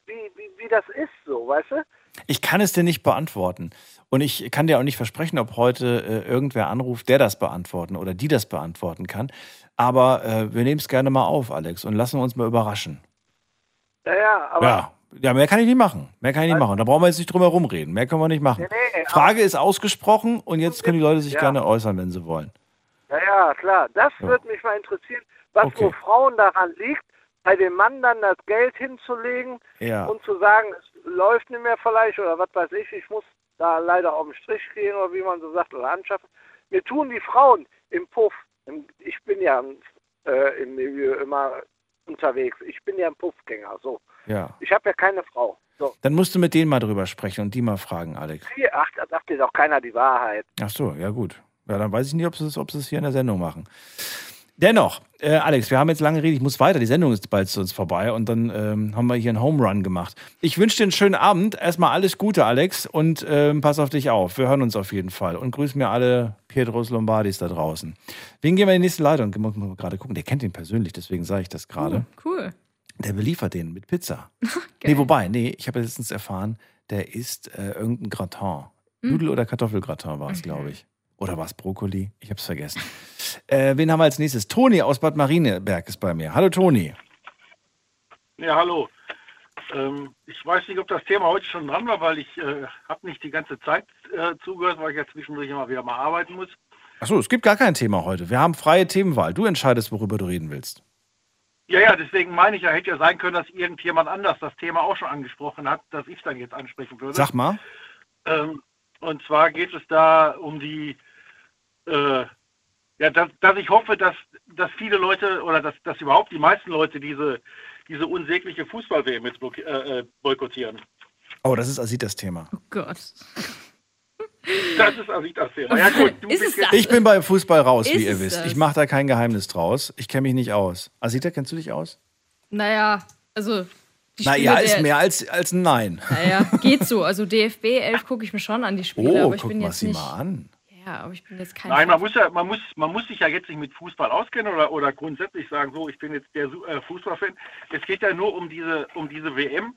wie, wie, wie das ist so, weißt du? Ich kann es dir nicht beantworten. Und ich kann dir auch nicht versprechen, ob heute äh, irgendwer anruft, der das beantworten oder die das beantworten kann. Aber äh, wir nehmen es gerne mal auf, Alex, und lassen uns mal überraschen. Ja, ja, aber ja. Ja, mehr kann ich nicht machen. Mehr kann ich nicht machen. Da brauchen wir jetzt nicht drum herum reden. Mehr können wir nicht machen. Nee, nee, Frage ist ausgesprochen und jetzt können die Leute sich Ja. gerne äußern, wenn sie wollen. Ja, ja, klar. Das Ja. würde mich mal interessieren, was Okay. wo Frauen daran liegt, bei dem Mann dann das Geld hinzulegen Ja. und zu sagen, es läuft nicht mehr vielleicht oder was weiß ich, ich muss da leider auf den Strich gehen oder wie man so sagt oder anschaffen. Mir tun die Frauen im Puff, im, ich bin ja äh, im Milieu immer unterwegs, ich bin ja ein Puffgänger, so. Ja. Ich habe ja keine Frau. So. Dann musst du mit denen mal drüber sprechen und die mal fragen, Alex. Hier, ach, da sagt dir doch keiner die Wahrheit. Ach so, ja gut. Ja, dann weiß ich nicht, ob sie es ob hier in der Sendung machen. Dennoch, äh, Alex, wir haben jetzt lange geredet, ich muss weiter, die Sendung ist bald zu uns vorbei und dann ähm, haben wir hier einen Home Run gemacht. Ich wünsche dir einen schönen Abend, erstmal alles Gute, Alex, und ähm, pass auf dich auf. Wir hören uns auf jeden Fall und grüß mir alle Pietros Lombardis da draußen. Wen gehen wir in die nächste Leitung? Muss man gerade gucken, der kennt ihn persönlich, deswegen sage ich das gerade. Cool. Der beliefert den mit Pizza. *laughs* nee, wobei, nee, ich habe letztens erfahren, der isst äh, irgendein Gratin. Hm. Nudel- oder Kartoffelgratin war es, glaube ich. Oder war es Brokkoli? Ich habe es vergessen. Äh, wen haben wir als nächstes? Toni aus Bad Marienberg ist bei mir. Hallo Toni. Ja, hallo. Ähm, ich weiß nicht, ob das Thema heute schon dran war, weil ich äh, habe nicht die ganze Zeit äh, zugehört, weil ich ja zwischendurch immer wieder mal arbeiten muss. Achso, es gibt gar kein Thema heute. Wir haben freie Themenwahl. Du entscheidest, worüber du reden willst. Ja, ja, deswegen meine ich ja, hätte ja sein können, dass irgendjemand anders das Thema auch schon angesprochen hat, dass ich dann jetzt ansprechen würde. Sag mal. Ähm, und zwar geht es da um die, äh, ja, dass, dass ich hoffe, dass, dass viele Leute oder dass, dass überhaupt die meisten Leute diese, diese unsägliche Fußball-WM jetzt äh, äh, boykottieren. Oh, das ist Asit das Thema. Oh Gott. Das ist also nicht das Thema. Ja, gut, du bist jetzt, Ich bin beim Fußball raus, wie Ist ihr es wisst. das? Ich mache da kein Geheimnis draus. Ich kenne mich nicht aus. Asita, kennst du dich aus? Naja, also. Naja, ist mehr als, als ein Nein. Naja, geht so. Also DFB 11 gucke ich mir schon an die Spiele, Oh, aber ich guck bin mal jetzt sie nicht. mal an. Ja, aber ich bin jetzt kein. Nein, man muss ja, man muss, man muss sich ja jetzt nicht mit Fußball auskennen oder, oder grundsätzlich sagen, so, ich bin jetzt der äh, Fußballfan. Es geht ja nur um diese, um diese WM.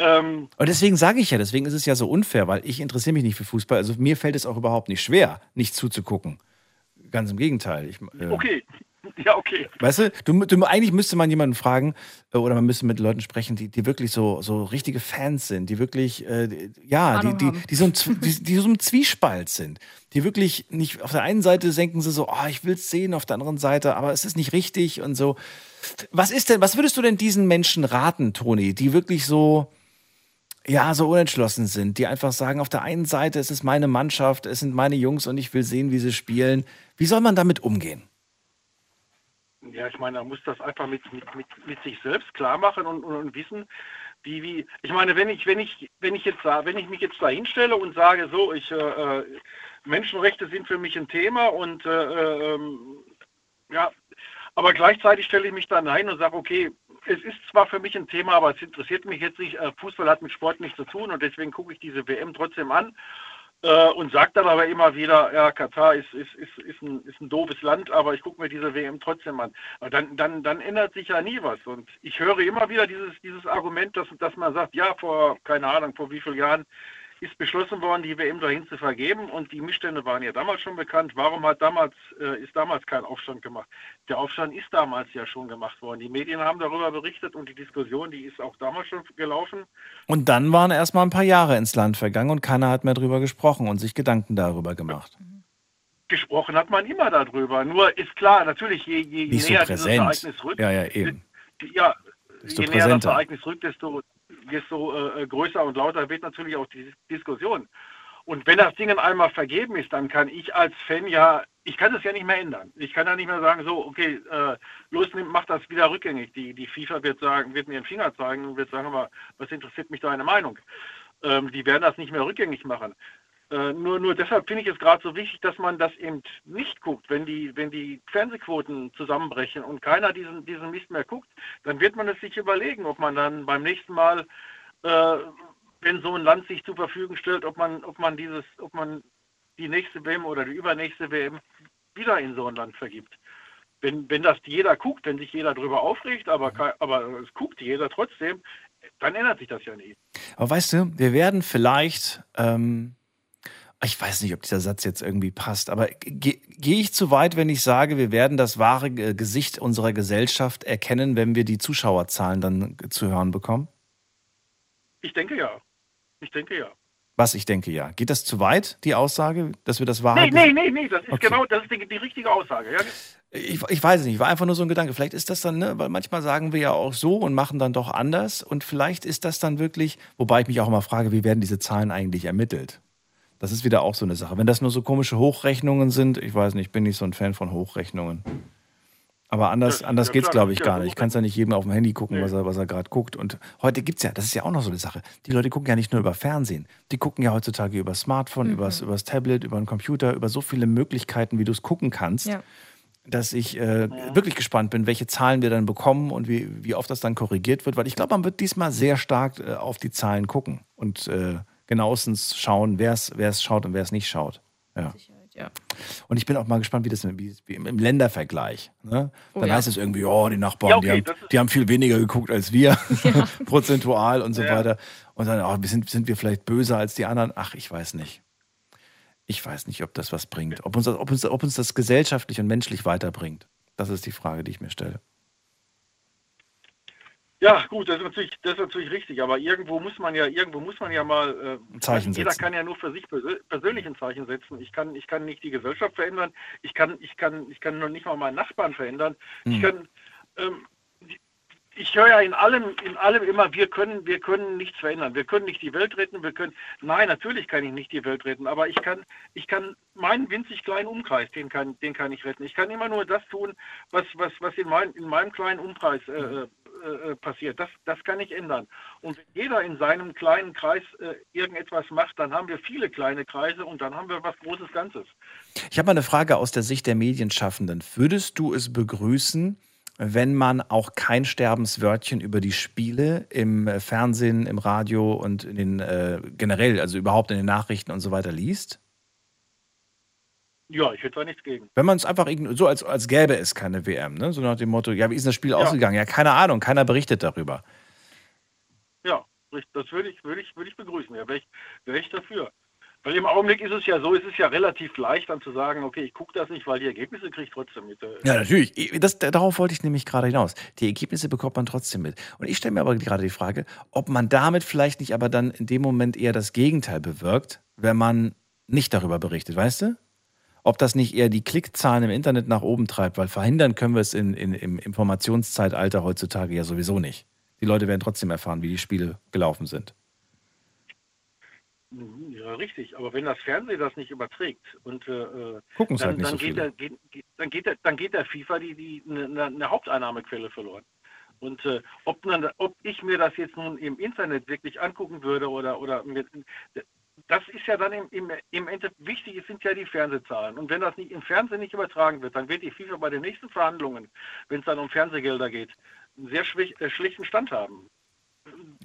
Ähm, Und deswegen sage ich ja, deswegen ist es ja so unfair, weil ich interessiere mich nicht für Fußball. Also mir fällt es auch überhaupt nicht schwer, nicht zuzugucken. Ganz im Gegenteil. Ich, äh, okay, *laughs* ja, okay. Weißt du, du, du, eigentlich müsste man jemanden fragen äh, oder man müsste mit Leuten sprechen, die, die wirklich so, so richtige Fans sind, die wirklich, äh, die- ja, die, Ahnung die, die, so ein, die, die so im Zwiespalt sind. Die wirklich nicht, auf der einen Seite denken sie so, oh, ich will es sehen, auf der anderen Seite, aber es ist nicht richtig und so. Was ist denn, was würdest du denn diesen Menschen raten, Toni, die wirklich so, ja, so unentschlossen sind, die einfach sagen, auf der einen Seite es ist meine Mannschaft, es sind meine Jungs und ich will sehen, wie sie spielen. Wie soll man damit umgehen? Ja, ich meine, man muss das einfach mit, mit, mit, mit sich selbst klar machen und, und, und wissen, wie, wie, ich meine, wenn ich, wenn ich, wenn ich jetzt wenn ich mich jetzt da hinstelle und sage, so, ich, äh, äh, Menschenrechte sind für mich ein Thema und, äh, äh, ähm, ja, aber gleichzeitig stelle ich mich dann ein und sage, okay, es ist zwar für mich ein Thema, aber es interessiert mich jetzt nicht. Äh, Fußball hat mit Sport nichts zu tun und deswegen gucke ich diese WM trotzdem an äh, und sage dann aber immer wieder, ja, Katar ist, ist, ist, ist, ein, ist ein doofes Land, aber ich gucke mir diese WM trotzdem an. Dann, dann, dann ändert sich ja nie was. Und ich höre immer wieder dieses, dieses Argument, dass, dass man sagt, ja, vor, keine Ahnung, vor wie vielen Jahren ist beschlossen worden, die WM dahin zu vergeben und die Missstände waren ja damals schon bekannt. Warum hat damals, äh, ist damals kein Aufstand gemacht? Der Aufstand ist damals ja schon gemacht worden. Die Medien haben darüber berichtet und die Diskussion, die ist auch damals schon gelaufen. Und dann waren erstmal ein paar Jahre ins Land vergangen und keiner hat mehr drüber gesprochen und sich Gedanken darüber gemacht. Gesprochen hat man immer darüber. Nur ist klar, natürlich, je, je Nicht so näher dieses präsent. Ereignis rückt, Ja, ja, eben. ja, Desto je näher das. Ereignis rückt, desto, desto äh, größer und lauter wird natürlich auch die Diskussion. Und wenn das Ding einmal vergeben ist, dann kann ich als Fan ja, ich kann es ja nicht mehr ändern. Ich kann ja nicht mehr sagen, so, okay, äh, los, mach das wieder rückgängig. Die, die FIFA wird sagen, wird mir den Finger zeigen und wird sagen, was interessiert mich deine Meinung? Ähm, die werden das nicht mehr rückgängig machen. Äh, nur, nur deshalb finde ich es gerade so wichtig, dass man das eben nicht guckt. Wenn die, wenn die Fernsehquoten zusammenbrechen und keiner diesen, diesen Mist mehr guckt, dann wird man es sich überlegen, ob man dann beim nächsten Mal, äh, wenn so ein Land sich zur Verfügung stellt, ob man, ob man dieses, ob man die nächste WM oder die übernächste WM wieder in so ein Land vergibt. Wenn, wenn das jeder guckt, wenn sich jeder darüber aufregt, aber, kei- aber es guckt jeder trotzdem, dann ändert sich das ja nie. Aber weißt du, wir werden vielleicht, ähm, ich weiß nicht, ob dieser Satz jetzt irgendwie passt, aber ge- gehe ich zu weit, wenn ich sage, wir werden das wahre äh, Gesicht unserer Gesellschaft erkennen, wenn wir die Zuschauerzahlen dann zu hören bekommen? Ich denke ja. Ich denke ja. Was ich denke, ja. Geht das zu weit, die Aussage, dass wir das wahre Nee, nee, nee, nee, das ist Okay. genau, das ist die, die richtige Aussage. Ja? Ich, ich weiß es nicht, war einfach nur so ein Gedanke. Vielleicht ist das dann, ne, weil manchmal sagen wir ja auch so und machen dann doch anders. Und vielleicht ist das dann wirklich, wobei ich mich auch immer frage, wie werden diese Zahlen eigentlich ermittelt? Das ist wieder auch so eine Sache. Wenn das nur so komische Hochrechnungen sind, ich weiß nicht, ich bin nicht so ein Fan von Hochrechnungen. Aber anders, anders ja, geht's, glaube ich, ja, gar nicht. Ich kann es ja nicht jedem auf dem Handy gucken, was er, was er gerade guckt. Und heute gibt's ja, das ist ja auch noch so eine Sache. Die Leute gucken ja nicht nur über Fernsehen. Die gucken ja heutzutage über Smartphone, Mhm. übers, übers Tablet, über einen Computer, über so viele Möglichkeiten, wie du es gucken kannst Ja. dass ich äh, wirklich gespannt bin, welche Zahlen wir dann bekommen und wie, wie oft das dann korrigiert wird, weil ich glaube, man wird diesmal sehr stark äh, auf die Zahlen gucken und äh, genauestens schauen, wer es schaut und wer es nicht schaut. Ja. ja. Und ich bin auch mal gespannt, wie das wie, wie im, im Ländervergleich. Ne? Oh Dann ja. heißt es irgendwie, oh, die Nachbarn, Ja, okay, die, haben, die haben viel weniger geguckt als wir, *laughs* *laughs* prozentual und so Ja. weiter. Und dann, oh, sind, sind wir vielleicht böser als die anderen? Ach, ich weiß nicht. Ich weiß nicht, ob das was bringt. Ob uns, ob uns, ob uns das gesellschaftlich und menschlich weiterbringt. Das ist die Frage, die ich mir stelle. Ja, gut, das ist natürlich, das ist natürlich richtig, aber irgendwo muss man ja, irgendwo muss man ja mal, äh, Ein Zeichen jeder setzen. kann ja nur für sich persö persönlich ein Zeichen setzen. Ich kann, ich kann nicht die Gesellschaft verändern, ich kann, ich kann, ich kann noch nicht mal meinen Nachbarn verändern. Ich Hm. kann, ähm, ich höre ja in allem, in allem immer, wir können, wir können nichts verändern. Wir können nicht die Welt retten, wir können, nein, natürlich kann ich nicht die Welt retten, aber ich kann, ich kann meinen winzig kleinen Umkreis, den kann, den kann ich retten. Ich kann immer nur das tun, was, was, was in, mein, in meinem kleinen Umkreis äh, äh, äh, passiert. Das, das kann ich ändern. Und wenn jeder in seinem kleinen Kreis äh, irgendetwas macht, dann haben wir viele kleine Kreise und dann haben wir was Großes Ganzes. Ich habe mal eine Frage aus der Sicht der Medienschaffenden. Würdest du es begrüßen, wenn man auch kein Sterbenswörtchen über die Spiele im äh, Fernsehen, im Radio und in den äh, generell, also überhaupt in den Nachrichten und so weiter liest? Ja, ich hätte da nichts gegen. Wenn man es einfach so als, als gäbe es keine WM, ne? so nach dem Motto, ja, wie ist das Spiel Ja. ausgegangen? Ja, keine Ahnung, keiner berichtet darüber. Ja, das würde ich, würde ich, würde ich begrüßen. Ja, wäre ich, wäre ich dafür. Weil im Augenblick ist es ja so, es ist ja relativ leicht dann zu sagen, okay, ich gucke das nicht, weil die Ergebnisse kriege ich trotzdem mit. Ja, natürlich. Das, darauf wollte ich nämlich gerade hinaus. Die Ergebnisse bekommt man trotzdem mit. Und ich stelle mir aber gerade die Frage, ob man damit vielleicht nicht aber dann in dem Moment eher das Gegenteil bewirkt, wenn man nicht darüber berichtet, weißt du? Ob das nicht eher die Klickzahlen im Internet nach oben treibt, weil verhindern können wir es in, in, im Informationszeitalter heutzutage ja sowieso nicht. Die Leute werden trotzdem erfahren, wie die Spiele gelaufen sind. Mhm, Ja, richtig. Aber wenn das Fernsehen das nicht überträgt und äh, äh, dann, halt nicht dann, so geht der, geht, geht, dann, geht der, dann geht der FIFA die, die, eine, eine Haupteinnahmequelle verloren. Und äh, ob, man, ob ich mir das jetzt nun im Internet wirklich angucken würde oder, oder mit, das ist ja dann im, im, im Endeffekt wichtig, es sind ja die Fernsehzahlen. Und wenn das nicht im Fernsehen nicht übertragen wird, dann wird die FIFA bei den nächsten Verhandlungen, wenn es dann um Fernsehgelder geht, einen sehr schwich, äh, schlechten Stand haben.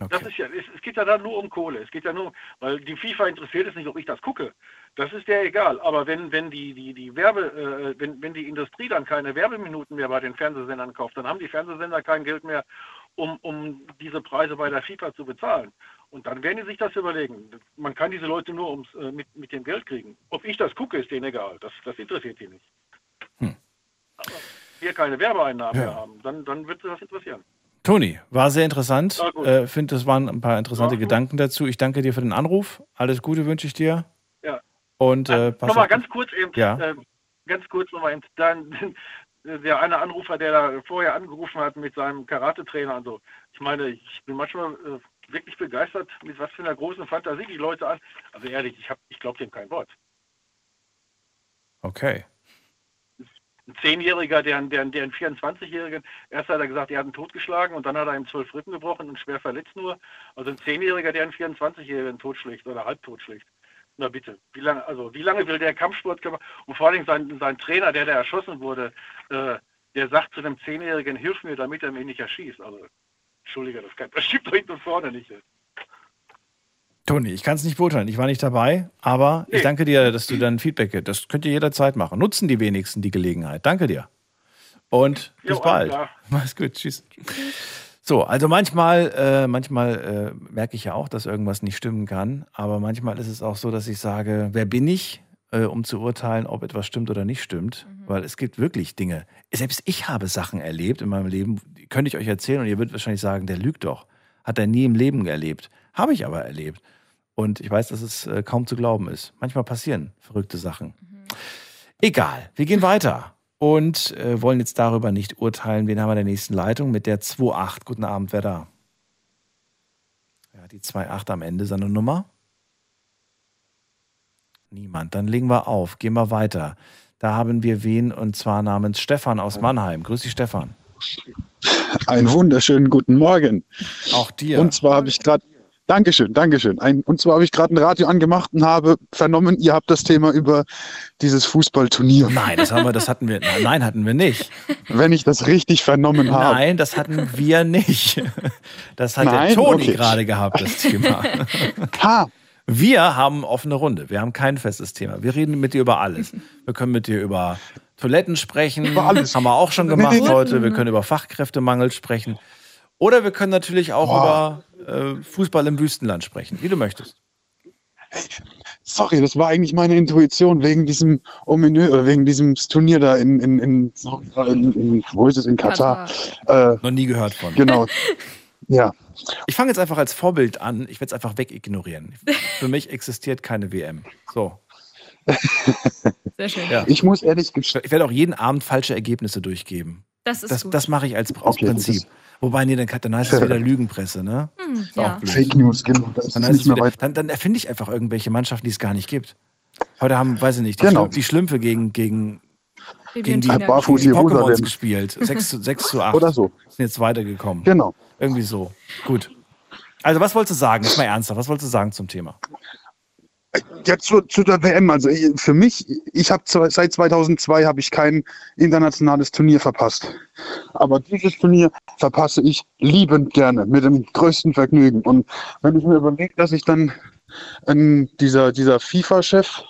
Das ist ja, es, es geht ja da nur um Kohle. Es geht ja nur, weil die FIFA interessiert es nicht, ob ich das gucke. Das ist ja egal. Aber wenn, wenn die, die, die Werbe, äh, wenn, wenn die Industrie dann keine Werbeminuten mehr bei den Fernsehsendern kauft, dann haben die Fernsehsender kein Geld mehr, um, um diese Preise bei der FIFA zu bezahlen. Und dann werden die sich das überlegen. Man kann diese Leute nur ums, äh, mit, mit dem Geld kriegen. Ob ich das gucke, ist denen egal. Das, das interessiert die nicht. Hm. Aber wir keine Werbeeinnahmen Ja. mehr haben, dann, dann wird sie das interessieren. Toni, war sehr interessant. Gut. äh, Finde, das waren ein paar interessante Gedanken dazu. Ich danke dir für den Anruf. Alles Gute wünsche ich dir. Ja. Und äh, pass Nochmal auf- ganz kurz eben, Ja. äh, ganz kurz nochmal eben, dann, *laughs* der eine Anrufer, der da vorher angerufen hat mit seinem Karate-Trainer und so. Ich meine, ich bin manchmal äh, wirklich begeistert, mit was für einer großen Fantasie die Leute an. Also ehrlich, ich, hab- ich glaube dem kein Wort. Okay. Ein Zehnjähriger, der, einen- der, der einen 24-Jährigen, erst hat er gesagt, er hat ihn totgeschlagen und dann hat er ihm zwölf Rippen gebrochen und schwer verletzt nur. Also ein Zehnjähriger, der einen 24-Jährigen totschlägt oder halb totschlägt. Na bitte, wie lange, also wie lange will der Kampfsport gemacht? Und vor allem sein, sein Trainer, der da erschossen wurde, äh, der sagt zu einem Zehnjährigen, hilf mir, damit er mich nicht erschießt. Also, Entschuldige, das, kann, das stimmt doch hinten und vorne nicht. Toni, ich kann es nicht beurteilen. Ich war nicht dabei, aber ich danke dir, dass du dann Feedback gibst. Das könnt ihr jederzeit machen. Nutzen die wenigsten die Gelegenheit. Danke dir. Und bis Jo, alles bald. klar. *laughs* Mach's gut. Tschüss. So, also manchmal, äh, manchmal äh, merke ich ja auch, dass irgendwas nicht stimmen kann. Aber manchmal ist es auch so, dass ich sage, wer bin ich, äh, um zu urteilen, ob etwas stimmt oder nicht stimmt? Weil es gibt wirklich Dinge. Selbst ich habe Sachen erlebt in meinem Leben, die könnte ich euch erzählen und ihr würdet wahrscheinlich sagen, der lügt doch. Hat er nie im Leben erlebt. Habe ich aber erlebt. Und ich weiß, dass es äh, kaum zu glauben ist. Manchmal passieren verrückte Sachen. Egal, wir gehen weiter und äh, wollen jetzt darüber nicht urteilen. Wen haben wir in der nächsten Leitung? Mit der 2.8. Guten Abend, wer da? Ja, die 2.8 am Ende seine Nummer. Niemand. Dann legen wir auf. Gehen wir weiter. Da haben wir wen und zwar namens Stefan aus Mannheim. Grüß dich, Stefan. Einen wunderschönen guten Morgen. Auch dir. Und zwar habe ich gerade, Dankeschön, Dankeschön. Ein, und zwar habe ich gerade ein Radio angemacht und habe vernommen, ihr habt das Thema über dieses Fußballturnier. Nein, das haben wir, das hatten wir. Nein, hatten wir nicht. Wenn ich das richtig vernommen habe. Nein, das hatten wir nicht. Das hat Nein? der Toni Okay. gerade gehabt, das Thema. Ha. Wir haben offene Runde. Wir haben kein festes Thema. Wir reden mit dir über alles. Wir können mit dir über Toiletten sprechen. Über alles. Haben wir auch schon gemacht heute. Wir können über Fachkräftemangel sprechen. Oder wir können natürlich auch Boah. über äh, Fußball im Wüstenland sprechen, wie du möchtest. Sorry, das war eigentlich meine Intuition wegen diesem ominö, äh, wegen diesem Turnier da in, in, in, in, in wo ist es, in Katar. Äh, Noch nie gehört von. Genau. *laughs* Ja. Ich fange jetzt einfach als Vorbild an. Ich werde es einfach wegignorieren. Für mich existiert keine WM. So. Sehr schön. Ja. Ich muss ehrlich gestehen. Ich werde auch jeden Abend falsche Ergebnisse durchgeben. Das ist Das, gut. das mache ich als aus Okay, das Prinzip. Wobei, nee, dann, dann heißt es wieder *laughs* Lügenpresse, ne? Hm, ja. Fake News, genau. Dann, heißt wieder, dann, dann erfinde ich einfach irgendwelche Mannschaften, die es gar nicht gibt. Heute haben, weiß ich nicht, die, Genau. Schlüm- die Schlümpfe gegen, gegen, gegen die, Barfuß gegen die Pokémons gespielt. 6 zu, 6 zu *laughs* 8. Oder so. Sind jetzt weitergekommen. Genau. Irgendwie so. Gut. Also, was wolltest du sagen? Jetzt mal ernsthaft. Was wolltest du sagen zum Thema? Ja, zu, zu der WM. Also für mich, ich habe seit 2002 habe ich kein internationales Turnier verpasst. Aber dieses Turnier verpasse ich liebend gerne, mit dem größten Vergnügen. Und wenn ich mir überlege, dass ich dann ähm, dieser, dieser FIFA-Chef,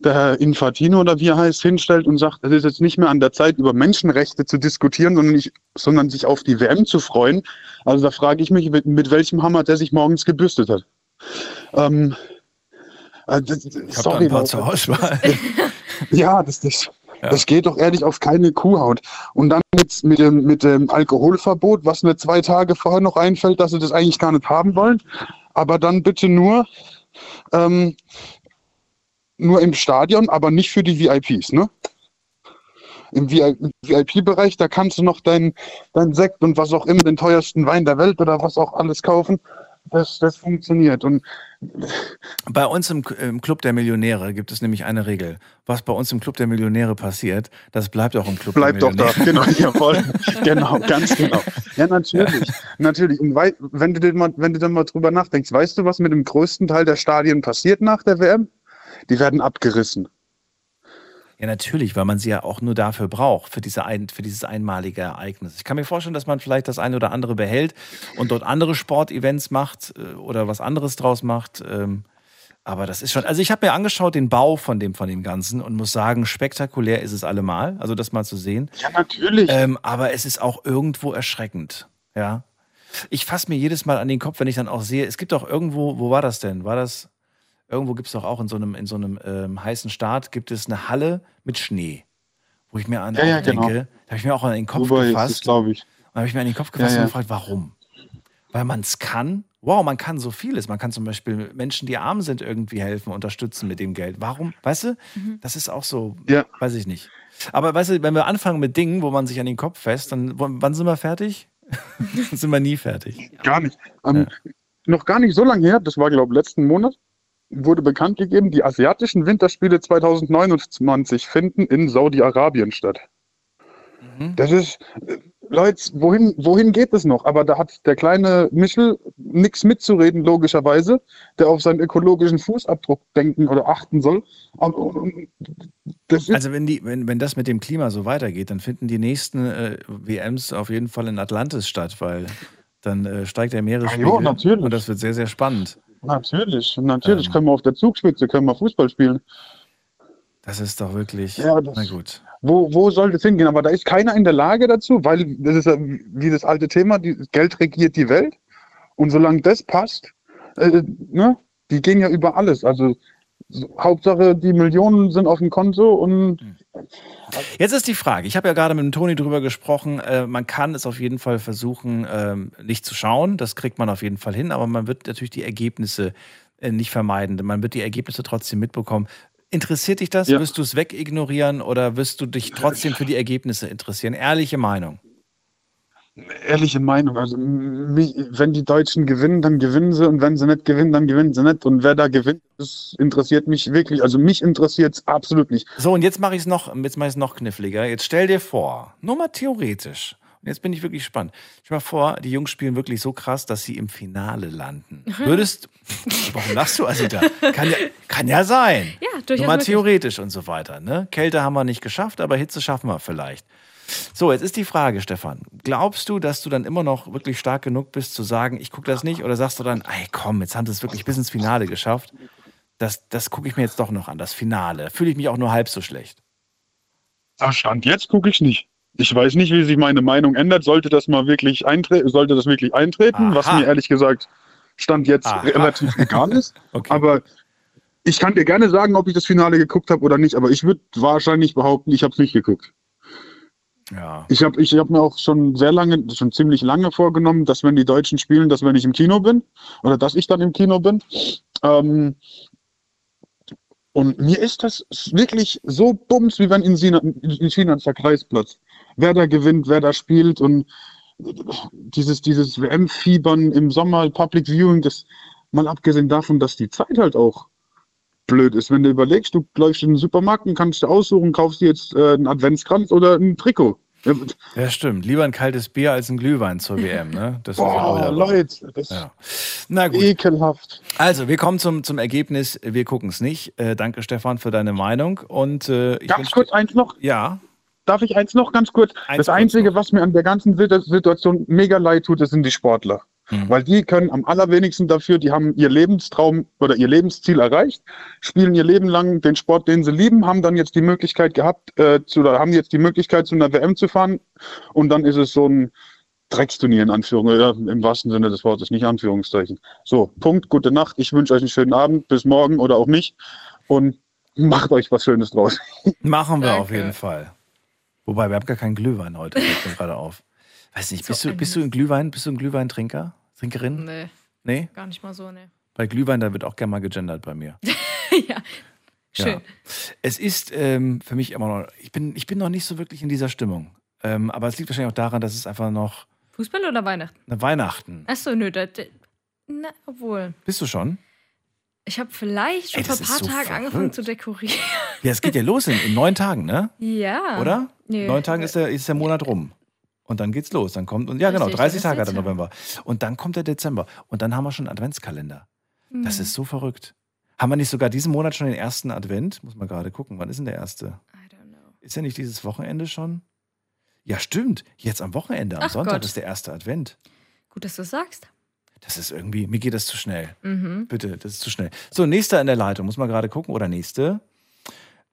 der Herr Infantino oder wie er heißt, hinstellt und sagt, es ist jetzt nicht mehr an der Zeit, über Menschenrechte zu diskutieren, sondern, ich, sondern sich auf die WM zu freuen. Also da frage ich mich, mit, mit welchem Hammer der sich morgens gebürstet hat. Ähm, äh, das- Ich habe ein paar Leute. zur Auswahl. *laughs* Ja, das, das, Ja. das geht doch ehrlich auf keine Kuhhaut. Und dann jetzt mit dem, mit dem Alkoholverbot, was mir zwei Tage vorher noch einfällt, dass sie das eigentlich gar nicht haben wollen. Aber dann bitte nur, ähm, nur im Stadion, aber nicht für die VIPs, ne? Im VIP-Bereich, da kannst du noch dein, dein Sekt und was auch immer, den teuersten Wein der Welt oder was auch alles kaufen. Das, das funktioniert. Und Bei uns im, im Club der Millionäre gibt es nämlich eine Regel. Was bei uns im Club der Millionäre passiert, das bleibt auch im Club Bleibt der doch da, Millionäre. genau, jawohl. genau, ganz genau. Ja, natürlich, natürlich. Und wei wenn du, mal, wenn du dann mal drüber nachdenkst, weißt du, was mit dem größten Teil der Stadien passiert nach der WM? Die werden abgerissen. Ja, natürlich, weil man sie ja auch nur dafür braucht, für, diese ein, für dieses einmalige Ereignis. Ich kann mir vorstellen, dass man vielleicht das eine oder andere behält und dort andere Sportevents macht äh, oder was anderes draus macht. Ähm, aber das ist schon, also ich habe mir angeschaut den Bau von dem, von dem Ganzen und muss sagen, spektakulär ist es allemal, also das mal zu sehen. Ja, natürlich. Ähm, aber es ist auch irgendwo erschreckend, ja. Ich fasse mir jedes Mal an den Kopf, wenn ich dann auch sehe, es gibt auch irgendwo, wo war das denn? War das, irgendwo gibt es doch auch in so einem, in so einem ähm, heißen Staat, gibt es eine Halle mit Schnee, wo ich mir an Ja, ja, denke, genau. da habe ich mir auch an den Kopf Dubai ist gefasst. glaube ich. Und habe ich mir an den Kopf gefasst Ja, und gefragt, warum? Weil man es kann. Wow, man kann so vieles. Man kann zum Beispiel Menschen, die arm sind, irgendwie helfen, unterstützen mit dem Geld. Warum? Weißt du, das ist auch so, Ja. weiß ich nicht. Aber weißt du, wenn wir anfangen mit Dingen, wo man sich an den Kopf fest, dann wann sind wir fertig? *laughs* Dann sind wir nie fertig. Gar nicht. Ähm, Noch gar nicht so lange her, das war, glaube ich, letzten Monat, wurde bekannt gegeben, die asiatischen Winterspiele 2029 finden in Saudi-Arabien statt. Mhm. Das ist, äh, Leute, wohin, wohin geht es noch? Aber da hat der kleine Michel nichts mitzureden, logischerweise, der auf seinen ökologischen Fußabdruck denken oder achten soll. Also wenn, die, wenn, wenn das mit dem Klima so weitergeht, dann finden die nächsten äh, WMs auf jeden Fall in Atlantis statt, weil dann äh, steigt der Meeresspiegel. Ja, natürlich. Und das wird sehr, sehr spannend. Natürlich, natürlich Ähm. können wir auf der Zugspitze, können wir Fußball spielen. Das ist doch wirklich. Ja, das- na gut. Wo, wo soll das hingehen? Aber da ist keiner in der Lage dazu, weil das ist ja wie das alte Thema, die, Geld regiert die Welt. Und solange das passt, äh, ne, die gehen ja über alles. Also so, Hauptsache, die Millionen sind auf dem Konto und Jetzt ist die Frage, ich habe ja gerade mit dem Toni drüber gesprochen, äh, man kann es auf jeden Fall versuchen, ähm, nicht zu schauen, das kriegt man auf jeden Fall hin, aber man wird natürlich die Ergebnisse äh, nicht vermeiden, man wird die Ergebnisse trotzdem mitbekommen. Interessiert dich das? Ja. Wirst du es wegignorieren oder wirst du dich trotzdem für die Ergebnisse interessieren? Ehrliche Meinung. Ehrliche Meinung. Also wenn die Deutschen gewinnen, dann gewinnen sie und wenn sie nicht gewinnen, dann gewinnen sie nicht. Und wer da gewinnt, das interessiert mich wirklich. Also mich interessiert es absolut nicht. So, und jetzt mache ich es noch, jetzt mache ich es noch kniffliger. Jetzt stell dir vor, nur mal theoretisch. Und jetzt bin ich wirklich gespannt. Stell dir mal vor, die Jungs spielen wirklich so krass, dass sie im Finale landen. Würdest, warum lachst du, Asita? Kann ja, kann ja sein. Ja, durchaus Nur mal möglich. theoretisch und so weiter. Ne? Kälte haben wir nicht geschafft, aber Hitze schaffen wir vielleicht. So, jetzt ist die Frage, Stefan. Glaubst du, dass du dann immer noch wirklich stark genug bist, zu sagen, ich gucke das nicht? Oder sagst du dann, ey, komm, jetzt haben sie es wirklich bis ins Finale geschafft. Das, das gucke ich mir jetzt doch noch an, das Finale. Fühle ich mich auch nur halb so schlecht. Da stand jetzt gucke ich nicht. Ich weiß nicht, wie sich meine Meinung ändert. Sollte das mal wirklich eintreten, sollte das wirklich eintreten, was Aha. mir ehrlich gesagt Stand jetzt Aha. relativ egal ist. *laughs* Okay. Aber ich kann dir gerne sagen, ob ich das Finale geguckt habe oder nicht. Aber ich würde wahrscheinlich behaupten, ich habe es nicht geguckt. Ja. Ich habe ich hab mir auch schon sehr lange, schon ziemlich lange vorgenommen, dass wenn die Deutschen spielen, dass wenn ich im Kino bin oder dass ich dann im Kino bin. Ähm, und mir ist das wirklich so bums, wie wenn in China, in China ein Vergleichsplatz. Wer da gewinnt, wer da spielt und dieses, dieses WM-Fiebern im Sommer, Public Viewing, das mal abgesehen davon, dass die Zeit halt auch blöd ist. Wenn du überlegst, du läufst in den Supermarkt und kannst dir aussuchen, kaufst dir jetzt äh, einen Adventskranz oder ein Trikot. Ja, stimmt. Lieber ein kaltes Bier als ein Glühwein zur WM, ne? Das ist Boah, wahr. Leute, das Ja. Na gut. ekelhaft. Also, wir kommen zum, zum Ergebnis. Wir gucken es nicht. Äh, danke, Stefan, für deine Meinung. Und äh, ich Ganz kurz eins noch. Ja. Darf ich eins noch ganz kurz? Eins das Einzige, was mir an der ganzen Situ- Situation mega leid tut, das sind die Sportler. Hm. Weil die können am allerwenigsten dafür, die haben ihr Lebenstraum oder ihr Lebensziel erreicht, spielen ihr Leben lang den Sport, den sie lieben, haben dann jetzt die Möglichkeit gehabt, äh, zu, oder haben jetzt die Möglichkeit, zu einer WM zu fahren und dann ist es so ein Drecksturnier in Anführungszeichen, im wahrsten Sinne des Wortes, nicht Anführungszeichen. So, Punkt, gute Nacht, ich wünsche euch einen schönen Abend, bis morgen oder auch nicht und macht euch was Schönes draus. *laughs* Machen wir Danke. auf jeden Fall. Wobei, wir haben gar keinen Glühwein heute. Fällt mir gerade auf. Weiß nicht, bist du, bist du ein Glühwein, bist du ein Glühweintrinker? Trinkerin? Nee, Nee? gar nicht mal so, ne. Bei Glühwein, da wird auch gerne mal gegendert bei mir. *laughs* ja. Schön. Ja. Es ist ähm, für mich immer noch, ich bin, ich bin noch nicht so wirklich in dieser Stimmung. Ähm, aber es liegt wahrscheinlich auch daran, dass es einfach noch Fußball oder Weihnachten? eine Weihnachten. Achso, nö, das, na, obwohl. Bist du schon? Ich habe vielleicht schon Ey, vor ein paar so Tagen verrückt. angefangen zu dekorieren. Ja, es geht ja los in, in neun Tagen, ne? ja. Oder? Nee. Neun Tagen ist der, ist der Monat rum. Und dann geht's los. Dann kommt, und ja, genau, Richtig, 30 dann ist Tage hat der. November. Und dann kommt der Dezember. Und dann haben wir schon einen Adventskalender. Das Mhm. ist so verrückt. Haben wir nicht sogar diesen Monat schon den ersten Advent? Muss man gerade gucken. Wann ist denn der erste? Ist ja nicht dieses Wochenende schon? Ja, stimmt. Jetzt am Wochenende, am Ach Sonntag Gott. ist der erste Advent. Gut, dass du es sagst. Das ist irgendwie, mir geht das zu schnell. Mhm. Bitte, das ist zu schnell. So, nächster in der Leitung, muss man gerade gucken. Oder nächste.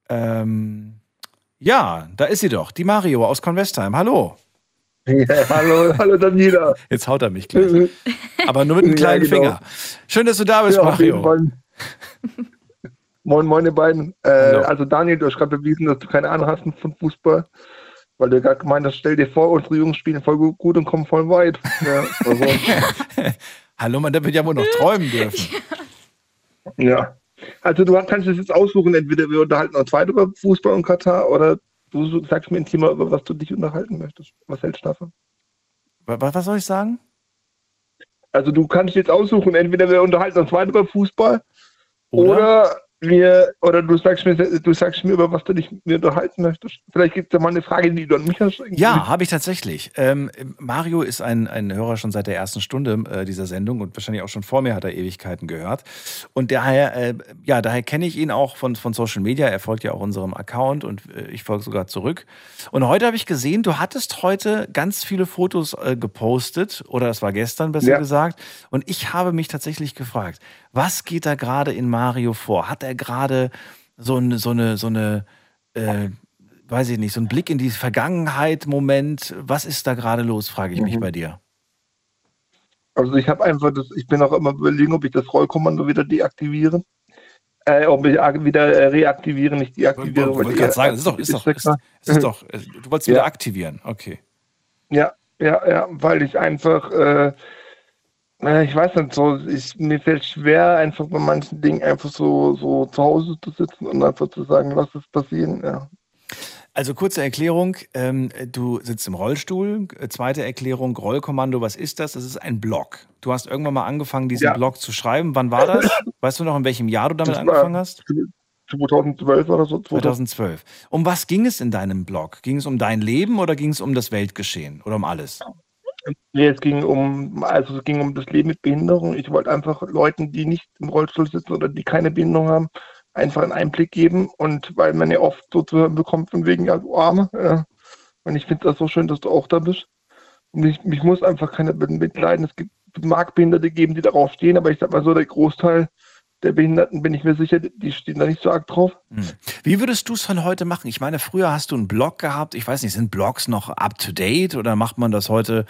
Ähm, ja, da ist sie doch, die Mario aus Convestheim. Hallo. Ja, hallo, hallo Daniela. Jetzt haut er mich gleich. Aber nur mit einem Ja, kleinen genau. Finger. Schön, dass du da bist, Ja, Mario. Moin, moin, ihr beiden. Äh, also Daniel, du hast gerade bewiesen, dass du keine Ahnung hast von Fußball, weil du gerade gemeint hast, stell dir vor, unsere Jungs spielen voll gu- gut und kommen voll weit. Ja, also, *laughs* Hallo, man wird ja wohl noch träumen dürfen. ja. also du kannst es jetzt aussuchen, entweder wir unterhalten uns weiter über Fußball und Katar oder du sagst mir ein Thema, über was du dich unterhalten möchtest. Was hältst du davon? Was, was soll ich sagen? Also du kannst jetzt aussuchen, entweder wir unterhalten uns weiter über Fußball Oder? oder, wir oder du sagst mir du sagst mir über was du dich mit mir unterhalten möchtest. Vielleicht gibt es ja mal eine Frage, die du an mich hast. irgendwie. Ja, habe ich tatsächlich. Ähm, Mario ist ein, ein Hörer schon seit der ersten Stunde äh, dieser Sendung und wahrscheinlich auch schon vor mir hat er Ewigkeiten gehört. Und daher, äh, ja, daher kenne ich ihn auch von, von Social Media. Er folgt ja auch unserem Account und äh, ich folge sogar zurück. Und heute habe ich gesehen, du hattest heute ganz viele Fotos äh, gepostet oder es war gestern besser Ja. gesagt. Und ich habe mich tatsächlich gefragt, was geht da gerade in Mario vor? Hat er gerade so eine, so eine, so eine äh, weiß ich nicht, so ein Blick in die Vergangenheit, Moment. Was ist da gerade los, frage ich mich Mhm. bei dir. Also ich habe einfach das, ich bin auch immer überlegen, ob ich das Rollkommando wieder deaktiviere. Äh, ob ich wieder äh, reaktiviere, nicht deaktiviere. Ich wollte gerade sagen, das ist doch, ist doch, ist, ist doch, äh, du wolltest wieder Ja. aktivieren. Okay. Ja, ja, ja, weil ich einfach, äh, äh, ich weiß nicht, so, ich, mir fällt schwer, einfach bei manchen Dingen einfach so, so zu Hause zu sitzen und einfach zu sagen, lass es passieren. Ja. Also kurze Erklärung, ähm, du sitzt im Rollstuhl. Äh, Zweite Erklärung, Rollkommando, was ist das? Das ist ein Blog. Du hast irgendwann mal angefangen, diesen Ja. Blog zu schreiben. Wann war das? Weißt du noch, in welchem Jahr du damit war angefangen hast? 2012 oder so. 2012. Um was ging es in deinem Blog? Ging es um dein Leben oder ging es um das Weltgeschehen oder um alles? Nee, es ging um, also es ging um das Leben mit Behinderung. Ich wollte einfach Leuten, die nicht im Rollstuhl sitzen oder die keine Behinderung haben, einfach einen Einblick geben. Und weil man ja oft so zu hören bekommt, von wegen, ja, du Arme. Ja. Und ich finde das so schön, dass du auch da bist. Und ich, mich muss einfach keiner mitleiden. Es gibt, mag Behinderte geben, die darauf stehen, aber ich sag mal so, der Großteil der Behinderten, bin ich mir sicher, die stehen da nicht so arg drauf. Hm. Wie würdest du es von heute machen? Ich meine, früher hast du einen Blog gehabt. Ich weiß nicht, sind Blogs noch up to date oder macht man das heute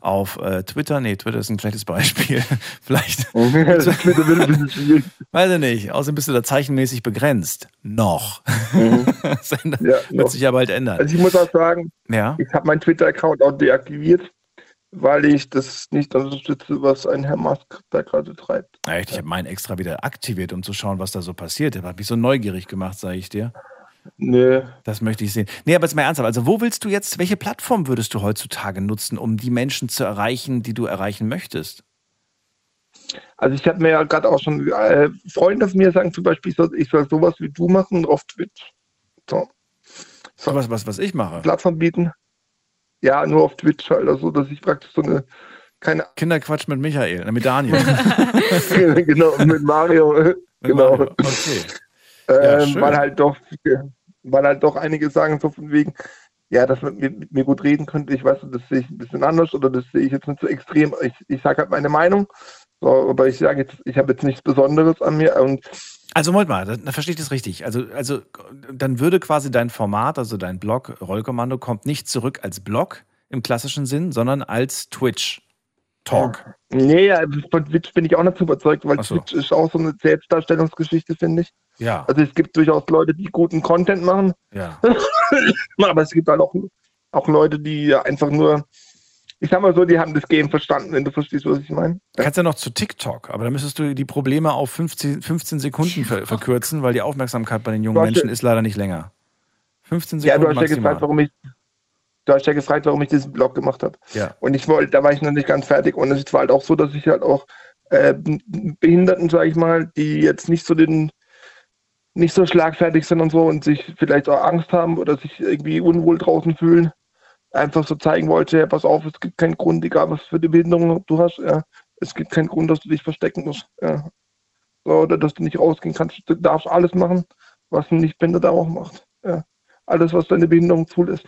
auf äh, Twitter? Nee, Twitter ist ein schlechtes Beispiel. *laughs* Vielleicht. *laughs* Das ist Twitter wird ein bisschen schwierig. Weiß ich nicht. Außerdem bist du da zeichenmäßig begrenzt. Noch. *laughs* das ändert- Ja, wird noch. sich ja bald ändern. Also ich muss auch sagen, Ja. ich habe meinen Twitter-Account auch deaktiviert, weil ich das nicht unterstütze, was ein Herr Musk da gerade treibt. Ja, Echt, ich habe meinen extra wieder aktiviert, um zu schauen, was da so passiert. Der hat mich so neugierig gemacht, sage ich dir. Nö. Das möchte ich sehen. Nee, aber jetzt mal ernsthaft. Also, wo willst du jetzt, welche Plattform würdest du heutzutage nutzen, um die Menschen zu erreichen, die du erreichen möchtest? Also ich habe mir ja gerade auch schon äh, Freunde von mir sagen zum Beispiel, ich soll, ich soll sowas wie du machen auf Twitch. So. so. Was, was, was ich mache? Plattform bieten. Ja, nur auf Twitch halt, also dass ich praktisch so eine keine Kinderquatsch mit Michael, äh, mit Daniel. *laughs* *laughs* genau, mit Mario. *laughs* genau. Mario, okay. Ähm, Ja, weil halt doch, weil halt doch einige sagen so von wegen, ja, dass man mit, mit mir gut reden könnte. Ich weiß, das sehe ich ein bisschen anders oder das sehe ich jetzt nicht so extrem. Ich, ich sage halt meine Meinung, so, aber ich sage jetzt, ich habe jetzt nichts Besonderes an mir und Also, Moment mal, da, da verstehe ich das richtig. Also, also, dann würde quasi dein Format, also dein Blog, Rollkommando, kommt nicht zurück als Blog im klassischen Sinn, sondern als Twitch-Talk. nee, ja, von Twitch bin ich auch nicht so überzeugt, weil so. Twitch ist auch so eine Selbstdarstellungsgeschichte, finde ich. Ja. Also es gibt durchaus Leute, die guten Content machen, Ja. *laughs* aber es gibt halt auch, auch Leute, die einfach nur, ich sag mal so, die haben das Game verstanden, wenn du verstehst, was ich meine. Du kannst ja noch zu TikTok, aber da müsstest du die Probleme auf 15, 15 Sekunden ver verkürzen, weil die Aufmerksamkeit bei den jungen ja- Menschen ist leider nicht länger. 15 Ja, Sekunden du hast ja gefragt, warum ich, du hast ja gefragt, warum ich diesen Blog gemacht habe. Ja. Und ich wollte, da war ich noch nicht ganz fertig. Und es war halt auch so, dass ich halt auch äh, Behinderten, sage ich mal, die jetzt nicht so den, nicht so schlagfertig sind und so und sich vielleicht auch Angst haben oder sich irgendwie unwohl draußen fühlen, einfach so zeigen wollte, ja, pass auf, es gibt keinen Grund, egal was für die Behinderung du hast, ja, es gibt keinen Grund, dass du dich verstecken musst. Ja. So, oder dass du nicht rausgehen kannst. Du darfst alles machen, was ein Nichtbehinderter auch macht. Ja. Alles, was deine Behinderung zulässt.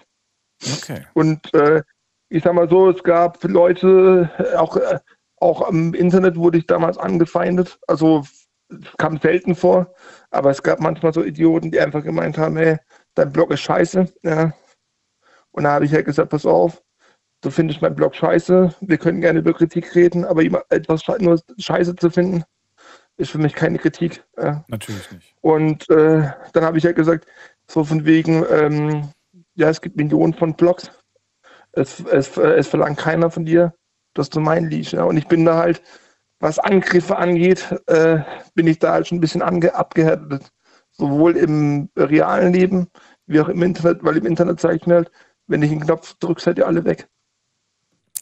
Okay. Und äh, ich sag mal so, es gab Leute, äh, auch, äh, auch im Internet wurde ich damals angefeindet. Also es kam selten vor, aber es gab manchmal so Idioten, die einfach gemeint haben, hey, dein Blog ist scheiße. Ja. Und da habe ich halt gesagt, pass auf, du findest meinen Blog scheiße, wir können gerne über Kritik reden, aber etwas nur scheiße zu finden, ist für mich keine Kritik. Natürlich nicht. Und äh, dann habe ich ja gesagt, so von wegen, ähm, ja, es gibt Millionen von Blogs. Es, es, es verlangt keiner von dir, dass du meinen liest. Ja. Und ich bin da halt, was Angriffe angeht, äh, bin ich da halt schon ein bisschen ange abgehärtet. Sowohl im realen Leben wie auch im Internet, weil im Internet zeige ich mir halt, wenn ich einen Knopf drücke, seid ihr alle weg.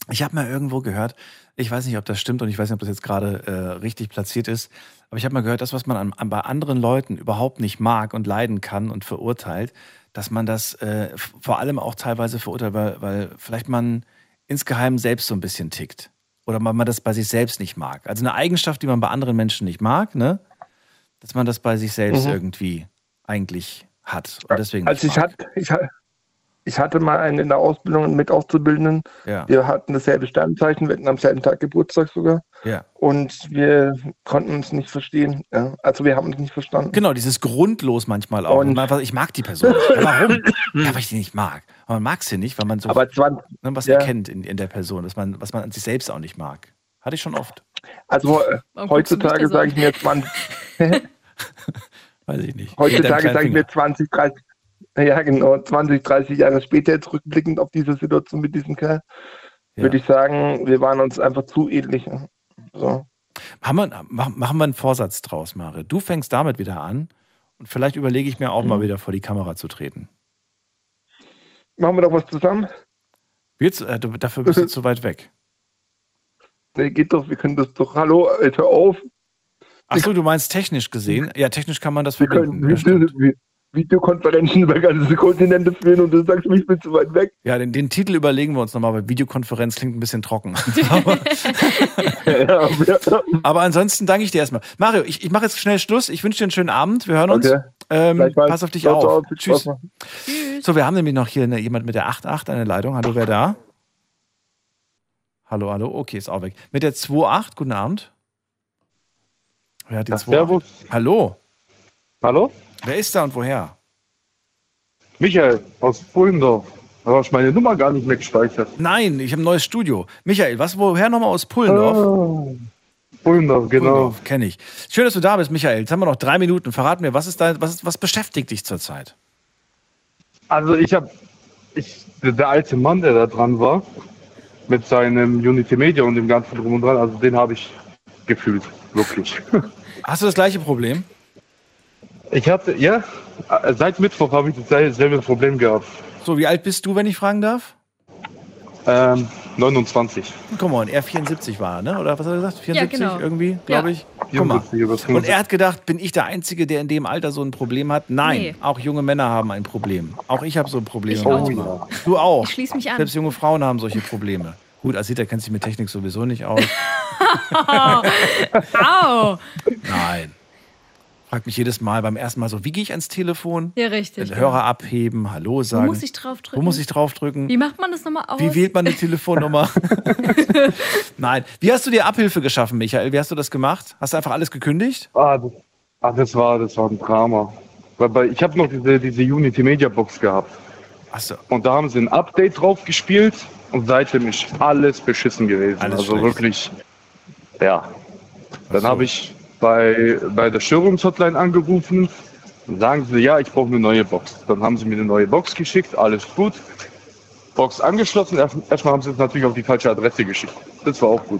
Ich habe mal irgendwo gehört, ich weiß nicht, ob das stimmt und ich weiß nicht, ob das jetzt gerade äh, richtig platziert ist, aber ich habe mal gehört, das, was man an, an, bei anderen Leuten überhaupt nicht mag und leiden kann und verurteilt, dass man das äh, vor allem auch teilweise verurteilt, weil, weil vielleicht man insgeheim selbst so ein bisschen tickt. Oder man, man das bei sich selbst nicht mag. Also eine Eigenschaft, die man bei anderen Menschen nicht mag, ne? Dass man das bei sich selbst Mhm. irgendwie eigentlich hat. Und deswegen Also ich hatte, ich, ich hatte mal einen in der Ausbildung mit Auszubildenden. Ja. Wir hatten dasselbe Sternzeichen, wir hatten am selben Tag Geburtstag sogar. Ja. Und wir konnten uns nicht verstehen. Ja. Also wir haben uns nicht verstanden. Genau, dieses grundlos manchmal auch. Und man ich mag die Person nicht. Warum? ja, weil ich die nicht mag. Aber man mag sie nicht, weil man so Aber 20, ne, was ja. erkennt in, in der Person, was man, was man an sich selbst auch nicht mag. Hatte ich schon oft. Also äh, Warum heutzutage sage ich mir 20, *laughs* Weiß ich nicht. heutzutage sage ich mir 20, 30, ja genau, 20, 30 Jahre später jetzt rückblickend auf diese Situation mit diesem Kerl, würde ich sagen, wir waren uns einfach zu ähnlich. So. Haben wir, mach- machen wir einen Vorsatz draus, Mare. Du fängst damit wieder an und vielleicht überlege ich mir auch Mhm. mal wieder vor die Kamera zu treten. Machen wir doch was zusammen? Du- äh, dafür bist du *laughs* zu weit weg. Nee, geht doch, wir können das doch, hallo, äh, hör auf. Achso, du meinst technisch gesehen? Ja, technisch kann man das Wir verbinden. *laughs* können Ja, stimmt. Video, Vi- Videokonferenzen über ganze Kontinente führen und du sagst, ich bin zu weit weg. Ja, den, den Titel überlegen wir uns nochmal, weil Videokonferenz klingt ein bisschen trocken. *laughs* Aber ansonsten danke ich dir erstmal. Mario, ich, ich mache jetzt schnell Schluss. Ich wünsche dir einen schönen Abend. Wir hören uns. Okay. Ähm, pass auf dich Ciao, auf. ciao. Tschüss. Spaß So, wir haben nämlich noch hier eine, jemand mit der 88 an der Leitung. Hallo, wer da? Hallo, hallo. Okay, ist auch weg. Mit der 28, guten Abend. Wer hat die 28? Servus. Hallo. Hallo? Wer ist da und woher? Michael aus Pullendorf. Da habe ich meine Nummer gar nicht mehr gespeichert. Nein, ich habe ein neues Studio. Michael, was, woher nochmal aus Pullendorf? Ah, Pullendorf, genau. Kenne ich. Schön, dass du da bist, Michael. Jetzt haben wir noch drei Minuten. Verrat mir, was ist da, was, was beschäftigt dich zurzeit? Also ich habe, ich, der, der alte Mann, der da dran war, mit seinem Unity Media und dem ganzen drum und dran, also den habe ich gefühlt, wirklich. *laughs* Hast du das gleiche Problem? Ich hatte, ja, seit Mittwoch habe ich dasselbe Problem gehabt. So, wie alt bist du, wenn ich fragen darf? Ähm, 29. Guck mal, und er 74 war, ne? Oder was hat er gesagt? 74 genau. irgendwie, glaube Ja. ich. Guck mal. 74 oder Und 75. er hat gedacht, bin ich der Einzige, der in dem Alter so ein Problem hat? Nein, Nee. auch junge Männer haben ein Problem. Auch ich habe so Probleme Ich auch. Du auch. Ich schließ mich an. Selbst junge Frauen haben solche Probleme. Gut, Asita kennt sich mit Technik sowieso nicht aus. *laughs* Au! Nein. Fragt mich jedes Mal beim ersten Mal so, wie gehe ich ans Telefon? Ja, richtig. Den Hörer abheben, Hallo sagen. muss ich draufdrücken? Wo muss ich draufdrücken? Wie macht man das nochmal aus? Wie wählt man eine Telefonnummer? *laughs* Nein. Wie hast du dir Abhilfe geschaffen, Michael? Wie hast du das gemacht? Hast du einfach alles gekündigt? Ah, das, ah, das war, das war ein Drama. Weil, weil ich habe noch diese, diese Unity Media Box gehabt. Ach so. Und da haben sie ein Update drauf gespielt und seitdem ist alles beschissen gewesen. Alles also schlecht. wirklich, ja. Dann habe ich bei, bei der Störungshotline angerufen und sagen sie, ja, ich brauche eine neue Box. Dann haben sie mir eine neue Box geschickt, alles gut. Box angeschlossen, erst- erstmal haben sie es natürlich auf die falsche Adresse geschickt. Das war auch gut.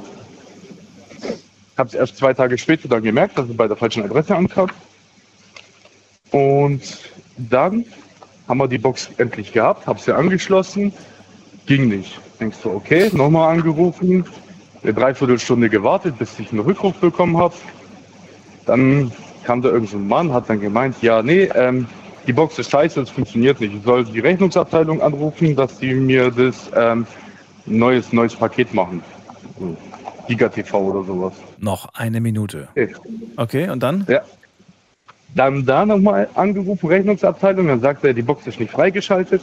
Habe es erst zwei Tage später dann gemerkt, dass es bei der falschen Adresse ankam. Und dann haben wir die Box endlich gehabt, habe sie angeschlossen, ging nicht. Denkst du, okay, nochmal angerufen, eine Dreiviertelstunde gewartet, bis ich einen Rückruf bekommen habe. Dann kam da irgend so ein Mann, hat dann gemeint, ja, nee, ähm, die Box ist scheiße, es funktioniert nicht. Ich soll die Rechnungsabteilung anrufen, dass die mir das ähm, neues, neues Paket machen. So. Giga TV oder sowas. Noch eine Minute. Okay. Okay, und dann? Ja. Dann da nochmal angerufen, Rechnungsabteilung, dann sagte er, die Box ist nicht freigeschaltet,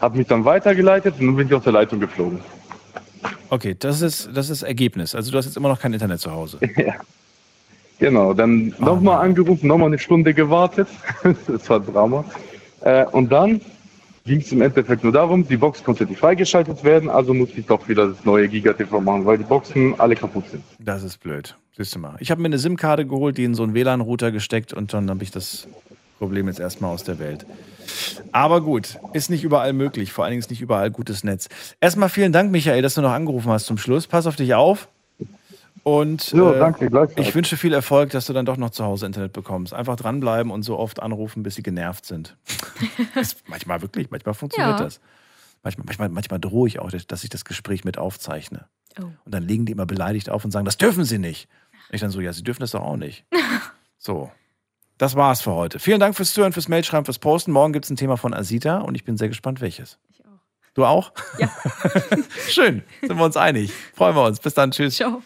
habe mich dann weitergeleitet und dann bin ich aus der Leitung geflogen. Okay, das ist das ist Ergebnis. Also du hast jetzt immer noch kein Internet zu Hause. *laughs* Ja. Genau, dann Ah, nochmal angerufen, nochmal eine Stunde gewartet. *laughs* das war Drama. Äh, und dann ging es im Endeffekt nur darum, die Box konnte nicht freigeschaltet werden, also musste ich doch wieder das neue Giga TV machen, weil die Boxen alle kaputt sind. Das ist blöd. Siehst du mal. Ich habe mir eine SIM-Karte geholt, die in so einen WLAN-Router gesteckt und dann habe ich das Problem jetzt erstmal aus der Welt. Aber gut, ist nicht überall möglich. Vor allen Dingen ist nicht überall gutes Netz. Erstmal vielen Dank, Michael, dass du noch angerufen hast zum Schluss. Pass auf dich auf. Und Ja, äh, danke, gleichfalls. ich wünsche viel Erfolg, dass du dann doch noch zu Hause Internet bekommst. Einfach dranbleiben und so oft anrufen, bis sie genervt sind. *laughs* ist manchmal wirklich, manchmal funktioniert Ja. das. Manchmal, manchmal, manchmal drohe ich auch, dass ich das Gespräch mit aufzeichne. Oh. Und dann legen die immer beleidigt auf und sagen, das dürfen sie nicht. Ich dann so, ja, sie dürfen das doch auch nicht. *laughs* So, das war's für heute. Vielen Dank fürs Zuhören, fürs Mailschreiben, fürs Posten. Morgen gibt's ein Thema von Asita und ich bin sehr gespannt, welches. Ich auch. Du auch? Ja. *laughs* Schön, sind wir uns einig. Freuen wir uns. Bis dann, tschüss. Ciao.